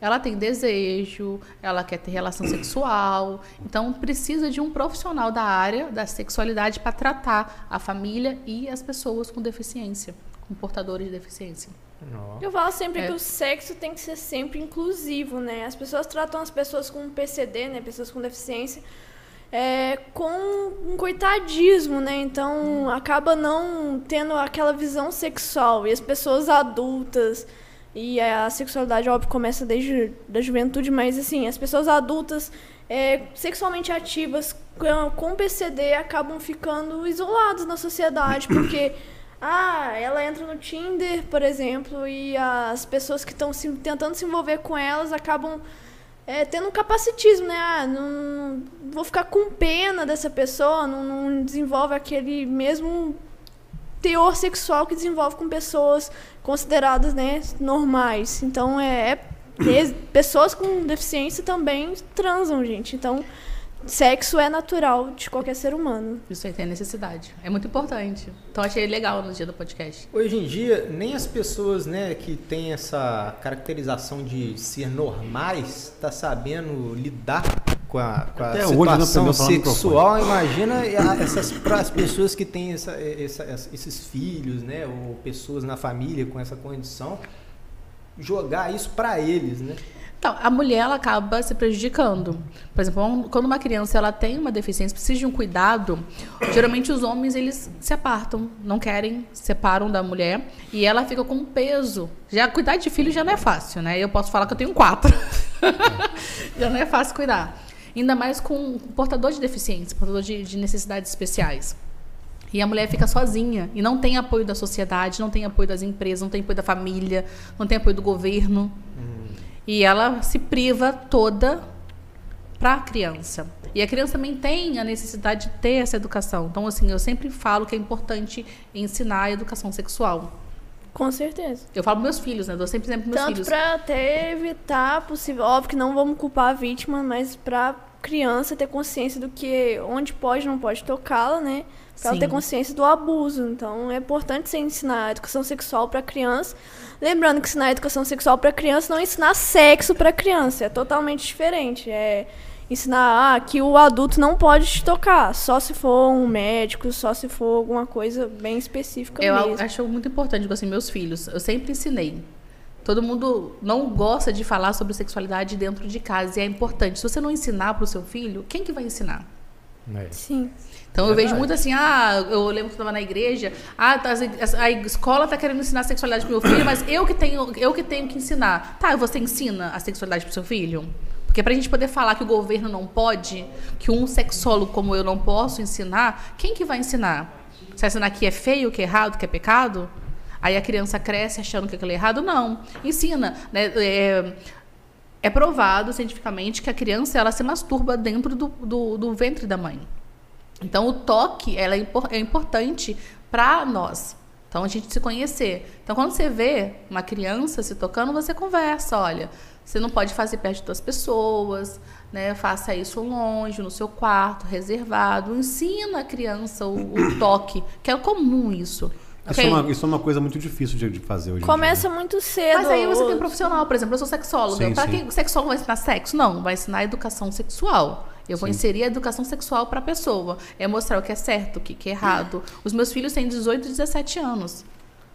[SPEAKER 4] ela tem desejo, ela quer ter relação sexual. Então, precisa de um profissional da área da sexualidade para tratar a família e as pessoas com deficiência, com portadores de deficiência.
[SPEAKER 3] Eu falo sempre
[SPEAKER 4] É.
[SPEAKER 3] que o sexo tem que ser sempre inclusivo, né? As pessoas tratam as pessoas com PCD, né? Pessoas com deficiência, é, com um coitadismo, né? Então acaba não tendo aquela visão sexual. E as pessoas adultas, e a sexualidade, óbvio, começa desde da juventude, mas assim, as pessoas adultas é, sexualmente ativas com, PCD acabam ficando isoladas na sociedade, porque ah, ela entra no Tinder, por exemplo, e as pessoas que estão tentando se envolver com elas acabam é, tendo um capacitismo, né? Ah, não, não- vou ficar com pena dessa pessoa, não, não desenvolve aquele mesmo teor sexual que desenvolve com pessoas consideradas né, normais. Então, é, é- pessoas com deficiência também transam, gente. Então, sexo é natural de qualquer ser humano.
[SPEAKER 4] Isso aí tem necessidade. É muito importante. Então, achei legal no dia do podcast.
[SPEAKER 1] Hoje em dia, nem as pessoas né, que têm essa caracterização de ser normais tá sabendo lidar com a, com a
[SPEAKER 2] hoje não
[SPEAKER 1] situação sexual, imagina a- essas pra- as pessoas que têm essa- essa- esses filhos, né? Ou pessoas na família com essa condição, jogar isso pra eles, né?
[SPEAKER 4] Então, a mulher ela acaba se prejudicando. Por exemplo, quando uma criança ela tem uma deficiência, precisa de um cuidado, geralmente os homens eles se apartam, não querem, se separam da mulher e ela fica com um peso. Já cuidar de filho já não é fácil, né? Eu posso falar que eu tenho quatro. já não é fácil cuidar. Ainda mais com portador de deficiência, portador de, de necessidades especiais. E a mulher fica sozinha e não tem apoio da sociedade, não tem apoio das empresas, não tem apoio da família, não tem apoio do governo. E ela se priva toda para a criança. E a criança também tem a necessidade de ter essa educação. Então, assim, eu sempre falo que é importante ensinar a educação sexual.
[SPEAKER 3] Com certeza.
[SPEAKER 4] Eu falo para meus filhos, né? Eu dou sempre exemplo para meus
[SPEAKER 3] Tanto
[SPEAKER 4] filhos.
[SPEAKER 3] pra até evitar possível. Óbvio que não vamos culpar a vítima, mas pra criança ter consciência do que onde pode não pode tocá-la, né? Pra ela ter consciência do abuso. Então é importante você ensinar a educação sexual pra criança. Lembrando que ensinar a educação sexual pra criança não é ensinar sexo pra criança, é totalmente diferente. É ensinar ah, que o adulto não pode te tocar, só se for um médico, só se for alguma coisa bem específica
[SPEAKER 4] Eu
[SPEAKER 3] mesmo.
[SPEAKER 4] acho muito importante, tipo assim, meus filhos, eu sempre ensinei. Todo mundo não gosta de falar sobre sexualidade dentro de casa e é importante. Se você não ensinar para o seu filho, quem que vai ensinar?
[SPEAKER 3] Sim.
[SPEAKER 4] Então eu vejo muito assim, ah, eu lembro que eu estava na igreja, ah, tá, a escola está querendo ensinar sexualidade pro meu filho, mas eu que tenho, eu que tenho que ensinar. Tá, você ensina a sexualidade pro seu filho? Porque pra gente poder falar que o governo não pode, que um sexólogo como eu não posso ensinar, quem que vai ensinar? Você vai ensinar que é feio, que é errado, que é pecado? Aí a criança cresce achando que aquilo é errado? Não. Ensina. Né? É, é provado cientificamente que a criança ela se masturba dentro do, do, do ventre da mãe. Então, o toque ela é, impor- é importante para nós. Então, a gente se conhecer. Então, quando você vê uma criança se tocando, você conversa. Olha, você não pode fazer perto de outras pessoas, né? Faça isso longe, no seu quarto, reservado. Ensina a criança o, o toque, que é comum isso.
[SPEAKER 2] Isso,
[SPEAKER 4] Ok?
[SPEAKER 2] é uma, isso é uma coisa muito difícil de, de fazer hoje em
[SPEAKER 3] Começa
[SPEAKER 2] dia.
[SPEAKER 3] muito cedo.
[SPEAKER 4] Mas aí você tem um
[SPEAKER 3] o-
[SPEAKER 4] profissional, por exemplo, eu sou sexóloga.
[SPEAKER 2] Sim,
[SPEAKER 4] Para que o sexólogo vai ensinar sexo? Não, vai ensinar educação sexual. Eu vou
[SPEAKER 2] Sim.
[SPEAKER 4] inserir a educação sexual para a pessoa. É mostrar o que é certo, o que que é errado. Os meus filhos têm 18 e 17 anos.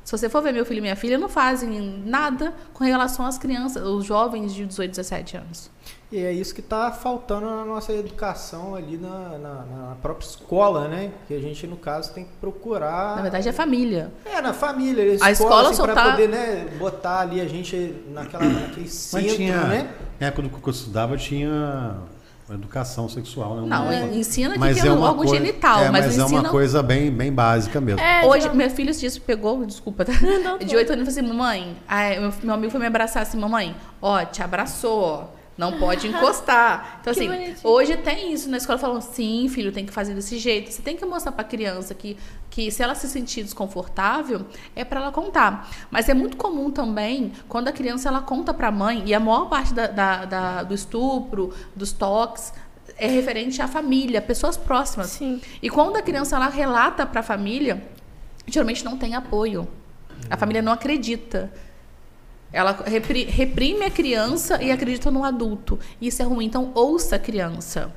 [SPEAKER 4] Se você for ver meu filho e minha filha, não fazem nada com relação às crianças, os jovens de 18 e 17 anos.
[SPEAKER 1] E é isso que está faltando na nossa educação ali na, na- na própria escola, né? Que a gente, no caso, tem que procurar.
[SPEAKER 4] Na verdade, é família.
[SPEAKER 1] É, na família.
[SPEAKER 4] A escola
[SPEAKER 1] assim,
[SPEAKER 4] só
[SPEAKER 1] pra
[SPEAKER 4] tá-
[SPEAKER 1] poder, né, botar ali a gente naquela, naquele centro,
[SPEAKER 2] Mas tinha,
[SPEAKER 1] né?
[SPEAKER 2] na época que eu estudava, tinha educação sexual, né?
[SPEAKER 4] Não, é- ensina que
[SPEAKER 2] mas
[SPEAKER 4] que é,
[SPEAKER 2] é
[SPEAKER 4] um
[SPEAKER 2] uma
[SPEAKER 4] órgão genital,
[SPEAKER 2] é,
[SPEAKER 4] mas,
[SPEAKER 2] mas
[SPEAKER 4] não
[SPEAKER 2] é
[SPEAKER 4] ensina
[SPEAKER 2] uma coisa bem, bem básica mesmo.
[SPEAKER 3] É,
[SPEAKER 4] Hoje,
[SPEAKER 3] geral-
[SPEAKER 4] meu filho dia pegou, desculpa, tá?
[SPEAKER 3] Não,
[SPEAKER 4] de 8 anos, ele falou assim, mamãe, ai, meu, meu amigo foi me abraçar assim, mamãe, ó, te abraçou, ó, não pode encostar. Então,
[SPEAKER 3] Que
[SPEAKER 4] assim,
[SPEAKER 3] bonitinho.
[SPEAKER 4] hoje tem isso na escola, falando, sim, filho, tem que fazer desse jeito. Você tem que mostrar pra criança que, que se ela se sentir desconfortável, é pra ela contar. Mas é muito comum também, quando a criança, ela conta pra mãe, e a maior parte da, da- da- do estupro, dos toques, é referente à família, pessoas próximas.
[SPEAKER 3] Sim.
[SPEAKER 4] E quando a criança ela relata para a família, geralmente não tem apoio. A família não acredita. Ela repri- reprime a criança e acredita no adulto. Isso é ruim. Então, ouça a criança.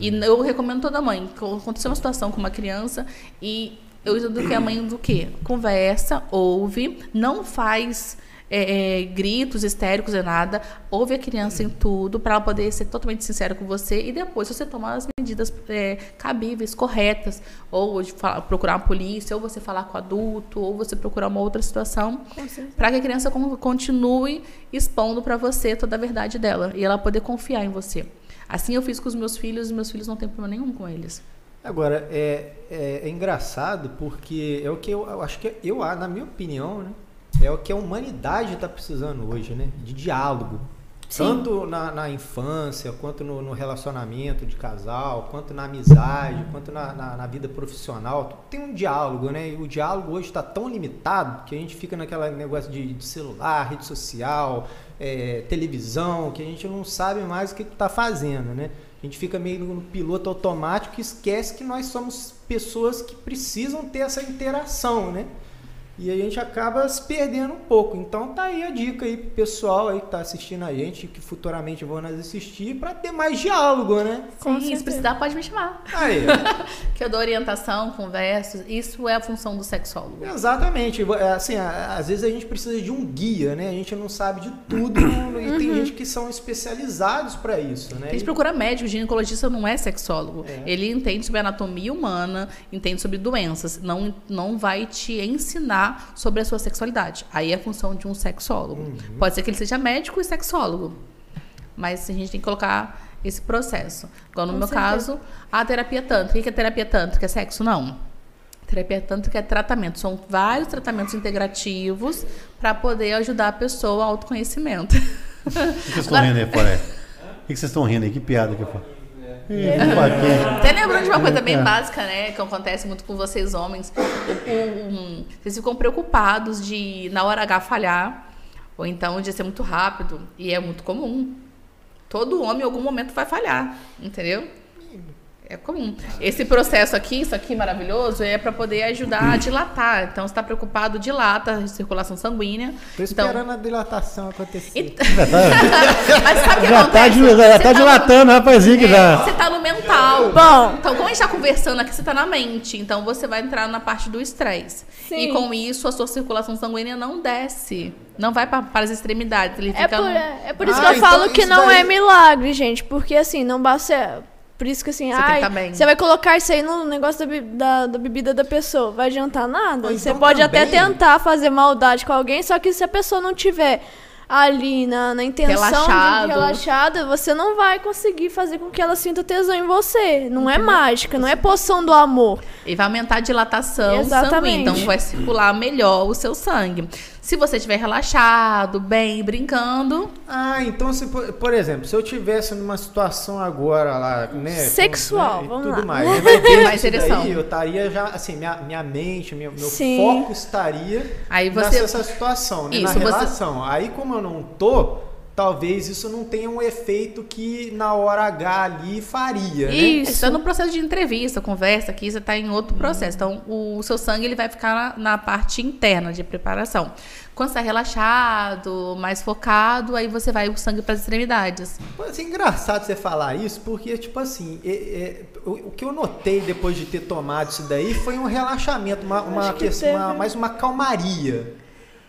[SPEAKER 4] E eu recomendo toda mãe. Aconteceu uma situação com uma criança e eu do que a mãe do quê? Conversa, ouve, não faz é, é, gritos histéricos e nada. Ouve a criança em tudo para ela poder ser totalmente sincera com você e depois você tomar as medidas é, cabíveis, corretas, ou de fa- procurar uma polícia, ou você falar com o adulto, ou você procurar uma outra situação para que a criança con- continue expondo para você toda a verdade dela e ela poder confiar em você. Assim eu fiz com os meus filhos e meus filhos não têm problema nenhum com eles.
[SPEAKER 1] Agora, é, é, é engraçado porque é o que eu, eu acho que eu, ah, na minha opinião, né? É o que a humanidade está precisando hoje, né? De diálogo.
[SPEAKER 3] Sim.
[SPEAKER 1] Tanto na, na infância, quanto no, no relacionamento de casal, quanto na amizade, quanto na, na, na vida profissional. Tem um diálogo, né? E o diálogo hoje está tão limitado que a gente fica naquele negócio de, de celular, rede social, é, televisão, que a gente não sabe mais o que está fazendo, né? A gente fica meio no piloto automático e esquece que nós somos pessoas que precisam ter essa interação, né? E a gente acaba se perdendo um pouco. Então tá aí a dica aí pro pessoal aí que tá assistindo a gente, que futuramente vão nos assistir, para ter mais diálogo, né?
[SPEAKER 3] Com
[SPEAKER 4] Sim, se precisar, pode me chamar.
[SPEAKER 1] Aí,
[SPEAKER 4] que eu dou orientação, converso. Isso é a função do sexólogo.
[SPEAKER 1] exatamente. É, Assim, às vezes a gente precisa de um guia, né? A gente não sabe de tudo e tem gente que são especializados para isso, né?
[SPEAKER 4] A gente procura médico, ginecologista não é sexólogo.
[SPEAKER 1] É.
[SPEAKER 4] Ele entende sobre anatomia humana, entende sobre doenças. Não, não vai te ensinar sobre a sua sexualidade. Aí é a função de um sexólogo.
[SPEAKER 1] Uhum.
[SPEAKER 4] Pode ser que ele seja médico e sexólogo. Mas a gente tem que colocar esse processo. Igual no
[SPEAKER 3] Com
[SPEAKER 4] meu
[SPEAKER 3] certeza.
[SPEAKER 4] caso, a terapia tântrica. O que é terapia tântrica? É sexo? Não. Terapia tântrica é tratamento. São vários tratamentos integrativos para poder ajudar a pessoa ao autoconhecimento.
[SPEAKER 2] O que vocês estão rindo aí fora? aí? O que vocês estão rindo aí? Que piada que foi? Ih, Joaquim.
[SPEAKER 4] Até lembrando de uma coisa bem
[SPEAKER 2] É.
[SPEAKER 4] básica, né? Que acontece muito com vocês homens. Um, vocês ficam preocupados de, na hora H, falhar. Ou então de ser muito rápido. E é muito comum. Todo homem em algum momento vai falhar. Entendeu? É comum. Esse processo aqui, isso aqui maravilhoso, é para poder ajudar a dilatar. Então, você está preocupado, dilata a circulação sanguínea.
[SPEAKER 1] Tô
[SPEAKER 4] Então,
[SPEAKER 1] esperando a dilatação acontecer.
[SPEAKER 4] Então- Mas sabe o que
[SPEAKER 2] Já tá,
[SPEAKER 4] acontece?
[SPEAKER 2] dil- já
[SPEAKER 4] Você
[SPEAKER 2] tá
[SPEAKER 4] tá no-
[SPEAKER 2] dilatando, rapazinho, que
[SPEAKER 4] é,
[SPEAKER 2] já.
[SPEAKER 4] Você tá no mental.
[SPEAKER 3] Bom.
[SPEAKER 4] Então, como a gente tá conversando aqui, você tá na mente. Então, você vai entrar na parte do estresse.
[SPEAKER 3] Sim.
[SPEAKER 4] E com isso, a sua circulação sanguínea não desce. Não vai para as extremidades. Ele
[SPEAKER 3] É
[SPEAKER 4] fica
[SPEAKER 3] por,
[SPEAKER 4] no-
[SPEAKER 3] é por isso
[SPEAKER 1] Ah,
[SPEAKER 3] que eu
[SPEAKER 1] então
[SPEAKER 3] falo que não
[SPEAKER 1] daí-
[SPEAKER 3] é milagre, gente. Porque assim, não basta. Por isso que assim,
[SPEAKER 4] Você
[SPEAKER 3] ai,
[SPEAKER 4] tá
[SPEAKER 3] você vai colocar isso aí no negócio da, da, da bebida da pessoa. Vai adiantar nada.
[SPEAKER 1] Ou
[SPEAKER 3] você
[SPEAKER 1] então
[SPEAKER 3] pode até
[SPEAKER 1] também-
[SPEAKER 3] tentar fazer maldade com alguém, só que se a pessoa não tiver ali na, na intenção
[SPEAKER 4] Relaxado.
[SPEAKER 3] de relaxada, você não vai conseguir fazer com que ela sinta tesão em você. Não é mágica, não é poção do amor.
[SPEAKER 4] E vai aumentar a dilatação
[SPEAKER 3] Exatamente.
[SPEAKER 4] sanguínea. Então, vai circular melhor o seu sangue. Se você estiver relaxado, bem, brincando,
[SPEAKER 1] Ah, então se por, por exemplo, se eu tivesse numa situação agora lá, né,
[SPEAKER 3] Sexual,
[SPEAKER 1] com- né, e
[SPEAKER 3] vamos
[SPEAKER 1] tudo
[SPEAKER 3] lá.
[SPEAKER 1] mais,
[SPEAKER 4] Mais
[SPEAKER 1] isso
[SPEAKER 4] ereção.
[SPEAKER 1] daí, eu estaria já assim, minha, minha mente, meu, meu
[SPEAKER 3] Sim.
[SPEAKER 1] foco estaria
[SPEAKER 4] Aí você-
[SPEAKER 1] nessa situação, né,
[SPEAKER 4] Isso,
[SPEAKER 1] na
[SPEAKER 4] você-
[SPEAKER 1] relação. Aí como eu não tô, talvez isso não tenha um efeito que na hora H ali faria, né?
[SPEAKER 3] Isso.
[SPEAKER 4] está no processo de entrevista, conversa aqui, você está em outro processo. Então, o seu sangue ele vai ficar na, na parte interna de preparação. Quando você está relaxado, mais focado, aí você vai o sangue para as extremidades.
[SPEAKER 1] Pô, assim, engraçado você falar isso, porque, tipo assim, é- é, o, o que eu notei depois de ter tomado isso daí foi um relaxamento, uma, uma,
[SPEAKER 3] que
[SPEAKER 1] uma- mais uma calmaria.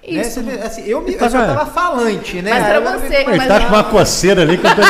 [SPEAKER 1] Né?
[SPEAKER 4] Isso.
[SPEAKER 1] Você vê, assim, eu, me, eu
[SPEAKER 2] tá
[SPEAKER 1] já
[SPEAKER 2] vendo?
[SPEAKER 1] tava falante, né?
[SPEAKER 4] Mas pra
[SPEAKER 1] Aí eu-
[SPEAKER 4] você-
[SPEAKER 2] Ele
[SPEAKER 4] mas
[SPEAKER 2] tá
[SPEAKER 4] não.
[SPEAKER 2] com uma coceira ali que eu tô.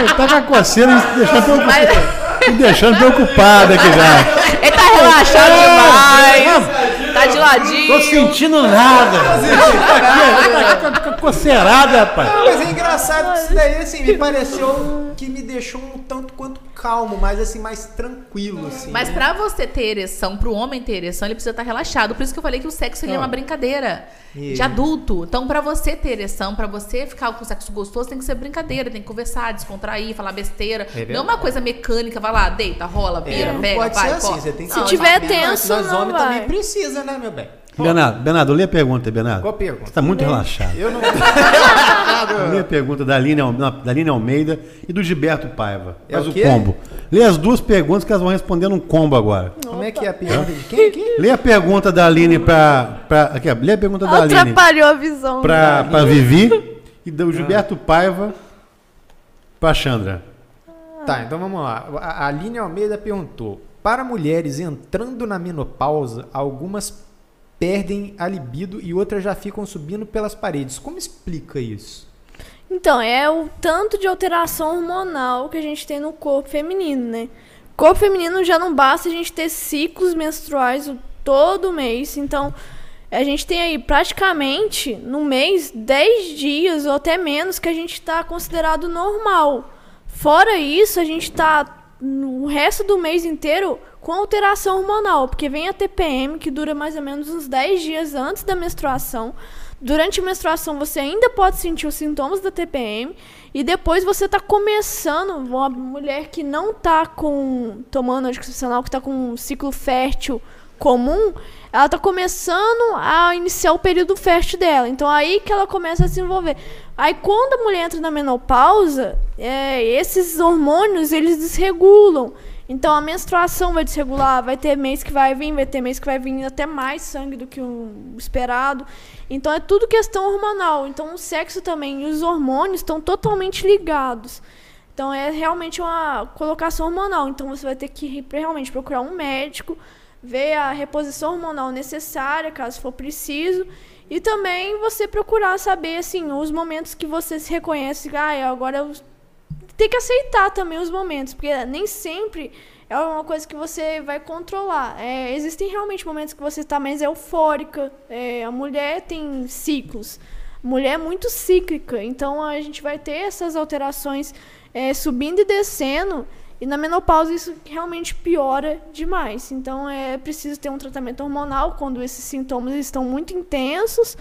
[SPEAKER 2] Ele tá com uma coceira me deixando, preocup-
[SPEAKER 4] Mas-
[SPEAKER 2] me deixando preocupado aqui já.
[SPEAKER 4] Ele tá relaxado demais. Tá de ladinho.
[SPEAKER 2] Tô sentindo nada. Tá aqui, tá com a coceirada, rapaz.
[SPEAKER 1] Mas é engraçado que isso daí, assim, me pareceu que me deixou um tanto quanto calmo, mas assim, mais tranquilo, assim.
[SPEAKER 4] Mas
[SPEAKER 1] né?
[SPEAKER 4] pra você ter ereção, pro homem ter ereção, ele precisa estar relaxado. Por isso que eu falei que o sexo ele é
[SPEAKER 1] Ah.
[SPEAKER 4] uma brincadeira
[SPEAKER 1] E-
[SPEAKER 4] de adulto. Então, pra você ter ereção, pra você ficar com sexo gostoso, tem que ser brincadeira, tem que conversar, descontrair, falar besteira.
[SPEAKER 1] É
[SPEAKER 4] não é uma coisa mecânica, vai lá, deita, rola, vira,
[SPEAKER 1] É, não
[SPEAKER 4] pega, vai,
[SPEAKER 1] assim,
[SPEAKER 4] corre.
[SPEAKER 1] você tem que
[SPEAKER 4] Não,
[SPEAKER 3] Se tiver tenso,
[SPEAKER 1] Nós
[SPEAKER 3] não
[SPEAKER 1] homens
[SPEAKER 3] vai.
[SPEAKER 1] também precisa, né, meu bem?
[SPEAKER 2] Bernardo, Bernardo, lê a pergunta, Bernardo.
[SPEAKER 1] Qual pergunta?
[SPEAKER 2] Você tá muito relaxado.
[SPEAKER 1] Eu não.
[SPEAKER 2] Lê a pergunta da Aline, da Aline Almeida e do Gilberto Paiva.
[SPEAKER 1] É
[SPEAKER 2] Faz
[SPEAKER 1] o
[SPEAKER 2] o,
[SPEAKER 1] quê?
[SPEAKER 2] combo. Lê as duas perguntas que elas vão responder num combo agora.
[SPEAKER 1] Como é que é a pergunta de quem aqui?
[SPEAKER 2] Lê a pergunta da Aline pra. pra aqui, ó, lê a pergunta da Aline
[SPEAKER 3] Atrapalhou a visão.
[SPEAKER 2] pra, pra Vivi e do Gilberto Paiva pra Chandra.
[SPEAKER 1] Tá, então vamos lá. A a Aline Almeida perguntou: Para mulheres entrando na menopausa, algumas perdem a libido e outras já ficam subindo pelas paredes. Como explica isso?
[SPEAKER 3] Então, é o tanto de alteração hormonal que a gente tem no corpo feminino, né? Corpo feminino já não basta a gente ter ciclos menstruais todo mês. Então, a gente tem aí praticamente no mês 10 dias ou até menos que a gente está considerado normal. Fora isso, a gente está no resto do mês inteiro com alteração hormonal, porque vem a TPM, que dura mais ou menos uns 10 dias antes da menstruação. Durante a menstruação, você ainda pode sentir os sintomas da TPM. E depois você está começando, uma mulher que não está com, tomando anticoncepcional, que está com um ciclo fértil comum, ela está começando a iniciar o período fértil dela. Então, aí que ela começa a se envolver. Aí, quando a mulher entra na menopausa, é, esses hormônios, eles desregulam. Então a menstruação vai desregular, vai ter mês que vai vir, vai ter mês que vai vir até mais sangue do que o esperado. Então é tudo questão hormonal. Então o sexo também e os hormônios estão totalmente ligados. Então é realmente uma colocação hormonal. Então você vai ter que realmente procurar um médico, ver a reposição hormonal necessária, caso for preciso, e também você procurar saber assim os momentos que você se reconhece, ah, agora eu tem que aceitar também os momentos, porque nem sempre é uma coisa que você vai controlar. É, existem realmente momentos que você está mais eufórica. É, a mulher tem ciclos. Mulher é muito cíclica, então a gente vai ter essas alterações é, subindo e descendo. E na menopausa isso realmente piora demais. Então é preciso ter um tratamento hormonal quando esses sintomas estão muito intensos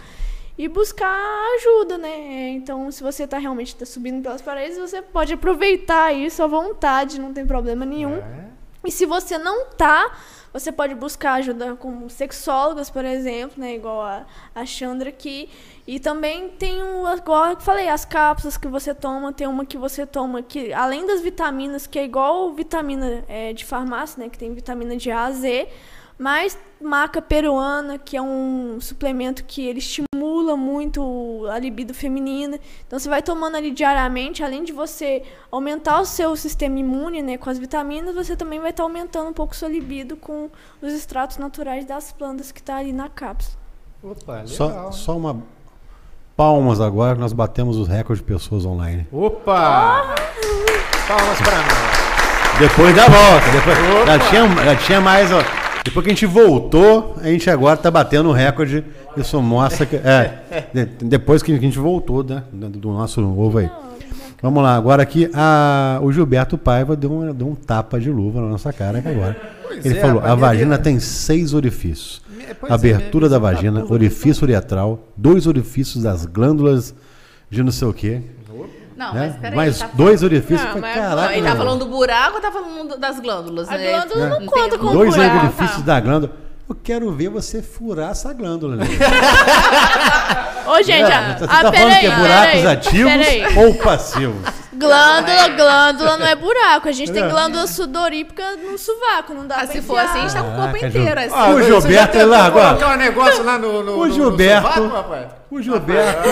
[SPEAKER 3] e buscar ajuda, né? Então, se você está realmente tá subindo pelas paredes, você pode aproveitar isso à vontade, não tem problema nenhum. É. E se você não tá, você pode buscar ajuda com sexólogas, por exemplo, né? Igual a, a Chandra aqui. E também tem, um, igual eu falei, as cápsulas que você toma. Tem uma que você toma que, além das vitaminas, que é igual vitamina é, de farmácia, né? Que tem vitamina de A a Z mas maca peruana, que é um suplemento que ele estimula muito a libido feminina. Então você vai tomando ali diariamente, além de você aumentar o seu sistema imune, né, com as vitaminas, você também vai estar aumentando um pouco sua libido com os extratos naturais das plantas que está ali na cápsula.
[SPEAKER 2] Opa, legal. Só, só uma palmas agora, nós batemos os recordes de pessoas online.
[SPEAKER 1] Opa! Palmas para nós.
[SPEAKER 2] Depois da volta, depois já tinha, já tinha mais, ó. Depois que a gente voltou, a gente agora está batendo o recorde. Isso mostra que. É, depois que a gente voltou, né? Do nosso ovo aí. Vamos lá, agora aqui a, o Gilberto Paiva deu um, deu um tapa de luva na nossa cara aqui agora. Pois Ele é, falou: a vagina tem seis orifícios: pois é, abertura é, da vagina, orifício uretral, dois orifícios das glândulas de não sei o quê.
[SPEAKER 4] Não, né? mas peraí.
[SPEAKER 2] Mas tá dois orifícios. Não,
[SPEAKER 4] mas, caraca, ele tá falando do buraco ou tá falando das glândulas?
[SPEAKER 3] A né? glândula não, não conta com
[SPEAKER 2] Dois buraco, orifícios tá. da glândula. Eu quero ver você furar essa glândula. Né?
[SPEAKER 3] Ô, gente, é,
[SPEAKER 2] você tá falando que é buracos ativos ou passivos?
[SPEAKER 3] Glândula, glândula não é buraco. A gente tem glândula sudorípica no sovaco, não dá ah, pra
[SPEAKER 4] Se for assim, a gente tá com o corpo inteiro. Assim.
[SPEAKER 2] Ah, o Gilberto, ele largou.
[SPEAKER 1] um negócio lá no, no,
[SPEAKER 2] o Gilberto, no sovaco, O Gilberto,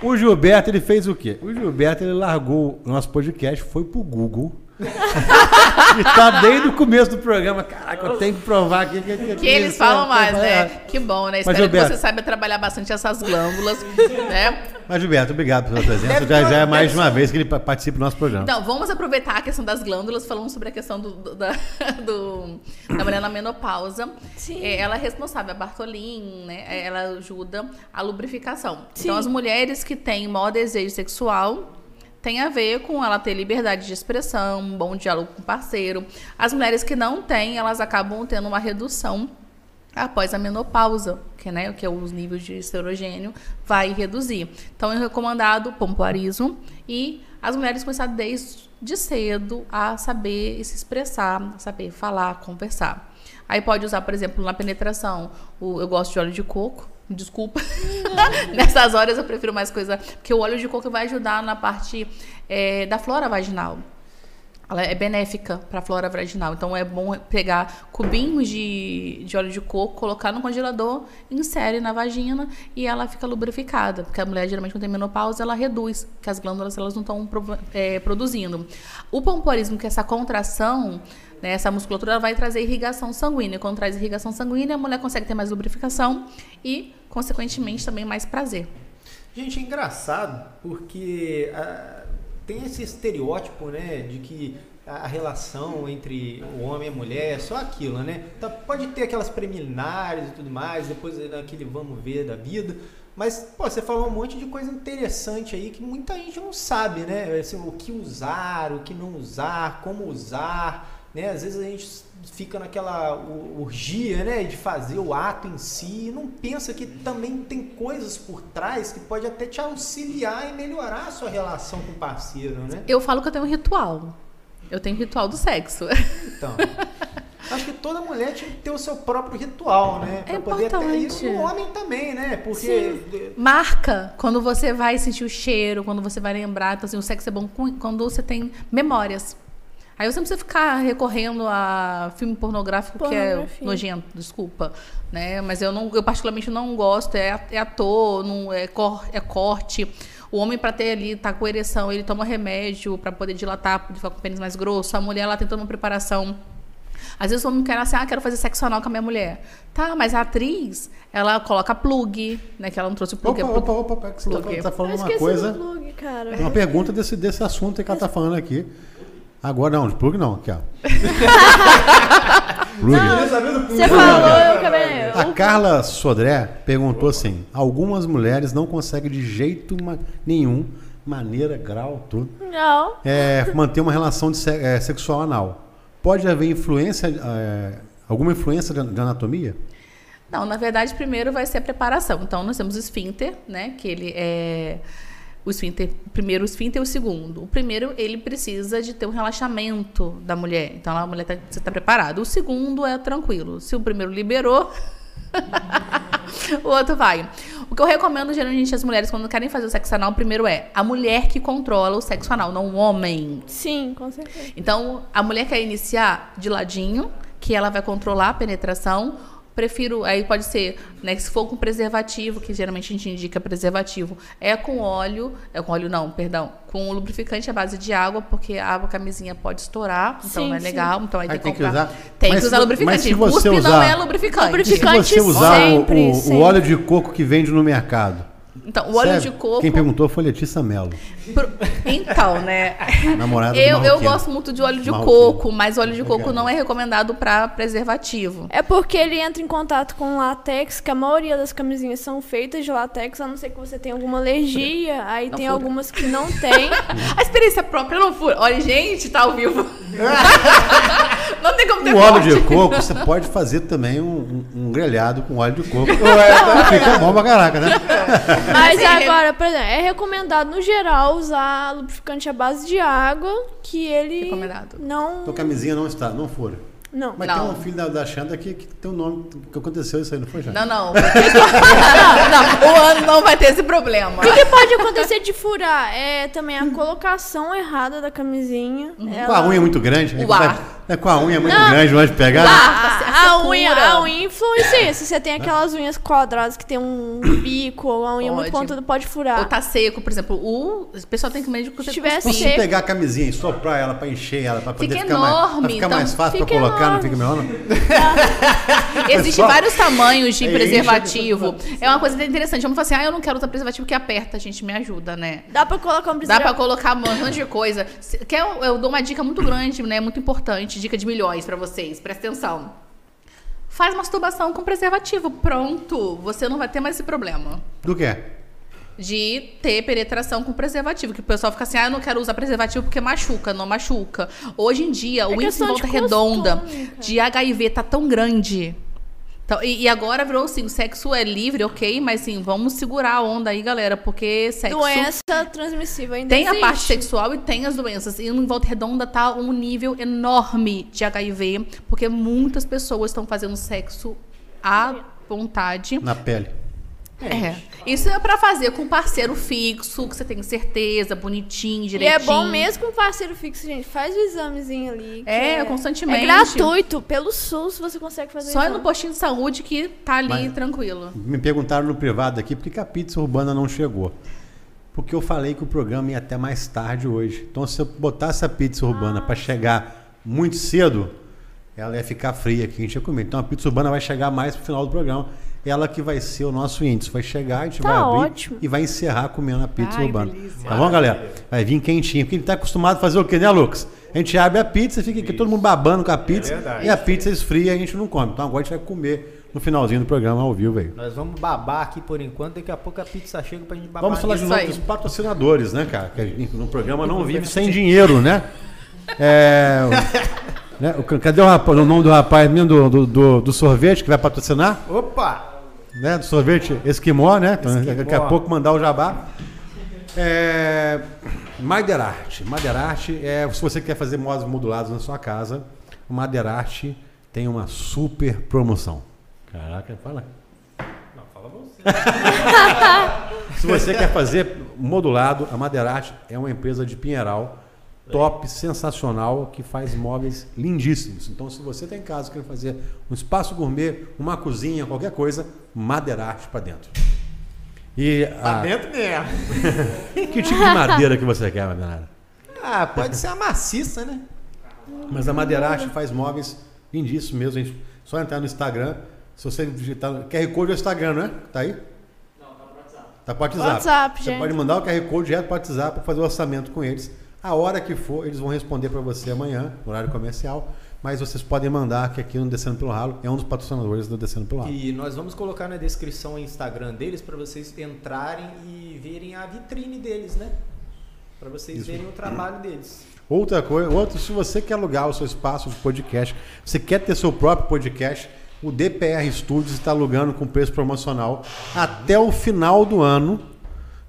[SPEAKER 2] o Gilberto, ele fez o quê? O Gilberto, ele largou o nosso podcast, foi pro Google e tá desde o começo do programa. Caraca, eu tenho que provar aqui que,
[SPEAKER 4] que, que eles falam mais, né? Que bom, né? Espero Gilberto, que você saiba trabalhar bastante essas glândulas, né?
[SPEAKER 2] Mas, Gilberto, obrigado pela presença. Já, já é mais uma vez que ele participa do nosso programa.
[SPEAKER 4] Então, vamos aproveitar a questão das glândulas, falando sobre a questão do, do da, do, da mulher na menopausa. Sim. É, ela é responsável, a Bartolin, né? Ela ajuda a lubrificação. Sim. Então, as mulheres que têm maior desejo sexual tem a ver com ela ter liberdade de expressão, um bom diálogo com o parceiro. As mulheres que não têm, elas acabam tendo uma redução após a menopausa, que, né, que é os níveis de estrogênio vai reduzir. Então é recomendado pompoarismo e as mulheres começar desde cedo a saber se expressar, saber falar, conversar. Aí pode usar, por exemplo, na penetração, o, eu gosto de óleo de coco, Desculpa. Nessas horas eu prefiro mais coisa. Porque o óleo de coco vai ajudar na parte é, da flora vaginal. Ela é benéfica para a flora vaginal. Então é bom pegar cubinhos de, de óleo de coco, colocar no congelador, insere na vagina e ela fica lubrificada. Porque a mulher, geralmente, quando tem menopausa, ela reduz, porque as glândulas elas não estão é, produzindo. O pompoarismo, que é essa contração né? Essa musculatura vai trazer irrigação sanguínea. Quando traz irrigação sanguínea, a mulher consegue ter mais lubrificação e, consequentemente, também mais prazer.
[SPEAKER 1] Gente, é engraçado porque ah, tem esse estereótipo, né, de que a relação entre o homem e a mulher é só aquilo, né? Então, pode ter aquelas preliminares e tudo mais, depois daquele vamos ver da vida. Mas, pô, você falou um monte de coisa interessante aí que muita gente não sabe, né? Assim, o que usar, o que não usar, como usar. Né? Às vezes a gente fica naquela urgia né, de fazer o ato em si e não pensa que também tem coisas por trás que pode até te auxiliar e melhorar a sua relação com o parceiro, né?
[SPEAKER 4] Eu falo que eu tenho um ritual. Eu tenho um ritual do sexo. Então.
[SPEAKER 1] Acho que toda mulher tinha que ter o seu próprio ritual, né?
[SPEAKER 4] Pra é poder ter isso.
[SPEAKER 1] O homem também, né? Porque.
[SPEAKER 4] Sim. Marca quando você vai sentir o cheiro, quando você vai lembrar. Então, assim, o sexo é bom quando você tem memórias. Aí você não precisa ficar recorrendo a filme pornográfico que é nojento, desculpa, né? Mas eu não, eu particularmente não gosto. É, é ator, não é, cor, é corte. O homem para ter ali tá com ereção, ele toma remédio para poder dilatar, ficar com o pênis mais grosso. A mulher ela tem toda uma preparação. Às vezes o homem quer assim, ah, quero fazer sexo anal com a minha mulher. Tá, mas a atriz, ela coloca plug, né? Que ela não trouxe plug.
[SPEAKER 2] Opa,
[SPEAKER 4] é plug.
[SPEAKER 2] opa, opa, opa, que você tá
[SPEAKER 4] Plug.
[SPEAKER 2] falando- tá falando uma coisa.
[SPEAKER 3] plug, cara.
[SPEAKER 2] Uma pergunta desse, desse assunto que ela tá falando aqui. Agora não, de plug não, aqui, ó. plug.
[SPEAKER 3] Você falou, eu acabei.
[SPEAKER 2] A Carla Sodré perguntou assim: algumas mulheres não conseguem de jeito nenhum, maneira, grau, tudo,
[SPEAKER 3] Não.
[SPEAKER 2] é, manter uma relação de se- é, sexual anal. Pode haver influência, é, alguma influência de, de anatomia?
[SPEAKER 4] Não, na verdade, primeiro vai ser a preparação. Então, nós temos o esfíncter, né? Que ele é. O esfíncter, primeiro o esfíncter e o segundo. O primeiro, ele precisa de ter um relaxamento da mulher. Então, a mulher tá, você está preparado. O segundo é tranquilo. Se o primeiro liberou, o outro vai. O que eu recomendo, geralmente, as mulheres, quando querem fazer o sexo anal, primeiro é a mulher que controla o sexo anal, não o homem.
[SPEAKER 3] Sim, com certeza.
[SPEAKER 4] Então, a mulher quer iniciar de ladinho, que ela vai controlar a penetração. Prefiro, aí pode ser, né, que se for com preservativo, que geralmente a gente indica preservativo, é com óleo, é com óleo não, perdão, com lubrificante à base de água, porque a água camisinha pode estourar, então
[SPEAKER 3] Sim,
[SPEAKER 4] não é
[SPEAKER 3] sim.
[SPEAKER 4] legal, então aí
[SPEAKER 2] Aí
[SPEAKER 4] tem
[SPEAKER 2] tem
[SPEAKER 4] que
[SPEAKER 2] que
[SPEAKER 4] comprar.
[SPEAKER 2] usar-
[SPEAKER 4] Tem
[SPEAKER 2] Mas
[SPEAKER 4] que usar lubrificante.
[SPEAKER 2] mas se você
[SPEAKER 4] Cuspe não
[SPEAKER 2] usar-
[SPEAKER 4] é lubrificante.
[SPEAKER 3] Lubrificante-
[SPEAKER 2] Se você usar o-
[SPEAKER 3] sempre,
[SPEAKER 2] o, o
[SPEAKER 3] sempre.
[SPEAKER 2] óleo de coco que vende no mercado.
[SPEAKER 4] Então, o óleo
[SPEAKER 2] Sério?
[SPEAKER 4] de coco.
[SPEAKER 2] Quem perguntou foi Letícia Mello,
[SPEAKER 4] Pro- Então, né?
[SPEAKER 2] namorada do
[SPEAKER 4] Eu, eu gosto muito de óleo de coco, mas óleo de coco
[SPEAKER 2] Obrigado.
[SPEAKER 4] não é recomendado para preservativo.
[SPEAKER 3] É porque ele entra em contato com látex, que a maioria das camisinhas são feitas de látex, a não ser que você tenha alguma alergia. Aí
[SPEAKER 4] Não
[SPEAKER 3] tem
[SPEAKER 4] fura.
[SPEAKER 3] algumas que não tem.
[SPEAKER 4] A experiência própria não fura. Olha, gente, tá ao vivo. não tem como ter
[SPEAKER 2] O óleo
[SPEAKER 4] corte.
[SPEAKER 2] de coco, você pode fazer também um, um- um grelhado com óleo de coco. Fica bom pra caraca, né?
[SPEAKER 3] Mas agora, por exemplo, é recomendado no geral usar lubrificante à base de água, que ele
[SPEAKER 4] Recomendado.
[SPEAKER 3] não.
[SPEAKER 2] Tua camisinha não está, não fura.
[SPEAKER 3] Não.
[SPEAKER 2] Mas
[SPEAKER 4] Não.
[SPEAKER 2] tem um filho da, da Xanda que, que tem um nome. que aconteceu isso aí, não foi, Xanda?
[SPEAKER 4] Não, não. não, não. O ano não vai ter esse problema.
[SPEAKER 3] O que, que pode acontecer de furar? É também a colocação errada da camisinha.
[SPEAKER 2] Com
[SPEAKER 3] Ela-
[SPEAKER 2] a unha muito grande. aí
[SPEAKER 4] O ar.
[SPEAKER 2] vai- é, com a unha muito
[SPEAKER 3] Não.
[SPEAKER 2] grande, onde pegar.
[SPEAKER 4] O
[SPEAKER 2] né?
[SPEAKER 4] ar. A,
[SPEAKER 3] a unha, a unha influencia. Se você tem aquelas unhas quadradas que tem um bico ou a unha muito
[SPEAKER 4] Pode.
[SPEAKER 3] pontuda, pode furar.
[SPEAKER 4] Ou tá seco, por exemplo. O, o pessoal tem que medir com
[SPEAKER 3] Se tiver
[SPEAKER 2] Se pegar a camisinha e soprar ela pra encher ela, pra poder
[SPEAKER 4] Fica
[SPEAKER 2] ficar, mais, pra
[SPEAKER 4] enorme,
[SPEAKER 2] ficar
[SPEAKER 4] então
[SPEAKER 2] mais fácil pra
[SPEAKER 3] fica
[SPEAKER 2] colocar, não fica melhor? Não?
[SPEAKER 4] Existem
[SPEAKER 2] Pessoal,
[SPEAKER 4] vários tamanhos de
[SPEAKER 2] aí
[SPEAKER 4] preservativo. É uma coisa interessante. Vamos falar assim, ah, eu não quero usar preservativo que aperta, gente, me ajuda, né?
[SPEAKER 3] Dá pra colocar um
[SPEAKER 4] Dá
[SPEAKER 3] preservativo.
[SPEAKER 4] pra colocar um monte de coisa. Se- Quer, eu, eu dou uma dica muito grande, né? Muito importante, dica de milhões pra vocês. Presta atenção. Faz masturbação com preservativo. Pronto. Você não vai ter mais esse problema.
[SPEAKER 2] Do que?
[SPEAKER 4] De ter penetração com preservativo. Que o pessoal fica assim, ah, eu não quero usar preservativo porque machuca. Não machuca. Hoje em dia, o índice de volta redonda
[SPEAKER 3] cara.
[SPEAKER 4] de HIV tá tão grande. Então, e, e agora virou assim, o sexo é livre, ok, mas sim, vamos segurar a onda aí, galera, porque sexo
[SPEAKER 3] Doença transmissível ainda
[SPEAKER 4] tem a
[SPEAKER 3] existe.
[SPEAKER 4] parte sexual e tem as doenças. E em Volta Redonda tá um nível enorme de HIV, porque muitas pessoas estão fazendo sexo à vontade.
[SPEAKER 2] Na pele.
[SPEAKER 4] É. Isso é pra fazer com parceiro fixo, que você tem certeza, bonitinho,
[SPEAKER 3] E
[SPEAKER 4] direitinho.
[SPEAKER 3] é bom mesmo com parceiro fixo, gente. Faz o examezinho ali. que
[SPEAKER 4] É, constantemente.
[SPEAKER 3] É gratuito. Pelo SUS você consegue fazer
[SPEAKER 4] Só no postinho de saúde que tá ali
[SPEAKER 2] Mas-
[SPEAKER 4] tranquilo.
[SPEAKER 2] Me perguntaram no privado aqui por que a pizza urbana não chegou. Porque eu falei que o programa ia até mais tarde hoje. Então, se eu botasse a pizza urbana para chegar muito cedo, ela ia ficar fria aqui, a gente ia comer. Então, a pizza urbana vai chegar mais pro final do programa. Ela que vai ser o nosso índice. Vai chegar, a gente
[SPEAKER 3] Tá
[SPEAKER 2] vai abrir
[SPEAKER 3] ótimo.
[SPEAKER 2] e vai encerrar comendo a pizza
[SPEAKER 4] Ai,
[SPEAKER 2] urbana.
[SPEAKER 4] delícia.
[SPEAKER 2] Tá bom, galera? Vai vir quentinho. Porque a gente tá acostumado a fazer o quê, né, Lucas? A gente abre a pizza, fica aqui todo mundo babando com a pizza.
[SPEAKER 1] verdade.
[SPEAKER 2] e a pizza esfria e a gente não come. Então agora a gente vai comer no finalzinho do programa ao vivo aí.
[SPEAKER 1] Nós vamos babar aqui por enquanto, daqui a pouco a pizza chega pra gente babar.
[SPEAKER 2] Vamos falar de novo dos patrocinadores, né, cara? Que no programa não vive sem dinheiro, né? É, o- né, o- cadê o, rapaz, o nome do rapaz mesmo do, do, do- do sorvete que vai patrocinar?
[SPEAKER 1] Opa!
[SPEAKER 2] Né, do sorvete Esquimó, né? Então,
[SPEAKER 1] Esquimó.
[SPEAKER 2] Daqui a pouco mandar o jabá. É, Maderarte. Maderarte é, se você quer fazer móveis modulados na sua casa, o Maderarte tem uma super promoção. Caraca, fala.
[SPEAKER 1] Não, fala você.
[SPEAKER 2] Se você quer fazer modulado, a Maderarte é uma empresa de Pinheiral top, sensacional, que faz móveis lindíssimos. Então, se você tem em casa quer fazer um espaço gourmet, uma cozinha, qualquer coisa, Madeirarte para dentro. E
[SPEAKER 1] Pra
[SPEAKER 2] a-
[SPEAKER 1] dentro mesmo.
[SPEAKER 2] que tipo de madeira que você quer, Madeirarte?
[SPEAKER 1] Ah, pode ser a maciça, né?
[SPEAKER 2] Mas a Madeirarte faz móveis lindíssimos mesmo. Gente, só entrar no Instagram. Se você digitar. QR Code é o Instagram, não é? Tá aí? Não, tá pro WhatsApp. Tá pro WhatsApp.
[SPEAKER 3] WhatsApp,
[SPEAKER 2] você
[SPEAKER 3] gente.
[SPEAKER 2] pode mandar o QR Code direto pro WhatsApp para fazer o orçamento com eles. A hora que for, eles vão responder para você amanhã, no horário comercial. Mas vocês podem mandar que aqui no Descendo pelo Ralo é um dos patrocinadores do Descendo pelo Ralo.
[SPEAKER 1] E nós vamos colocar na descrição o Instagram deles para vocês entrarem e verem a vitrine deles, né? Para vocês
[SPEAKER 2] Isso.
[SPEAKER 1] verem o trabalho deles.
[SPEAKER 2] Outra coisa, outro, se você quer alugar o seu espaço de podcast, você quer ter seu próprio podcast, o DPR Studios está alugando com preço promocional até o final do ano.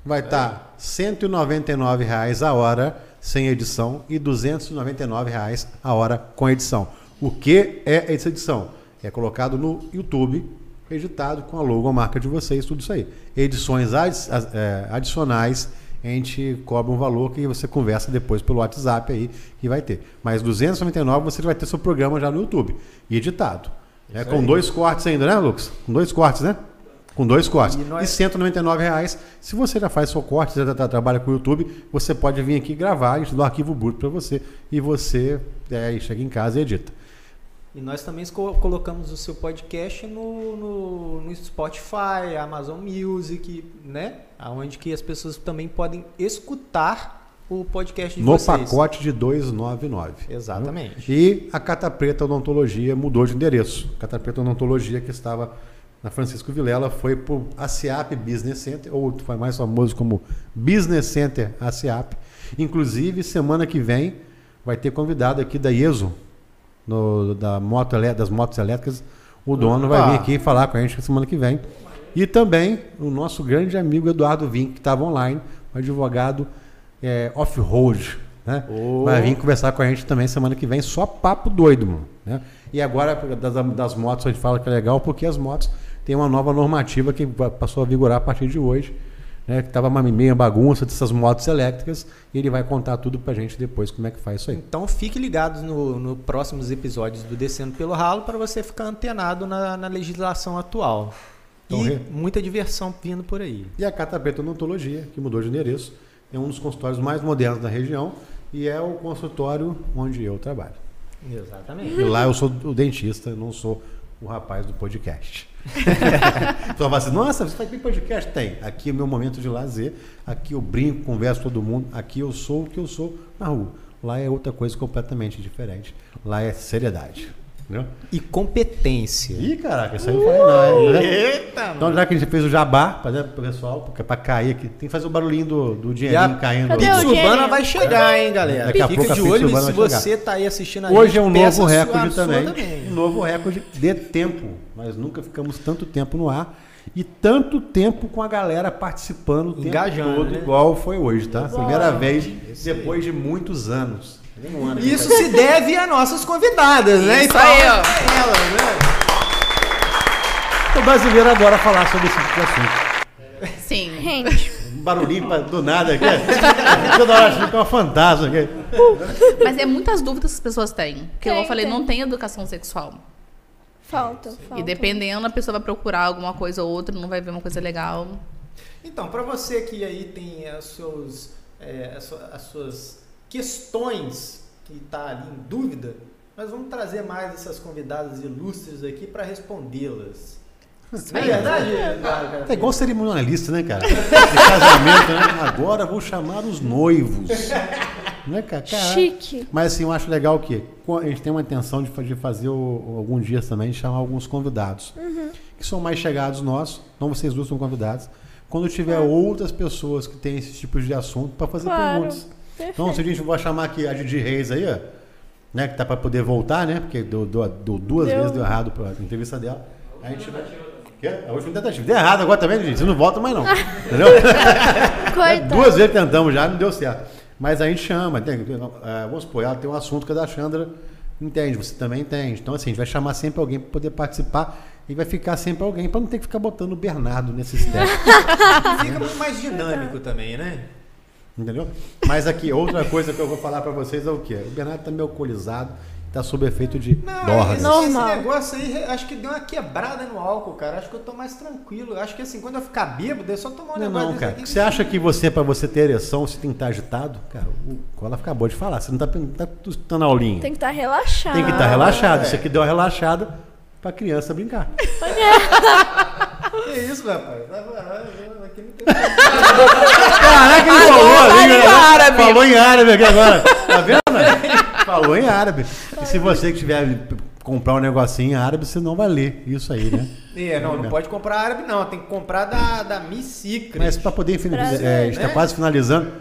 [SPEAKER 2] Vai estar 199 reais a hora sem edição e 299 reais a hora com edição. O que é essa edição? É colocado no YouTube, editado com a logo, a marca de vocês, tudo isso aí. Edições é, adicionais, a gente cobra um valor que você conversa depois pelo WhatsApp aí, que vai ter. Mas 299 você vai ter seu programa já no YouTube, editado. É, com dois cortes ainda, né, Lucas? Com dois cortes, né? Com dois cortes.
[SPEAKER 1] E
[SPEAKER 2] E,
[SPEAKER 1] nós-
[SPEAKER 2] 199 reais. Se você já faz seu corte, já tra- trabalha com o YouTube, você pode vir aqui gravar, a gente dá um arquivo bruto para você e você é, chega em casa e edita.
[SPEAKER 1] E nós também co- colocamos o seu podcast no, no, no Spotify, Amazon Music, né? Onde que as pessoas também podem escutar o podcast de
[SPEAKER 2] no
[SPEAKER 1] vocês.
[SPEAKER 2] pacote de 299.
[SPEAKER 1] Exatamente.
[SPEAKER 2] E a Cata Preta Odontologia mudou de endereço. A Cata Preta Odontologia, que estava na Francisco Vilela, foi para o ACIAP Business Center, ou foi mais famoso como Business Center ACIAP. Inclusive, semana que vem, vai ter convidado aqui da IESO, no- da moto, das motos elétricas. O dono vai
[SPEAKER 1] Opa!
[SPEAKER 2] vir aqui falar com a gente semana que vem. E também o nosso grande amigo Eduardo Vink, que estava online, um advogado é, off-road. Né?
[SPEAKER 1] Oh.
[SPEAKER 2] Vai vir conversar com a gente também semana que vem, só papo doido, mano. Né? E agora, das, das motos, a gente fala que é legal, porque as motos têm uma nova normativa que passou a vigorar a partir de hoje. Né? Que estava uma meia bagunça dessas motos elétricas. E ele vai contar tudo pra gente depois como é que faz isso aí.
[SPEAKER 1] Então fique ligados no, no próximos episódios do Descendo pelo Ralo para você ficar antenado na, na legislação atual.
[SPEAKER 2] Então,
[SPEAKER 1] e
[SPEAKER 2] re-
[SPEAKER 1] muita diversão vindo por aí.
[SPEAKER 2] E a Cata Preta Odontologia, que mudou de endereço, é um dos consultórios mais modernos da região e é o consultório onde eu trabalho.
[SPEAKER 1] Exatamente.
[SPEAKER 2] E lá eu sou o dentista, não sou o rapaz do podcast. Só fala assim, nossa, você tem podcast? Tem. Aqui é o meu momento de lazer, aqui eu brinco, converso com todo mundo, aqui eu sou o que eu sou na rua. Lá é outra coisa completamente diferente. Lá é seriedade. Entendeu?
[SPEAKER 1] E competência.
[SPEAKER 2] Ih, caraca, isso aí não falei não. Né?
[SPEAKER 1] Eita,
[SPEAKER 2] Então, já que a gente fez o jabá pra, né, pro pessoal, porque é pra cair aqui, tem que fazer o barulhinho do, do
[SPEAKER 1] E
[SPEAKER 2] dinheirinho
[SPEAKER 1] a
[SPEAKER 2] caindo.
[SPEAKER 1] Pix
[SPEAKER 3] o
[SPEAKER 1] Urbana vai chegar, hein, galera?
[SPEAKER 2] Daqui a
[SPEAKER 1] Fica
[SPEAKER 2] pouco a
[SPEAKER 1] de olho se você tá aí assistindo a
[SPEAKER 2] Hoje
[SPEAKER 1] gente,
[SPEAKER 2] é um novo
[SPEAKER 1] a
[SPEAKER 2] recorde
[SPEAKER 1] a sua
[SPEAKER 2] também. Um novo recorde de tempo. Nós nunca ficamos tanto tempo no ar e tanto tempo com a galera participando o tempo
[SPEAKER 1] Engajando,
[SPEAKER 2] todo,
[SPEAKER 1] né?
[SPEAKER 2] igual foi hoje, tá? Primeira vez depois de muitos anos. Um
[SPEAKER 1] Isso se deve a nossas convidadas, né?
[SPEAKER 4] Isso aí, ó.
[SPEAKER 1] Elas, né?
[SPEAKER 2] O brasileiro adora falar sobre esse tipo de assunto.
[SPEAKER 4] Sim.
[SPEAKER 3] Gente,
[SPEAKER 2] Um barulhinho do nada aqui. Toda hora acho que é uma fantasma aqui.
[SPEAKER 4] Mas é muitas dúvidas que as pessoas têm. Porque eu falei,
[SPEAKER 3] tem.
[SPEAKER 4] não tem educação sexual.
[SPEAKER 3] falta, falta.
[SPEAKER 4] E dependendo, a pessoa vai procurar alguma coisa ou outra, não vai ver uma coisa legal.
[SPEAKER 1] Então, para você que aí tem as, seus, é, as suas questões que está ali em dúvida, nós vamos trazer mais essas convidadas ilustres aqui para respondê-las. É verdade? Eduardo?
[SPEAKER 2] É igual cerimonialista, né, cara? De casamento, né? Agora vou chamar os noivos. Né, cara? Caraca.
[SPEAKER 3] Chique.
[SPEAKER 2] Mas assim, eu acho legal que a gente tem uma intenção de fa- de fazer o- alguns dias também, de chamar alguns convidados. Que são mais chegados nossos, não vocês duas são convidados. Quando tiver outras pessoas que têm esse tipo de assunto para fazer
[SPEAKER 3] Claro.
[SPEAKER 2] perguntas. Então, se a gente vai chamar aqui a Didi Reis aí, ó, né, que tá para poder voltar, né? Porque deu, deu- deu duas
[SPEAKER 3] Deu.
[SPEAKER 2] vezes deu errado a entrevista dela. A gente vai. Quê? A última tentativa. Deu errado agora também, gente. Você não volta mais, não. Entendeu?
[SPEAKER 3] Coitado.
[SPEAKER 2] Duas vezes tentamos já, não deu certo. Mas a gente chama, tem, é, vamos supor, ela tem um assunto que a da Chandra entende, você também entende. Então, assim, a gente vai chamar sempre alguém para poder participar e vai ficar sempre alguém, para não ter que ficar botando o Bernardo nesses testes.
[SPEAKER 1] Fica muito mais dinâmico também, né?
[SPEAKER 2] Entendeu? Mas aqui, outra coisa que eu vou falar pra vocês é o quê? O Bernardo tá meio alcoolizado, tá sob efeito de
[SPEAKER 1] Não,
[SPEAKER 2] dorgas.
[SPEAKER 1] esse,
[SPEAKER 3] Normal.
[SPEAKER 1] esse negócio aí, acho que deu uma quebrada no álcool, cara. Acho que eu tô mais tranquilo. Acho que assim, quando eu ficar bêbado, eu só tomar um
[SPEAKER 2] Não,
[SPEAKER 1] negócio
[SPEAKER 2] não, cara.
[SPEAKER 1] aqui
[SPEAKER 2] Você acha que você, pra você ter ereção, você tem que estar agitado? Cara, o Cola acabou de falar. Você não tá, não tá dando aulinha.
[SPEAKER 3] Tem que estar relaxado.
[SPEAKER 2] Tem que estar relaxado.
[SPEAKER 1] é.
[SPEAKER 2] Isso aqui deu uma relaxada pra criança brincar.
[SPEAKER 1] Que isso, rapaz? Tá- ah, Aqui não tem
[SPEAKER 2] Caraca, ele falou
[SPEAKER 4] em
[SPEAKER 2] né?
[SPEAKER 4] árabe.
[SPEAKER 2] Falou em árabe aqui agora. Tá vendo? Falou em árabe. E se você que tiver comprar um negocinho em árabe, você não vai ler isso aí, né?
[SPEAKER 1] É, não, não pode comprar árabe, não. Tem que comprar da, da Miss Secret.
[SPEAKER 2] Mas para poder finalizar, é, a gente tá
[SPEAKER 1] né?
[SPEAKER 2] quase finalizando.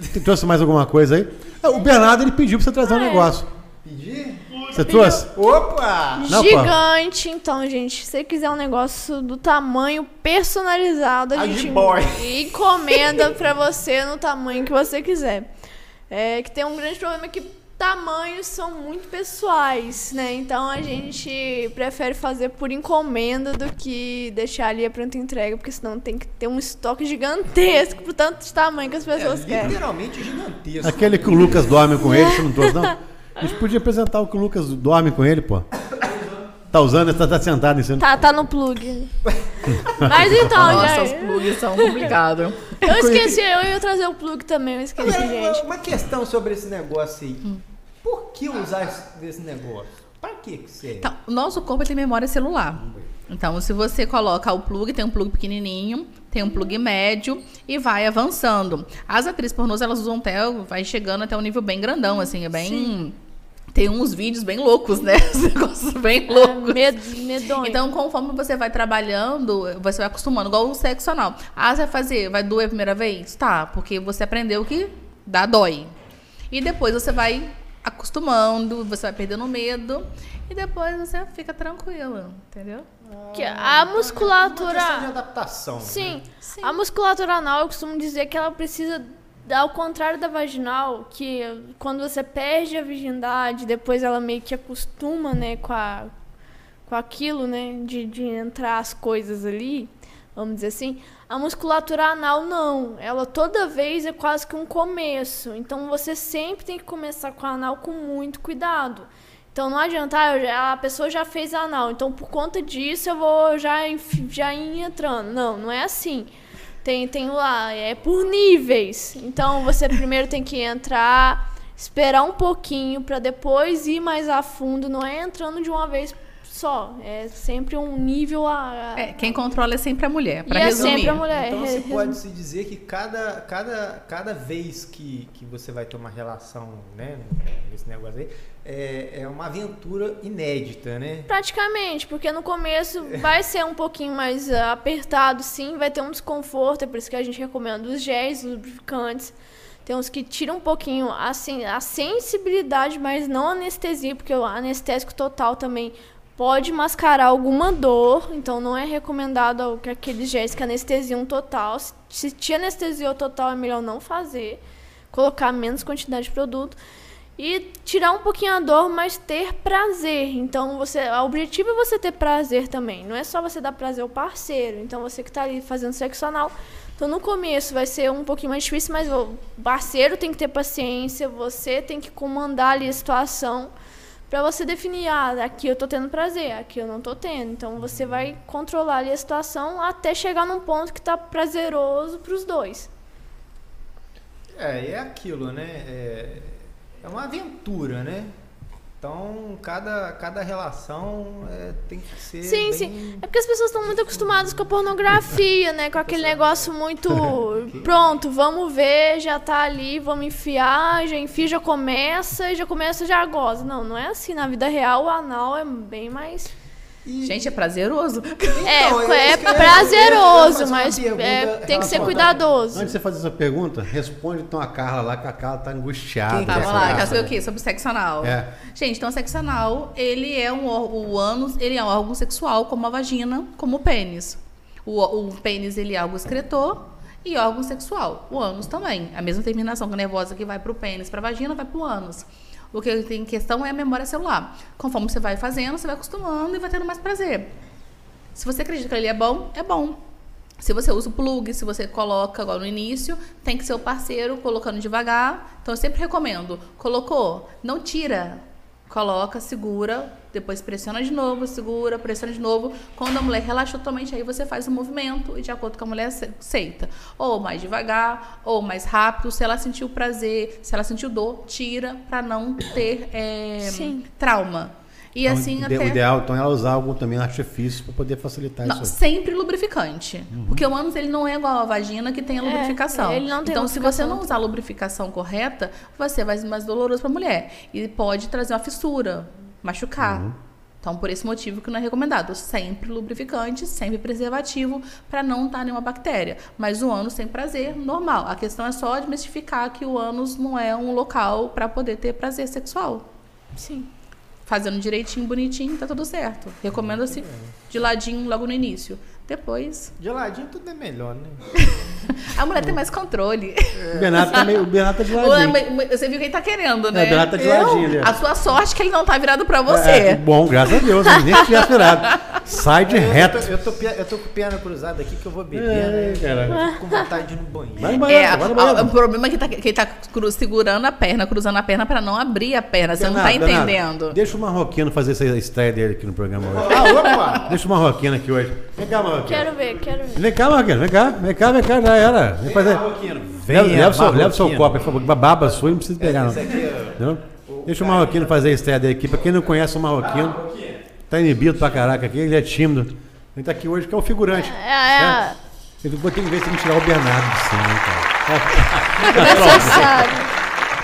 [SPEAKER 2] Você trouxe mais alguma coisa aí? O Bernardo ele pediu pra você trazer um
[SPEAKER 3] Ah, é.
[SPEAKER 2] negócio.
[SPEAKER 1] Pedir?
[SPEAKER 2] Você trouxe?
[SPEAKER 1] Opa!
[SPEAKER 2] Não, pô.
[SPEAKER 3] Gigante, então, gente. Se você quiser um negócio do tamanho personalizado, a
[SPEAKER 1] A
[SPEAKER 3] gente
[SPEAKER 1] G-Boy.
[SPEAKER 3] encomenda pra você no tamanho que você quiser. É que tem um grande problema que tamanhos são muito pessoais, né? Então a gente prefere fazer por encomenda do que deixar ali a pronta entrega, porque senão tem que ter um estoque gigantesco pro tanto de tamanho que as
[SPEAKER 1] É,
[SPEAKER 3] pessoas querem.
[SPEAKER 1] literalmente gigantesco.
[SPEAKER 2] Aquele que o Lucas dorme com ele, você não trouxe, não? A gente podia apresentar o que o Lucas dorme com ele, pô. Tá usando, tá, tá sentado em cima.
[SPEAKER 3] Tá, tá no plug. Mas então,
[SPEAKER 4] Nossa,
[SPEAKER 3] já...
[SPEAKER 4] os plugs são complicados.
[SPEAKER 3] Eu esqueci, eu ia trazer o plug também, eu esqueci,
[SPEAKER 1] uma,
[SPEAKER 3] gente.
[SPEAKER 1] uma questão sobre esse negócio aí.
[SPEAKER 3] Hum.
[SPEAKER 1] Por que usar esse, esse negócio? Pra que que serve?
[SPEAKER 4] Então, o nosso corpo tem memória celular. Então, se você coloca o plug, tem um plug pequenininho, tem um plug médio e vai avançando. As atrizes pornôs, elas usam até, vai chegando até um nível bem grandão, assim, é bem... Tem uns vídeos bem loucos, né? Os negócios bem loucos.
[SPEAKER 3] É, med, medonho.
[SPEAKER 4] Então, conforme você vai trabalhando, você vai acostumando, igual o sexo anal. Ah, você vai fazer, vai doer a primeira vez? Tá, porque você aprendeu que dá dói. E depois você vai acostumando, você vai perdendo medo, e depois você fica tranquila, entendeu?
[SPEAKER 3] que a
[SPEAKER 1] Uma questão de
[SPEAKER 3] musculatura.
[SPEAKER 1] adaptação.
[SPEAKER 3] Sim,
[SPEAKER 4] Sim.
[SPEAKER 3] a musculatura anal, eu costumo dizer que ela precisa, ao contrário da vaginal, que quando você perde a virgindade, depois ela meio que acostuma, né, com, a, com aquilo, né, de, de entrar as coisas ali, vamos dizer assim. A musculatura anal não, ela toda vez é quase que um começo. Então você sempre tem que começar com a anal com muito cuidado. Então não adianta, ah, a pessoa já fez anal, então por conta disso eu vou já, já ir entrando. Não, não é assim. Tem, tem lá, é por níveis. Então você primeiro tem que entrar, esperar um pouquinho para depois ir mais a fundo. Não é entrando de uma vez só. É sempre um nível a. a-
[SPEAKER 4] É, quem controla é sempre a mulher,
[SPEAKER 3] e
[SPEAKER 4] pra
[SPEAKER 3] é
[SPEAKER 4] resumir.
[SPEAKER 3] sempre a mulher.
[SPEAKER 1] Então
[SPEAKER 3] resu-
[SPEAKER 1] pode se dizer que cada, cada, cada vez que, que você vai ter uma relação, né, nesse negócio aí, é, é uma aventura inédita, né?
[SPEAKER 3] Praticamente, porque no começo vai ser um pouquinho mais ah, apertado, sim, vai ter um desconforto, é por isso que a gente recomenda os géis, os lubrificantes. Tem uns que tiram um pouquinho assim, a sensibilidade, mas não a anestesia, porque o anestésico total também pode mascarar alguma dor, então não é recomendado que aqueles géis que anestesiam total. Se- Se te anestesiou total, é melhor não fazer, colocar menos quantidade de produto e tirar um pouquinho a dor, mas ter prazer. Então, você, o objetivo é você ter prazer também. Não é só você dar prazer ao parceiro. Então, você que está ali fazendo sexo anal. Então, no começo vai ser um pouquinho mais difícil, mas o parceiro tem que ter paciência. Você tem que comandar ali a situação para você definir, ah, aqui eu tô tendo prazer, aqui eu não tô tendo. Então, você vai controlar ali a situação até chegar num ponto que tá prazeroso para os dois.
[SPEAKER 1] É, é aquilo, né? É, é uma aventura, né? Então, cada, cada relação é, tem que ser.
[SPEAKER 3] Sim,
[SPEAKER 1] bem-
[SPEAKER 3] sim. É porque as pessoas estão muito acostumadas com a pornografia, né? Com aquele negócio muito. Pronto, vamos ver, já tá ali, vamos enfiar, já enfia, já começa, e já começa, já goza. Não, não é assim. Na vida real, o anal é bem mais.
[SPEAKER 1] E-
[SPEAKER 4] Gente, é prazeroso.
[SPEAKER 3] É,
[SPEAKER 1] Então,
[SPEAKER 3] é
[SPEAKER 1] ia
[SPEAKER 3] prazeroso, mas é, tem que ser cuidadoso.
[SPEAKER 2] Antes de você fazer essa pergunta, responde então a Carla lá, que a Carla tá angustiada.
[SPEAKER 4] Tá, vamos lá, saber o quê? Sobre sexo anal.
[SPEAKER 2] É.
[SPEAKER 4] Gente, então o sexo anal, ele é um órgão, o ânus, ele é um órgão sexual, como a vagina, como o pênis. O, o pênis, ele é algo excretor e órgão sexual. O ânus também. A mesma terminação nervosa que vai pro pênis, pra vagina, vai pro ânus. O que tem em questão é a memória celular. Conforme você vai fazendo, você vai acostumando e vai tendo mais prazer. Se você acredita que ele é bom, é bom. Se você usa o plug, se você coloca agora no início, tem que ser o parceiro colocando devagar. Então eu sempre recomendo. Colocou, não tira. Coloca, segura, depois pressiona de novo, segura, pressiona de novo. Quando a mulher relaxa totalmente, aí você faz o movimento e de acordo com a mulher aceita. Ou mais devagar, ou mais rápido. Se ela sentiu prazer, se ela sentiu dor, tira para não ter é, trauma. E
[SPEAKER 2] Então,
[SPEAKER 4] assim
[SPEAKER 2] o
[SPEAKER 4] até.
[SPEAKER 2] O ideal, então, é ela usar algum também artifício para poder facilitar
[SPEAKER 4] Não,
[SPEAKER 2] isso. aí.
[SPEAKER 4] sempre lubrificante. Porque o ânus ele não é igual a vagina que tem a
[SPEAKER 3] É,
[SPEAKER 4] lubrificação.
[SPEAKER 3] ele não tem
[SPEAKER 4] então, se você
[SPEAKER 3] lubrificação.
[SPEAKER 4] não usar a lubrificação correta, você vai ser mais doloroso para a mulher. E pode trazer uma fissura, machucar. Então, por esse motivo que não é recomendado. Sempre lubrificante, sempre preservativo, para não estar nenhuma bactéria. Mas o ânus tem prazer, normal. A questão é só desmistificar que o ânus não é um local para poder ter prazer sexual.
[SPEAKER 3] Sim.
[SPEAKER 4] Fazendo direitinho, bonitinho, tá tudo certo. Recomendo assim, de ladinho logo no início. Depois,
[SPEAKER 1] De ladinho tudo é melhor, né?
[SPEAKER 4] a mulher tem mais controle.
[SPEAKER 2] O Bernardo tá, meio, o Bernardo tá de ladinho.
[SPEAKER 4] é- Você viu que ele tá querendo,
[SPEAKER 2] É,
[SPEAKER 4] né?
[SPEAKER 2] o Bernardo tá de ladinho ali. ó.
[SPEAKER 4] A sua sorte é que ele não tá virado pra
[SPEAKER 2] É,
[SPEAKER 4] você.
[SPEAKER 2] bom, graças a Deus, eu nem tinha esperado. Sai de
[SPEAKER 1] Eu tô,
[SPEAKER 2] reto.
[SPEAKER 1] eu, tô, eu tô com perna cruzada aqui que eu vou beber,
[SPEAKER 2] É,
[SPEAKER 1] né?
[SPEAKER 2] cara.
[SPEAKER 1] Eu fico com vontade de ir no banheiro.
[SPEAKER 2] Vai no
[SPEAKER 4] É,
[SPEAKER 2] banheiro, vai no banheiro.
[SPEAKER 4] o problema é que, tá, que ele tá cru- segurando a perna, cruzando a perna pra não abrir a perna. Você não tá
[SPEAKER 2] Bernardo, Bernardo,
[SPEAKER 4] entendendo.
[SPEAKER 2] Deixa o Marroquino fazer essa estreia dele aqui no programa hoje.
[SPEAKER 1] Ah, opa!
[SPEAKER 2] Deixa o Marroquino aqui hoje. Vem cá, Marroquino.
[SPEAKER 3] Quero ver, quero ver.
[SPEAKER 2] Vem cá, Marroquino. Vem cá, vem cá, vem cá, já era. Vem fazer.
[SPEAKER 1] Marroquino,
[SPEAKER 2] Leva,
[SPEAKER 1] venha,
[SPEAKER 2] leva, o seu, leva seu copo, por favor. Baba sua não precisa pegar, não.
[SPEAKER 1] Esse aqui é...
[SPEAKER 2] Deixa o Marroquino fazer a estreia dele aqui. Pra quem não conhece o Marroquino, tá inibido pra caraca aqui, ele é tímido. Ele tá aqui hoje que é o figurante.
[SPEAKER 3] É, é,
[SPEAKER 2] Eu vou ter que ver se tem que tirar o Bernardo de cena, hein, cara.
[SPEAKER 3] necessário.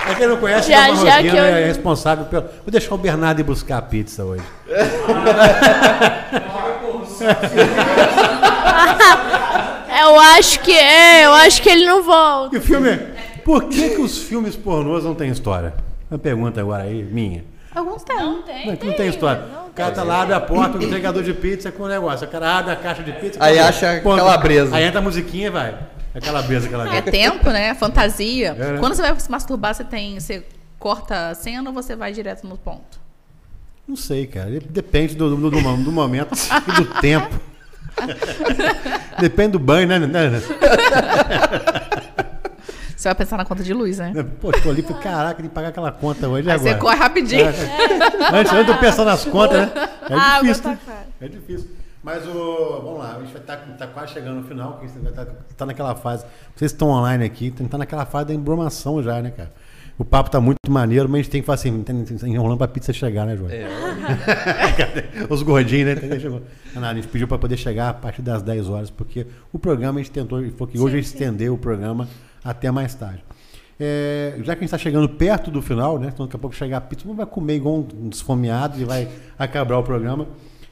[SPEAKER 2] Pra quem não conhece,
[SPEAKER 3] Já-
[SPEAKER 2] o
[SPEAKER 3] já
[SPEAKER 2] Marroquino
[SPEAKER 3] que eu-
[SPEAKER 2] é responsável pelo. Vou deixar o Bernardo ir buscar a pizza hoje.
[SPEAKER 3] Eu acho que é, eu acho que ele não volta.
[SPEAKER 2] E o filme. Por que, que os filmes pornôs não têm história? Uma pergunta agora aí, minha.
[SPEAKER 4] Alguns têm.
[SPEAKER 2] Não, é que não tem história. O cara tá lá, abre a porta, o entregador de pizza com o negócio. O cara abre a caixa de pizza.
[SPEAKER 5] Aí acha
[SPEAKER 2] Ponto.
[SPEAKER 5] calabresa.
[SPEAKER 2] Aí entra a musiquinha e vai. É calabresa, calabresa.
[SPEAKER 4] É tempo, né? Fantasia.
[SPEAKER 2] É, né?
[SPEAKER 4] Quando você vai se masturbar, você tem. Você corta a cena ou você vai direto no ponto?
[SPEAKER 2] Não sei, cara. Depende do, do, do, do momento e do tempo. Depende do banho, né? né?
[SPEAKER 4] Você vai pensar na conta de luz, né?
[SPEAKER 2] Pô, tô ali caraca, que pagar aquela conta hoje
[SPEAKER 4] Aí
[SPEAKER 2] agora.
[SPEAKER 4] você corre rapidinho.
[SPEAKER 2] Antes, antes de pensar nas contas, né? É
[SPEAKER 3] Ah,
[SPEAKER 2] difícil.
[SPEAKER 3] tá
[SPEAKER 2] né? É difícil. Mas o. Vamos lá, a gente vai estar tá, quase chegando no final, porque você estar tá naquela fase. Vocês estão online aqui, que estar naquela fase da embromação já, né, cara? O papo tá muito maneiro, mas a gente tem que fazer assim, tem, tem, enrolando pra pizza chegar, né, João? Os gordinhos, né? Chegou. A gente pediu para poder chegar a partir das 10 horas, porque o programa a gente tentou, e falou que hoje a gente estendeu o programa até mais tarde. É, já que a gente está chegando perto do final, né? Então daqui a pouco chegar a pizza, não vai comer igual um desfomeado e vai acabar o programa.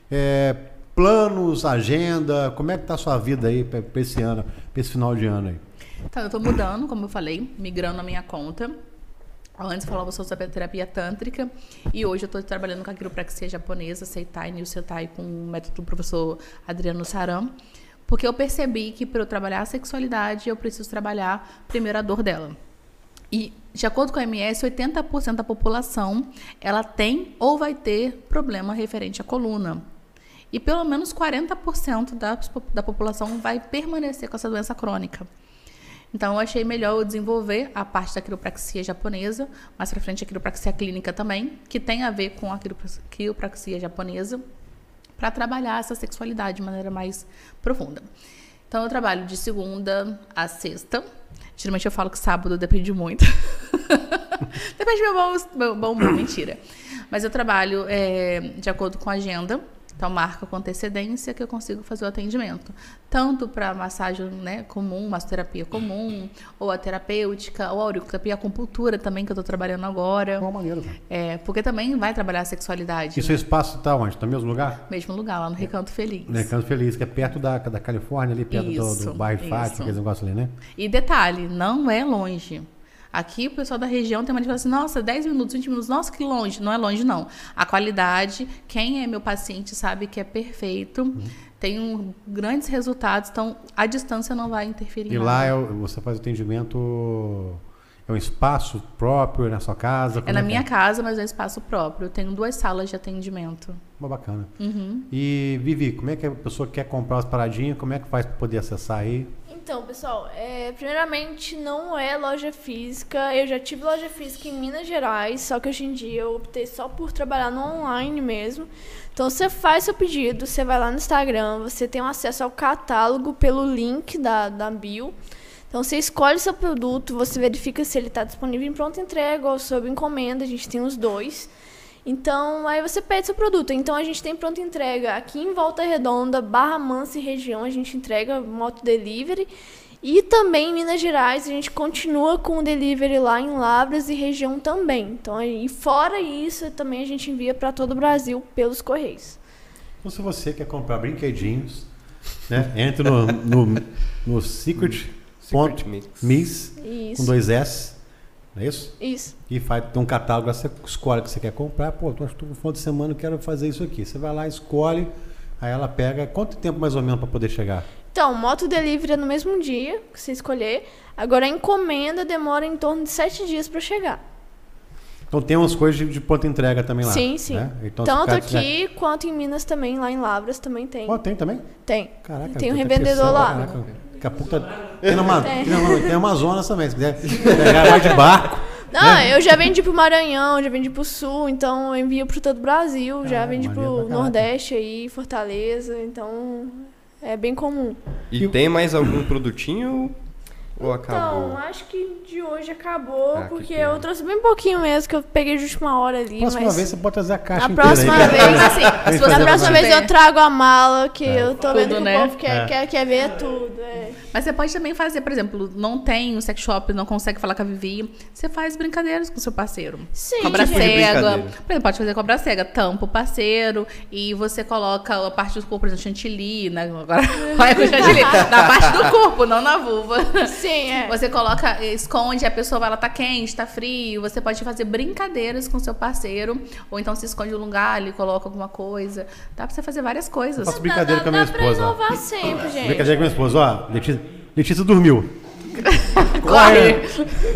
[SPEAKER 2] É, planos, agenda, como é que tá a sua vida aí para esse ano, para esse final de ano aí?
[SPEAKER 4] Então, eu tô mudando, como eu falei, migrando a minha conta. Antes eu falava sobre terapia tântrica e hoje eu estou trabalhando com a quiropraxia japonesa, Seitai, New Seitai, com o método do professor Adriano Saram, porque eu percebi que para eu trabalhar a sexualidade eu preciso trabalhar primeiro a dor dela. E de acordo com a MS, 80% da população ela tem ou vai ter problema referente à coluna. E pelo menos 40% da, da população vai permanecer com essa doença crônica. Então, eu achei melhor eu desenvolver a parte da quiropraxia japonesa, mais pra frente a quiropraxia clínica também, que tem a ver com a quiropraxia japonesa, para trabalhar essa sexualidade de maneira mais profunda. Então, eu trabalho de segunda a sexta. Geralmente eu falo que sábado depende muito. depende do meu bom, meu bom humor, mentira. Mas eu trabalho é, de acordo com a agenda. Então, marca com antecedência que eu consigo fazer o atendimento. Tanto para massagem né, comum, massoterapia comum, ou a terapêutica, ou a auriculoterapia, a acupuntura também, que eu estou trabalhando agora.
[SPEAKER 2] Qual maneira, cara?
[SPEAKER 4] É, porque também vai trabalhar a sexualidade.
[SPEAKER 2] E seu espaço está onde? Está no mesmo lugar?
[SPEAKER 4] Mesmo lugar, lá no Recanto Feliz.
[SPEAKER 2] No Recanto Feliz, que é perto da, da Califórnia, ali perto do,
[SPEAKER 4] Isso,
[SPEAKER 2] do bairro de Fátima, aquele negócio ali, né?
[SPEAKER 4] E detalhe, não é longe. Aqui o pessoal da região tem uma de falar assim, nossa, 10 minutos, 20 minutos, nossa, que longe. Não é longe, não. A qualidade, quem é meu paciente sabe que é perfeito,
[SPEAKER 2] Uhum.
[SPEAKER 4] tem um, grandes resultados, então a distância não vai interferir
[SPEAKER 2] E
[SPEAKER 4] em
[SPEAKER 2] lá
[SPEAKER 4] nada.
[SPEAKER 2] é você faz atendimento É um espaço próprio na sua casa?
[SPEAKER 4] É na
[SPEAKER 2] que
[SPEAKER 4] minha casa, mas é um espaço próprio. Eu tenho duas salas de atendimento.
[SPEAKER 2] Uma bacana.
[SPEAKER 4] Uhum.
[SPEAKER 2] E, Vivi, como é que a pessoa quer comprar as paradinhas? Como é que faz para poder acessar aí?
[SPEAKER 3] Então, pessoal, é, primeiramente não é loja física. Eu já tive loja física em Minas Gerais, só que hoje em dia eu optei só por trabalhar no online mesmo. Então você faz seu pedido, você vai lá no Instagram, você tem acesso ao catálogo pelo link da, da bio. Então você escolhe seu produto, você verifica se ele está disponível em pronta entrega ou sob encomenda, a gente tem os dois. Então, aí você pede seu produto. Então, a gente tem pronta entrega aqui em Volta Redonda, Barra Mansa e região, a gente entrega moto delivery. E também em Minas Gerais, a gente continua com o delivery lá em Lavras e região também. Então, e fora isso, também a gente envia para todo o Brasil pelos correios.
[SPEAKER 2] Então, se você quer comprar brinquedinhos, né, entre no, no, no Secret,
[SPEAKER 5] Secret Mix.
[SPEAKER 2] Miss, com dois S, não é isso?
[SPEAKER 3] Isso.
[SPEAKER 2] E faz, tem um catálogo, você escolhe o que você quer comprar. Pô, tô, tô no final de semana, eu quero fazer isso aqui. Você vai lá, escolhe, aí ela pega. Quanto tempo mais ou menos para poder chegar?
[SPEAKER 3] Então, moto delivery é no mesmo dia que você escolher. Agora, a encomenda demora em torno de sete dias para chegar.
[SPEAKER 2] Então tem umas coisas de, de ponta entrega também lá.
[SPEAKER 3] sim, sim.
[SPEAKER 2] né? Então,
[SPEAKER 3] Tanto aqui quanto em Minas também, lá em Lavras também tem.
[SPEAKER 2] Ó, tem também?
[SPEAKER 3] Tem.
[SPEAKER 2] Caraca,
[SPEAKER 3] tem um revendedor lá.
[SPEAKER 2] caraca. Daqui a pouco tá. Tem, uma,
[SPEAKER 3] Tem.
[SPEAKER 2] tem, uma, tem Amazonas também, se quiser pegar mais de barco.
[SPEAKER 3] Não,
[SPEAKER 2] né?
[SPEAKER 3] eu já vendi pro Maranhão, já vendi pro Sul, então eu envio pro todo o Brasil, já
[SPEAKER 2] Ah,
[SPEAKER 3] vendi
[SPEAKER 2] maneiro
[SPEAKER 3] pro. Nordeste aí, Fortaleza, então é bem comum.
[SPEAKER 5] E tem mais algum produtinho ou acabou?
[SPEAKER 3] Então, acho que de hoje acabou,
[SPEAKER 5] Ah, que
[SPEAKER 3] porque eu trouxe bem pouquinho mesmo, que eu peguei de última hora ali,
[SPEAKER 2] Próxima
[SPEAKER 3] mas...
[SPEAKER 2] vez você pode trazer a caixa
[SPEAKER 3] Na próxima
[SPEAKER 2] aí.
[SPEAKER 3] vez, assim,
[SPEAKER 4] se
[SPEAKER 3] Na próxima vez eu trago a mala, que eu tô vendo
[SPEAKER 4] Tudo,
[SPEAKER 3] que
[SPEAKER 4] né?
[SPEAKER 3] o povo quer,
[SPEAKER 2] É.
[SPEAKER 3] quer, quer ver tudo. É.
[SPEAKER 4] Mas você pode também fazer, por exemplo, não tem um sex shop, não consegue falar com a Vivi. Você faz brincadeiras com o seu parceiro.
[SPEAKER 3] Sim,
[SPEAKER 4] Cobra cega.
[SPEAKER 5] brincadeira?
[SPEAKER 4] Por exemplo, pode fazer cobra cega, tampa o parceiro e você coloca a parte do corpo, por exemplo, chantilly, né? Agora vai com chantilly. Na parte do corpo, não na vulva.
[SPEAKER 3] Sim, é.
[SPEAKER 4] Você coloca, esconde, a pessoa ela tá quente, tá frio. Você pode fazer brincadeiras com seu parceiro. Ou então se esconde um lugar ali, coloca alguma coisa. Dá pra você fazer várias coisas.
[SPEAKER 2] Faço brincadeira
[SPEAKER 3] dá,
[SPEAKER 2] com a minha
[SPEAKER 3] dá
[SPEAKER 2] esposa.
[SPEAKER 3] Pra inovar sempre, gente.
[SPEAKER 2] Brincadeira com a minha esposa. Ó, Letícia, Letícia dormiu.
[SPEAKER 4] Corre!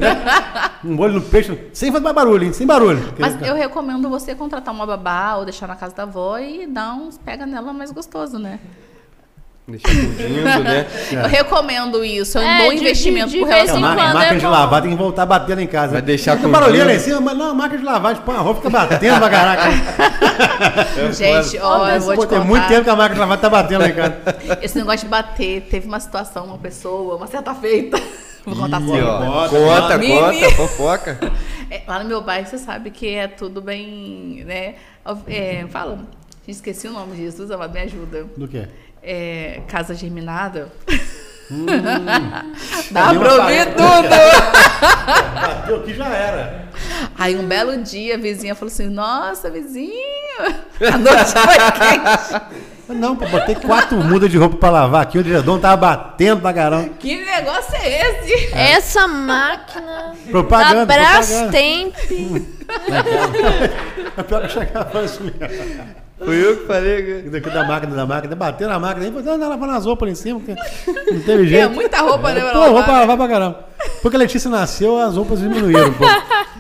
[SPEAKER 2] Um olho no peixe, sem fazer mais barulho, hein? Sem barulho.
[SPEAKER 4] Mas eu recomendo você contratar uma babá ou deixar na casa da avó e dar uns pega nela mais gostoso, né?
[SPEAKER 5] Né?
[SPEAKER 4] Eu recomendo isso, é um
[SPEAKER 3] É,
[SPEAKER 4] bom
[SPEAKER 3] de- de-
[SPEAKER 4] investimento
[SPEAKER 3] de
[SPEAKER 4] pro
[SPEAKER 3] vez
[SPEAKER 2] A
[SPEAKER 3] em quando
[SPEAKER 2] máquina
[SPEAKER 3] é
[SPEAKER 2] de lavar tem que voltar batendo em casa.
[SPEAKER 5] Vai deixar com
[SPEAKER 2] barulhinho lá em cima, mas não, a máquina de lavar, põe a roupa, fica batendo pra caraca.
[SPEAKER 4] Gente, ó, eu vou
[SPEAKER 2] Pô,
[SPEAKER 4] te
[SPEAKER 2] tem
[SPEAKER 4] contar.
[SPEAKER 2] muito tempo que a máquina de lavar tá batendo lá em casa.
[SPEAKER 4] Esse negócio de bater, teve uma situação, uma pessoa, uma certa feita. Vou contar
[SPEAKER 5] Ih,
[SPEAKER 4] fora.
[SPEAKER 5] ó,
[SPEAKER 2] Conta,
[SPEAKER 5] conta, fofoca.
[SPEAKER 4] É, lá no meu bairro, você sabe que é tudo bem, né? É, fala, esqueci o nome disso, amado, me ajuda.
[SPEAKER 2] Do quê?
[SPEAKER 4] É, casa germinada.
[SPEAKER 2] Hum.
[SPEAKER 4] Dá pra ouvir tudo!
[SPEAKER 2] Bateu aqui já era.
[SPEAKER 4] Aí um belo dia a vizinha falou assim: Nossa, vizinho, a noite foi quente.
[SPEAKER 2] Não, pô, botei quatro mudas de roupa pra lavar aqui, o edredom tava batendo pra caramba.
[SPEAKER 4] Que negócio é esse?
[SPEAKER 3] Essa máquina
[SPEAKER 2] Propaganda,
[SPEAKER 3] da
[SPEAKER 2] propaganda.
[SPEAKER 3] Brastemp.
[SPEAKER 2] É pior que chegar assim.
[SPEAKER 5] Fui eu que falei.
[SPEAKER 2] Daqui da máquina, da máquina, bateu na máquina, aí falou, não, lavando as roupas lá em cima, porque não teve
[SPEAKER 4] É
[SPEAKER 2] jeito.
[SPEAKER 4] muita roupa, né? pra
[SPEAKER 2] Pô,
[SPEAKER 4] lavar,
[SPEAKER 2] roupa
[SPEAKER 4] né?
[SPEAKER 2] lavar pra caramba. Porque a Letícia nasceu, as roupas diminuíram um pouco.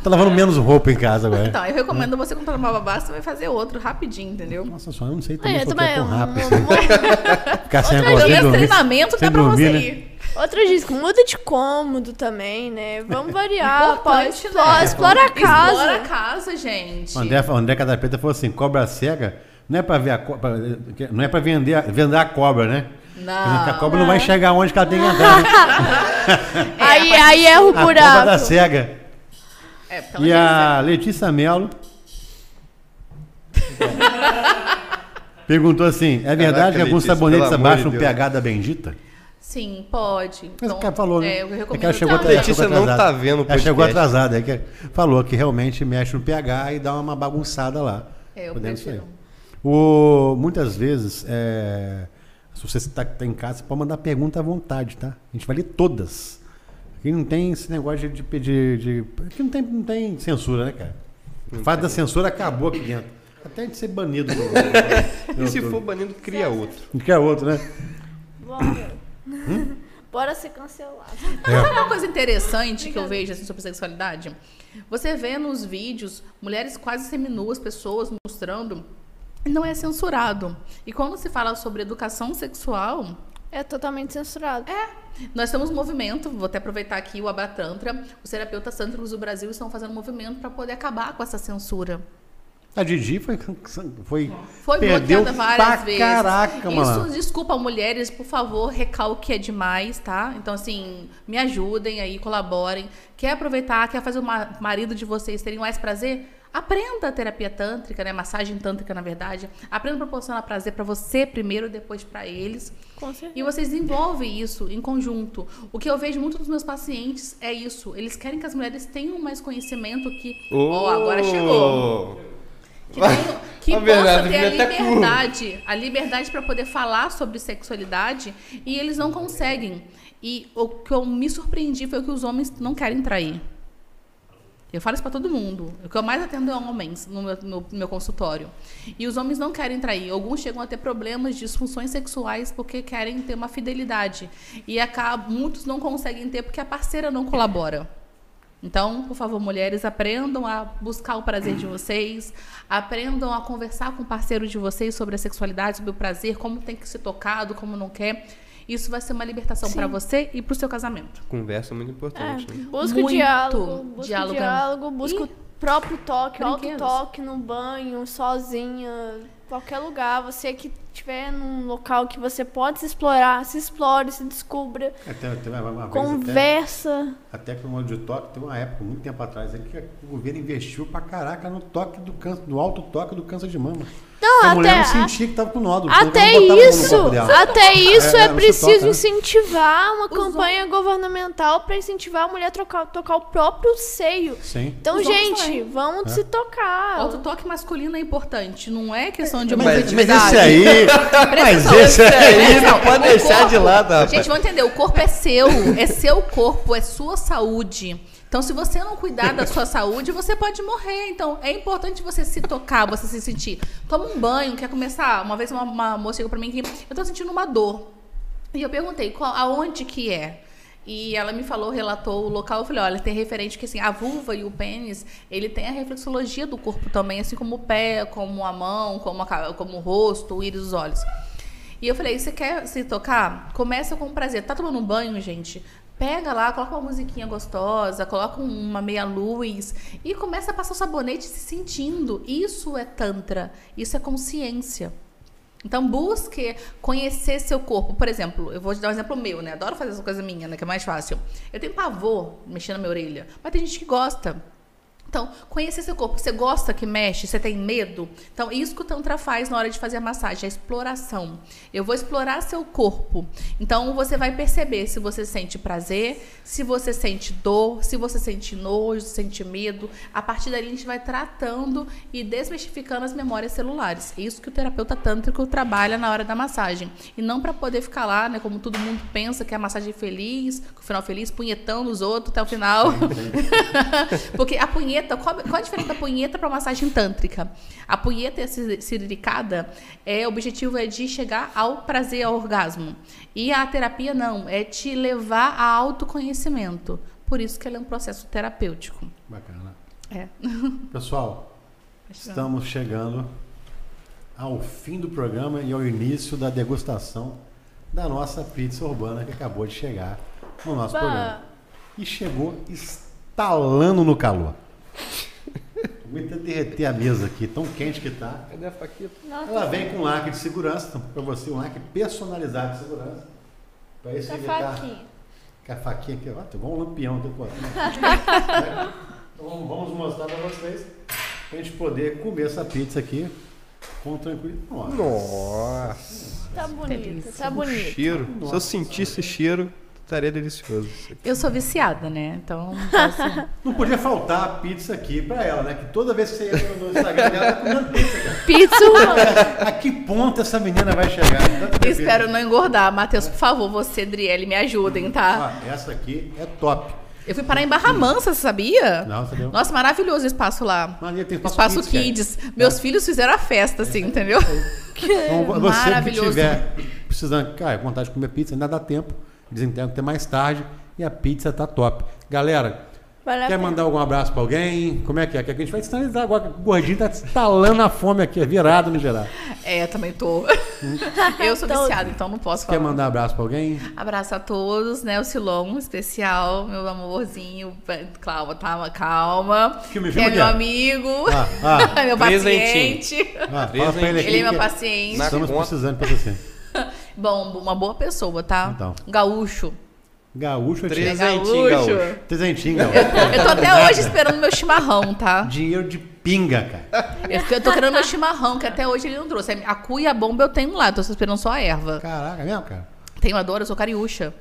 [SPEAKER 2] Tá lavando menos roupa em casa agora.
[SPEAKER 4] Então, eu recomendo você comprar uma babá, você vai fazer outro rapidinho, entendeu?
[SPEAKER 2] Nossa só, eu não sei também
[SPEAKER 3] eu
[SPEAKER 2] se eu
[SPEAKER 3] também.
[SPEAKER 2] quero tão rápido.
[SPEAKER 3] um-
[SPEAKER 2] assim. Ficar sem agora, dormir.
[SPEAKER 4] treinamento dá pra você
[SPEAKER 2] né?
[SPEAKER 4] ir.
[SPEAKER 3] Outra dica, muda de cômodo também, né? Vamos variar. Pode
[SPEAKER 4] Importante,
[SPEAKER 3] explora,
[SPEAKER 4] né?
[SPEAKER 3] explora a casa.
[SPEAKER 4] Explora a casa, gente.
[SPEAKER 2] O André, o André Cadapeta falou assim: cobra cega não é pra ver a cobra, não é pra vender, a- vender a cobra, né?
[SPEAKER 4] Não.
[SPEAKER 2] A cobra não vai chegar onde que ela tem que entrar. Né?
[SPEAKER 3] aí,
[SPEAKER 4] a
[SPEAKER 3] aí é o
[SPEAKER 2] A cobra
[SPEAKER 3] buraco.
[SPEAKER 2] da cega.
[SPEAKER 4] É,
[SPEAKER 2] E a Letícia Mello perguntou assim: é verdade
[SPEAKER 5] Caraca,
[SPEAKER 2] que alguns
[SPEAKER 5] Letícia,
[SPEAKER 2] sabonetes abaixam
[SPEAKER 5] de
[SPEAKER 2] o pH da bendita?
[SPEAKER 4] Sim, pode.
[SPEAKER 2] Mas
[SPEAKER 4] Então,
[SPEAKER 2] o cara falou, né?
[SPEAKER 4] É, eu
[SPEAKER 2] É que ela chegou, ela
[SPEAKER 5] Letícia
[SPEAKER 2] chegou
[SPEAKER 5] não
[SPEAKER 2] atrasada.
[SPEAKER 5] tá vendo o
[SPEAKER 2] Ela chegou
[SPEAKER 5] podcast.
[SPEAKER 2] atrasada. É que falou que realmente mexe no pH e dá uma bagunçada lá.
[SPEAKER 4] É, eu
[SPEAKER 2] aí.
[SPEAKER 4] prefiro.
[SPEAKER 2] O, muitas vezes, é, se você está tá em casa, você pode mandar pergunta à vontade, tá? A gente vai ler todas. Aqui não tem esse negócio de pedir. De, aqui não tem, não tem censura, né, cara? O fato da censura acabou aqui dentro. Até de ser banido. do- do-
[SPEAKER 5] E se for banido, cria outro.
[SPEAKER 2] Não quer outro, né?
[SPEAKER 3] Bora.
[SPEAKER 2] Hum?
[SPEAKER 3] Bora ser cancelado.
[SPEAKER 4] Sabe uma coisa interessante que eu vejo assim, sobre sexualidade? Você vê nos vídeos mulheres quase seminuas, pessoas mostrando, não é censurado. E quando se fala sobre educação sexual,
[SPEAKER 3] É totalmente censurado.
[SPEAKER 4] é. Nós temos um movimento, vou até aproveitar aqui o Abatantra, os terapeutas tântricos do Brasil estão fazendo um movimento para poder acabar com essa censura.
[SPEAKER 2] A Didi foi. foi
[SPEAKER 4] Foi
[SPEAKER 2] perdeu
[SPEAKER 4] bloqueada várias
[SPEAKER 2] pra
[SPEAKER 4] vezes.
[SPEAKER 2] Caraca,
[SPEAKER 4] Isso,
[SPEAKER 2] mano.
[SPEAKER 4] desculpa, mulheres, por favor, recalque é demais, tá? Então, assim, me ajudem aí, colaborem. Quer aproveitar, quer fazer o ma- marido de vocês terem mais prazer? Aprenda a terapia tântrica, né? Massagem tântrica, na verdade. Aprenda a proporcionar prazer pra você primeiro, depois pra eles.
[SPEAKER 3] Com certeza.
[SPEAKER 4] E vocês desenvolvem isso em conjunto. O que eu vejo muito dos meus pacientes é isso. Eles querem que as mulheres tenham mais conhecimento que. Ó, agora chegou que, tenham- que
[SPEAKER 5] A
[SPEAKER 4] possa ter a liberdade, a liberdade para poder falar sobre sexualidade e eles não conseguem. E o que eu me surpreendi foi que os homens não querem trair. Eu falo isso para todo mundo. O que eu mais atendo é homens no meu, no meu consultório. E os homens não querem trair. Alguns chegam a ter problemas, disfunções sexuais porque querem ter uma fidelidade. E acaba, muitos não conseguem ter porque a parceira não colabora. Então, por favor, mulheres, aprendam a buscar o prazer de vocês, aprendam a conversar com o parceiro de vocês sobre a sexualidade, sobre o prazer, como tem que ser tocado, como não quer. Isso vai ser uma libertação para você e para o seu casamento.
[SPEAKER 5] Conversa é muito importante, né?
[SPEAKER 3] Busca
[SPEAKER 4] Muito
[SPEAKER 3] o diálogo, busca
[SPEAKER 4] diálogo.
[SPEAKER 3] o diálogo, busca
[SPEAKER 4] E
[SPEAKER 3] o próprio toque, o
[SPEAKER 4] brinquedos.
[SPEAKER 3] auto-toque no banho, sozinha, qualquer lugar. Você que estiver num local que você pode se explorar, se explore, se descubra,
[SPEAKER 2] Até, até uma, uma vez
[SPEAKER 3] conversa.
[SPEAKER 2] Até, até que no mundo de toque, tem uma época, muito tempo atrás, aí, que o governo investiu pra caraca no toque do câncer, no alto toque do câncer de mama.
[SPEAKER 3] Não,
[SPEAKER 2] a mulher
[SPEAKER 3] até-
[SPEAKER 2] não sentia que tava com nódulo.
[SPEAKER 3] Até isso, até isso
[SPEAKER 2] É,
[SPEAKER 3] é, preciso
[SPEAKER 2] né?
[SPEAKER 3] incentivar uma
[SPEAKER 4] Os
[SPEAKER 3] campanha governamental para incentivar a mulher a trocar, tocar o próprio seio.
[SPEAKER 2] Sim.
[SPEAKER 3] Então,
[SPEAKER 4] Os homens
[SPEAKER 3] gente, vamos se tocar.
[SPEAKER 4] O autotoque masculino é importante, não é questão de
[SPEAKER 2] Mas, mas esse aí. mas esse aí.
[SPEAKER 5] Não pode
[SPEAKER 4] O
[SPEAKER 5] deixar
[SPEAKER 4] corpo-
[SPEAKER 5] de lado.
[SPEAKER 4] Gente, vamos entender, o corpo é seu, é seu corpo, é sua saúde. Então, se você não cuidar da sua saúde, você pode morrer. Então, é importante você se tocar, você se sentir. Toma um banho, quer começar. Uma vez uma, uma moça chegou pra mim que eu tô sentindo uma dor. E eu perguntei, qual, aonde que é? E ela me falou, relatou o local. Eu falei, olha, tem referente que assim, a vulva e o pênis, ele tem a reflexologia do corpo também, assim como o pé, como a mão, como, a como o rosto, o íris, os olhos. E eu falei, você quer se tocar? Começa com prazer. Tá tomando um banho, gente? Pega lá, coloca uma musiquinha gostosa, coloca uma meia luz e começa a passar o sabonete se sentindo. Isso é tantra, isso é consciência. Então busque conhecer seu corpo. Por exemplo, eu vou te dar um exemplo meu, né? Adoro fazer essa coisa minha, né? Que é mais fácil. Eu tenho pavor mexer na minha orelha, mas tem gente que gosta. Então, conhecer seu corpo. Você gosta que mexe? Você tem medo? Então, isso que o Tantra faz na hora de fazer a massagem, a exploração. Eu vou explorar seu corpo. Então, você vai perceber se você sente prazer, se você sente dor, se você sente nojo, se sente medo. A partir dali, a gente vai tratando e desmistificando as memórias celulares. É isso que o terapeuta tântrico trabalha na hora da massagem. E não para poder ficar lá, né, como todo mundo pensa que é a massagem feliz, que o final feliz, punhetando os outros até o final. Porque a punheta, qual, qual a diferença da punheta para massagem tântrica? A punheta a cir- ciriricada, é, o objetivo é de chegar ao prazer, ao orgasmo. E a terapia não, é te levar a autoconhecimento. Por isso que ela é um processo terapêutico.
[SPEAKER 2] Bacana.
[SPEAKER 4] É.
[SPEAKER 2] Pessoal, estamos chegando ao fim do programa e ao início da degustação da nossa pizza urbana que acabou de chegar no nosso
[SPEAKER 3] Bah.
[SPEAKER 2] programa. E chegou estalando no calor. Vou tentar derreter a mesa aqui, tão quente que tá.
[SPEAKER 5] Cadê a faquita?
[SPEAKER 2] Ela vem com um lacre de segurança, para você, um lacre personalizado de segurança. Para isso evitar.
[SPEAKER 3] faquinha.
[SPEAKER 2] Com a faquinha aqui, ó, tem igual um lampião aqui cortando. então vamos- mostrar para vocês, para a gente poder comer essa pizza aqui com tranquilidade. Nossa.
[SPEAKER 5] Nossa.
[SPEAKER 3] Tá
[SPEAKER 4] delícia.
[SPEAKER 3] tá
[SPEAKER 5] O
[SPEAKER 3] bonita.
[SPEAKER 5] cheiro. Se eu
[SPEAKER 2] Nossa.
[SPEAKER 5] sentisse esteiro, estaria delicioso. isso aqui.
[SPEAKER 4] Eu sou viciada, né? Então, assim,
[SPEAKER 2] Não podia faltar a pizza aqui para ela, né? Que toda vez que você entra no Instagram dela, ela tá comendo pizza, cara.
[SPEAKER 3] Pizza.
[SPEAKER 2] A que ponto essa menina vai chegar?
[SPEAKER 4] Espero não engordar. Matheus, por favor, você, Adriele, me ajudem, tá?
[SPEAKER 2] Ó, essa aqui é top.
[SPEAKER 4] Eu fui parar em Barra Mansa, você sabia?
[SPEAKER 2] Não.
[SPEAKER 4] Nossa, maravilhoso o espaço lá.
[SPEAKER 2] Maria, tem espaço,
[SPEAKER 4] Espaço
[SPEAKER 2] kids.
[SPEAKER 4] Kids. Meus filhos fizeram a festa, assim, entendeu?
[SPEAKER 2] Então, você que tiver precisando, cara, vontade de comer pizza, ainda dá tempo. Desenterro até mais tarde. E a pizza tá top. Galera, quer mandar algum abraço pra alguém? Como é que é? Que a gente vai sinalizar agora. O gordinho tá estalando a fome aqui, é virado no geral.
[SPEAKER 4] É, eu também tô. eu sou
[SPEAKER 3] Todos.
[SPEAKER 4] viciada, então não posso
[SPEAKER 2] Quer
[SPEAKER 4] falar.
[SPEAKER 2] mandar abraço pra alguém?
[SPEAKER 4] Abraço a todos, né? O Silon, especial, meu amorzinho. Calma, tá, calma. Que
[SPEAKER 2] filme
[SPEAKER 4] é meu
[SPEAKER 2] é?
[SPEAKER 4] amigo.
[SPEAKER 2] Ah,
[SPEAKER 4] meu
[SPEAKER 5] Presentinho.
[SPEAKER 4] paciente.
[SPEAKER 2] Ah, ele
[SPEAKER 4] é meu paciente.
[SPEAKER 2] Estamos precisando pra você.
[SPEAKER 4] Bom, uma boa pessoa, tá?
[SPEAKER 2] Então.
[SPEAKER 4] Gaúcho.
[SPEAKER 2] Gaúcho.
[SPEAKER 4] É
[SPEAKER 5] Presentinho,
[SPEAKER 4] gaúcho.
[SPEAKER 5] gaúcho.
[SPEAKER 2] Presentinho, gaúcho.
[SPEAKER 4] Eu tô até hoje esperando meu chimarrão, tá?
[SPEAKER 2] Dinheiro de pinga, cara.
[SPEAKER 4] Eu, eu tô querendo meu chimarrão, que até hoje ele não trouxe. A cuia e a bomba eu tenho lá, tô só esperando só a erva.
[SPEAKER 2] Caraca, é mesmo, cara?
[SPEAKER 4] Tenho a dor, eu sou cariúcha.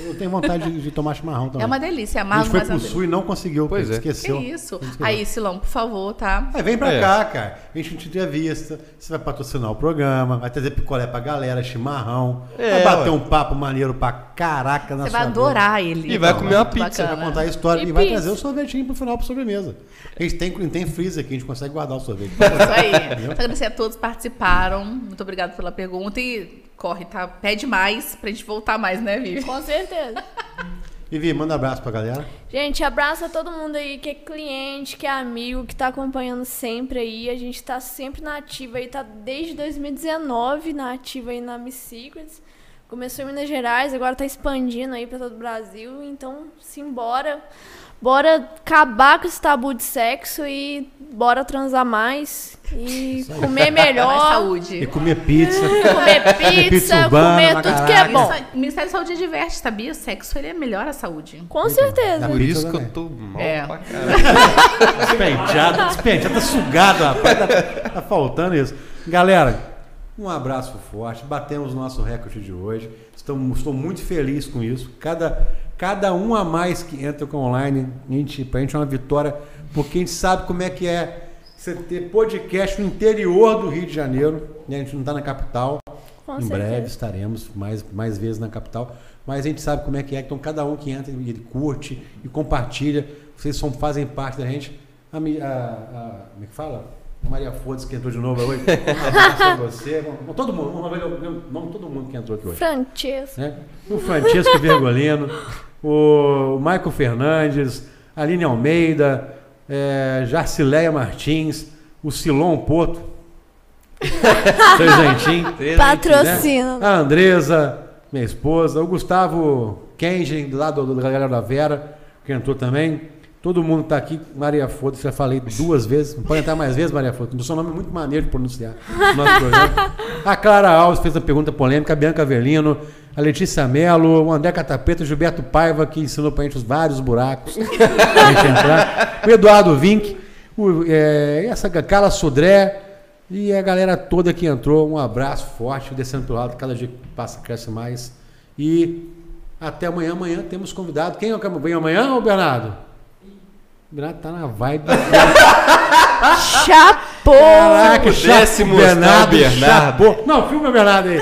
[SPEAKER 2] Eu tenho vontade de, de tomar chimarrão também.
[SPEAKER 4] É uma delícia,
[SPEAKER 2] A
[SPEAKER 4] amargo,
[SPEAKER 2] gente foi
[SPEAKER 4] mas é
[SPEAKER 2] pro
[SPEAKER 4] uma delícia.
[SPEAKER 2] sul e não conseguiu.
[SPEAKER 5] Pois é.
[SPEAKER 4] Que
[SPEAKER 2] Esqueceu.
[SPEAKER 4] isso?
[SPEAKER 2] Esqueceu.
[SPEAKER 4] Aí, Silão, por favor, tá?
[SPEAKER 2] É, vem pra
[SPEAKER 5] É.
[SPEAKER 2] cá, cara. A gente te entrevista, você vai patrocinar o programa, vai trazer picolé pra galera, chimarrão,
[SPEAKER 5] É,
[SPEAKER 2] vai bater
[SPEAKER 5] ué.
[SPEAKER 2] um papo maneiro pra caraca na
[SPEAKER 4] Você
[SPEAKER 2] sua
[SPEAKER 4] vai
[SPEAKER 2] vida.
[SPEAKER 4] adorar ele.
[SPEAKER 5] E vai comer uma
[SPEAKER 4] Muito
[SPEAKER 5] pizza,
[SPEAKER 2] Você vai
[SPEAKER 4] bacana.
[SPEAKER 2] contar a história e,
[SPEAKER 3] E
[SPEAKER 2] vai trazer o sorvetinho pro final pro sobremesa. A gente tem, tem freezer aqui, a gente consegue guardar o sorvete.
[SPEAKER 4] Isso aí. Quero agradecer a todos que participaram. Muito obrigada pela pergunta. E corre, tá? Pede mais pra gente voltar mais, né, Vivi?
[SPEAKER 3] Com certeza.
[SPEAKER 2] E Vi, manda um abraço pra galera.
[SPEAKER 3] Gente, abraço a todo mundo aí que é cliente, que é amigo, que tá acompanhando sempre aí. A gente tá sempre na ativa aí, tá desde 2019 na ativa aí na Miss Secrets. Começou em Minas Gerais, agora tá expandindo aí pra todo o Brasil. Então, simbora. Bora acabar com esse tabu de sexo e bora transar mais e comer
[SPEAKER 4] Mais
[SPEAKER 3] melhor,
[SPEAKER 2] E
[SPEAKER 4] saúde.
[SPEAKER 2] comer pizza.
[SPEAKER 3] comer pizza,
[SPEAKER 2] Pizza urbana,
[SPEAKER 3] comer tudo que é bom.
[SPEAKER 4] O Ministério da Saúde diverte, sabia? O sexo ele melhora a saúde.
[SPEAKER 3] Com certeza.
[SPEAKER 5] Por isso que eu tô mal
[SPEAKER 4] É.
[SPEAKER 5] pra caralho.
[SPEAKER 2] Despenteado, despenteado, tá sugado, rapaz. Tá, tá faltando isso. Galera, um abraço forte. Batemos o nosso recorde de hoje. Estou, estou muito feliz com isso. Cada, cada um a mais que entra com online, a gente, pra gente é uma vitória, porque a gente sabe como é que é você ter podcast no interior do Rio de Janeiro. né? A gente não está na capital.
[SPEAKER 3] Com
[SPEAKER 2] em
[SPEAKER 3] certeza.
[SPEAKER 2] breve estaremos mais, mais vezes na capital. Mas a gente sabe como é que é. Então cada um que entra, ele curte e compartilha. Vocês são, fazem parte da gente. A, a, a- como é que fala? Maria Fodes que entrou de novo hoje. Um abraço a você. Vamos- Todo mundo, vamos ver o nome de todo mundo que entrou aqui hoje.
[SPEAKER 3] Francesco.
[SPEAKER 2] né? O Francisco Vergolino, o Michael Fernandes, Aline Almeida, é, Jarcileia Martins, o Silon Porto, Presentinho.
[SPEAKER 3] Patrocina.
[SPEAKER 2] A Andresa, minha esposa, o Gustavo Kenji, lá do, do, da galera da Vera, que entrou também. Todo mundo está aqui. Maria Foda, já falei duas vezes. Não pode entrar mais vezes, Maria Foda. O seu nome é muito maneiro de pronunciar no nosso programa. A Clara Alves fez a pergunta polêmica, a Bianca Avelino, a Letícia Mello, o André Catapeta, o Gilberto Paiva, que ensinou pra gente os vários buracos pra gente entrar. O Eduardo Vink, o, é, essa Carla Sodré, e a galera toda que entrou, um abraço forte, descendo pelo lado, cada dia que passa cresce mais. E até amanhã. Amanhã temos convidado. Quem é vem amanhã, Bernardo? O Bernardo tá na vibe.
[SPEAKER 3] Chapou!
[SPEAKER 2] Caraca, chapo, Bernardo,
[SPEAKER 5] Bernardo?
[SPEAKER 2] chapou. Não, filma o Bernardo aí.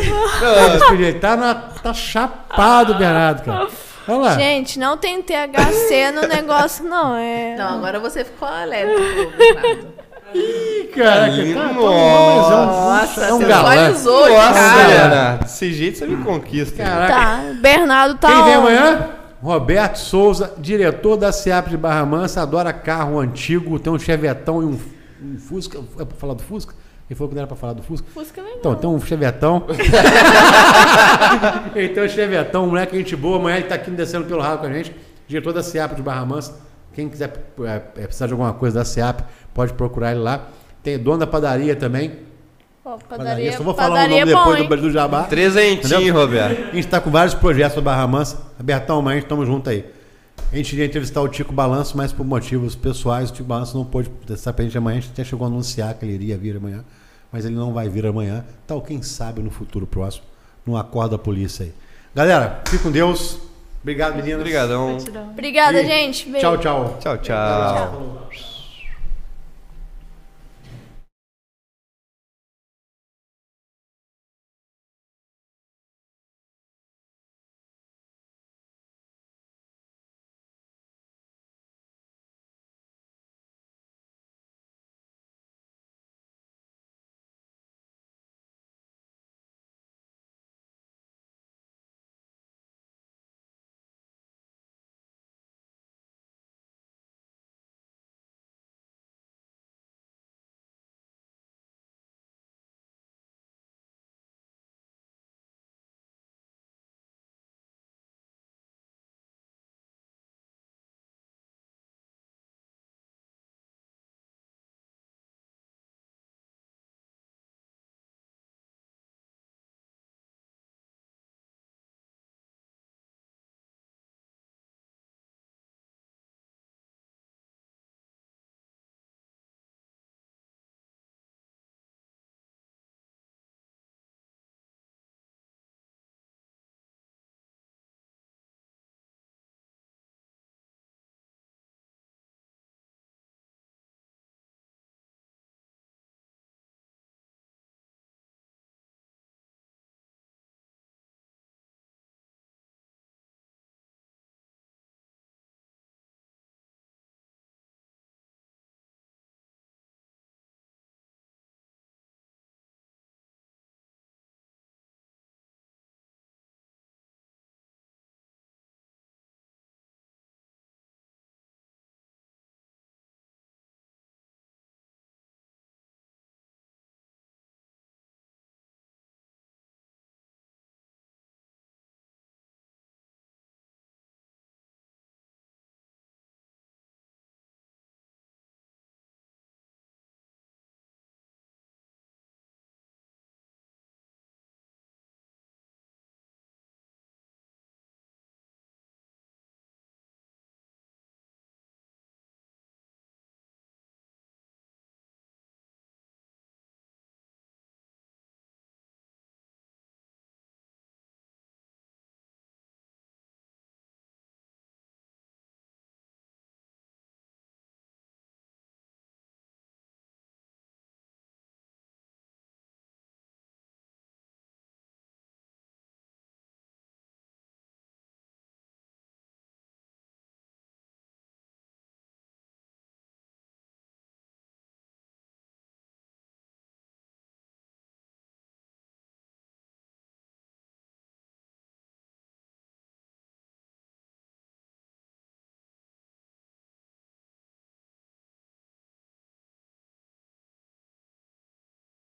[SPEAKER 2] Ele tá, na, tá chapado, Bernardo, cara. Olha lá.
[SPEAKER 3] Gente, não tem THC no negócio, não. É.
[SPEAKER 4] Não, agora você ficou alegre, Bernardo.
[SPEAKER 2] Ih, caraca,
[SPEAKER 5] Ali,
[SPEAKER 2] tá, tá,
[SPEAKER 5] nossa,
[SPEAKER 2] mas é um,
[SPEAKER 4] Nossa,
[SPEAKER 2] é um
[SPEAKER 4] seus
[SPEAKER 2] galã.
[SPEAKER 4] hoje,
[SPEAKER 5] Nossa,
[SPEAKER 4] cara.
[SPEAKER 5] Bernardo. Desse jeito você me conquista.
[SPEAKER 2] Caraca.
[SPEAKER 3] Tá, Bernardo tá.
[SPEAKER 2] Quem vem amanhã? Roberto Souza, diretor da SEAP de Barra Mansa, adora carro antigo, tem um Chevetão e um, um Fusca. É pra falar do Fusca? Ele falou que não era pra falar do Fusca.
[SPEAKER 3] Fusca legal.
[SPEAKER 2] Então, tem um Chevetão. um Chevetão, moleque gente boa. Amanhã ele tá aqui descendo pelo ralo com a gente. Diretor da SEAP de Barra Mansa. Quem quiser é, é, precisar de alguma coisa da SEAP, pode procurar ele lá. Tem dono da padaria também.
[SPEAKER 3] Ó, padaria,
[SPEAKER 2] Só vou falar o
[SPEAKER 3] padaria
[SPEAKER 2] nome
[SPEAKER 3] é bom,
[SPEAKER 2] depois do, do Jabá.
[SPEAKER 5] Trezentinho,
[SPEAKER 2] Entendeu?
[SPEAKER 5] Roberto.
[SPEAKER 2] A gente está com vários projetos para Barra Mansa. Abertão, amanhã estamos juntos aí. A gente iria entrevistar o Tico Balanço, mas por motivos pessoais, o Tico Balanço não pôde estar pra gente amanhã. A gente até chegou a anunciar que ele iria vir amanhã, mas ele não vai vir amanhã. Tal, quem sabe no futuro próximo, não acorda a polícia aí. Galera, fique com Deus. Obrigado, meninas.
[SPEAKER 5] Obrigadão.
[SPEAKER 3] Obrigada,
[SPEAKER 2] E
[SPEAKER 3] gente. Beijo.
[SPEAKER 2] Tchau, tchau.
[SPEAKER 5] Tchau, tchau.
[SPEAKER 3] Tchau.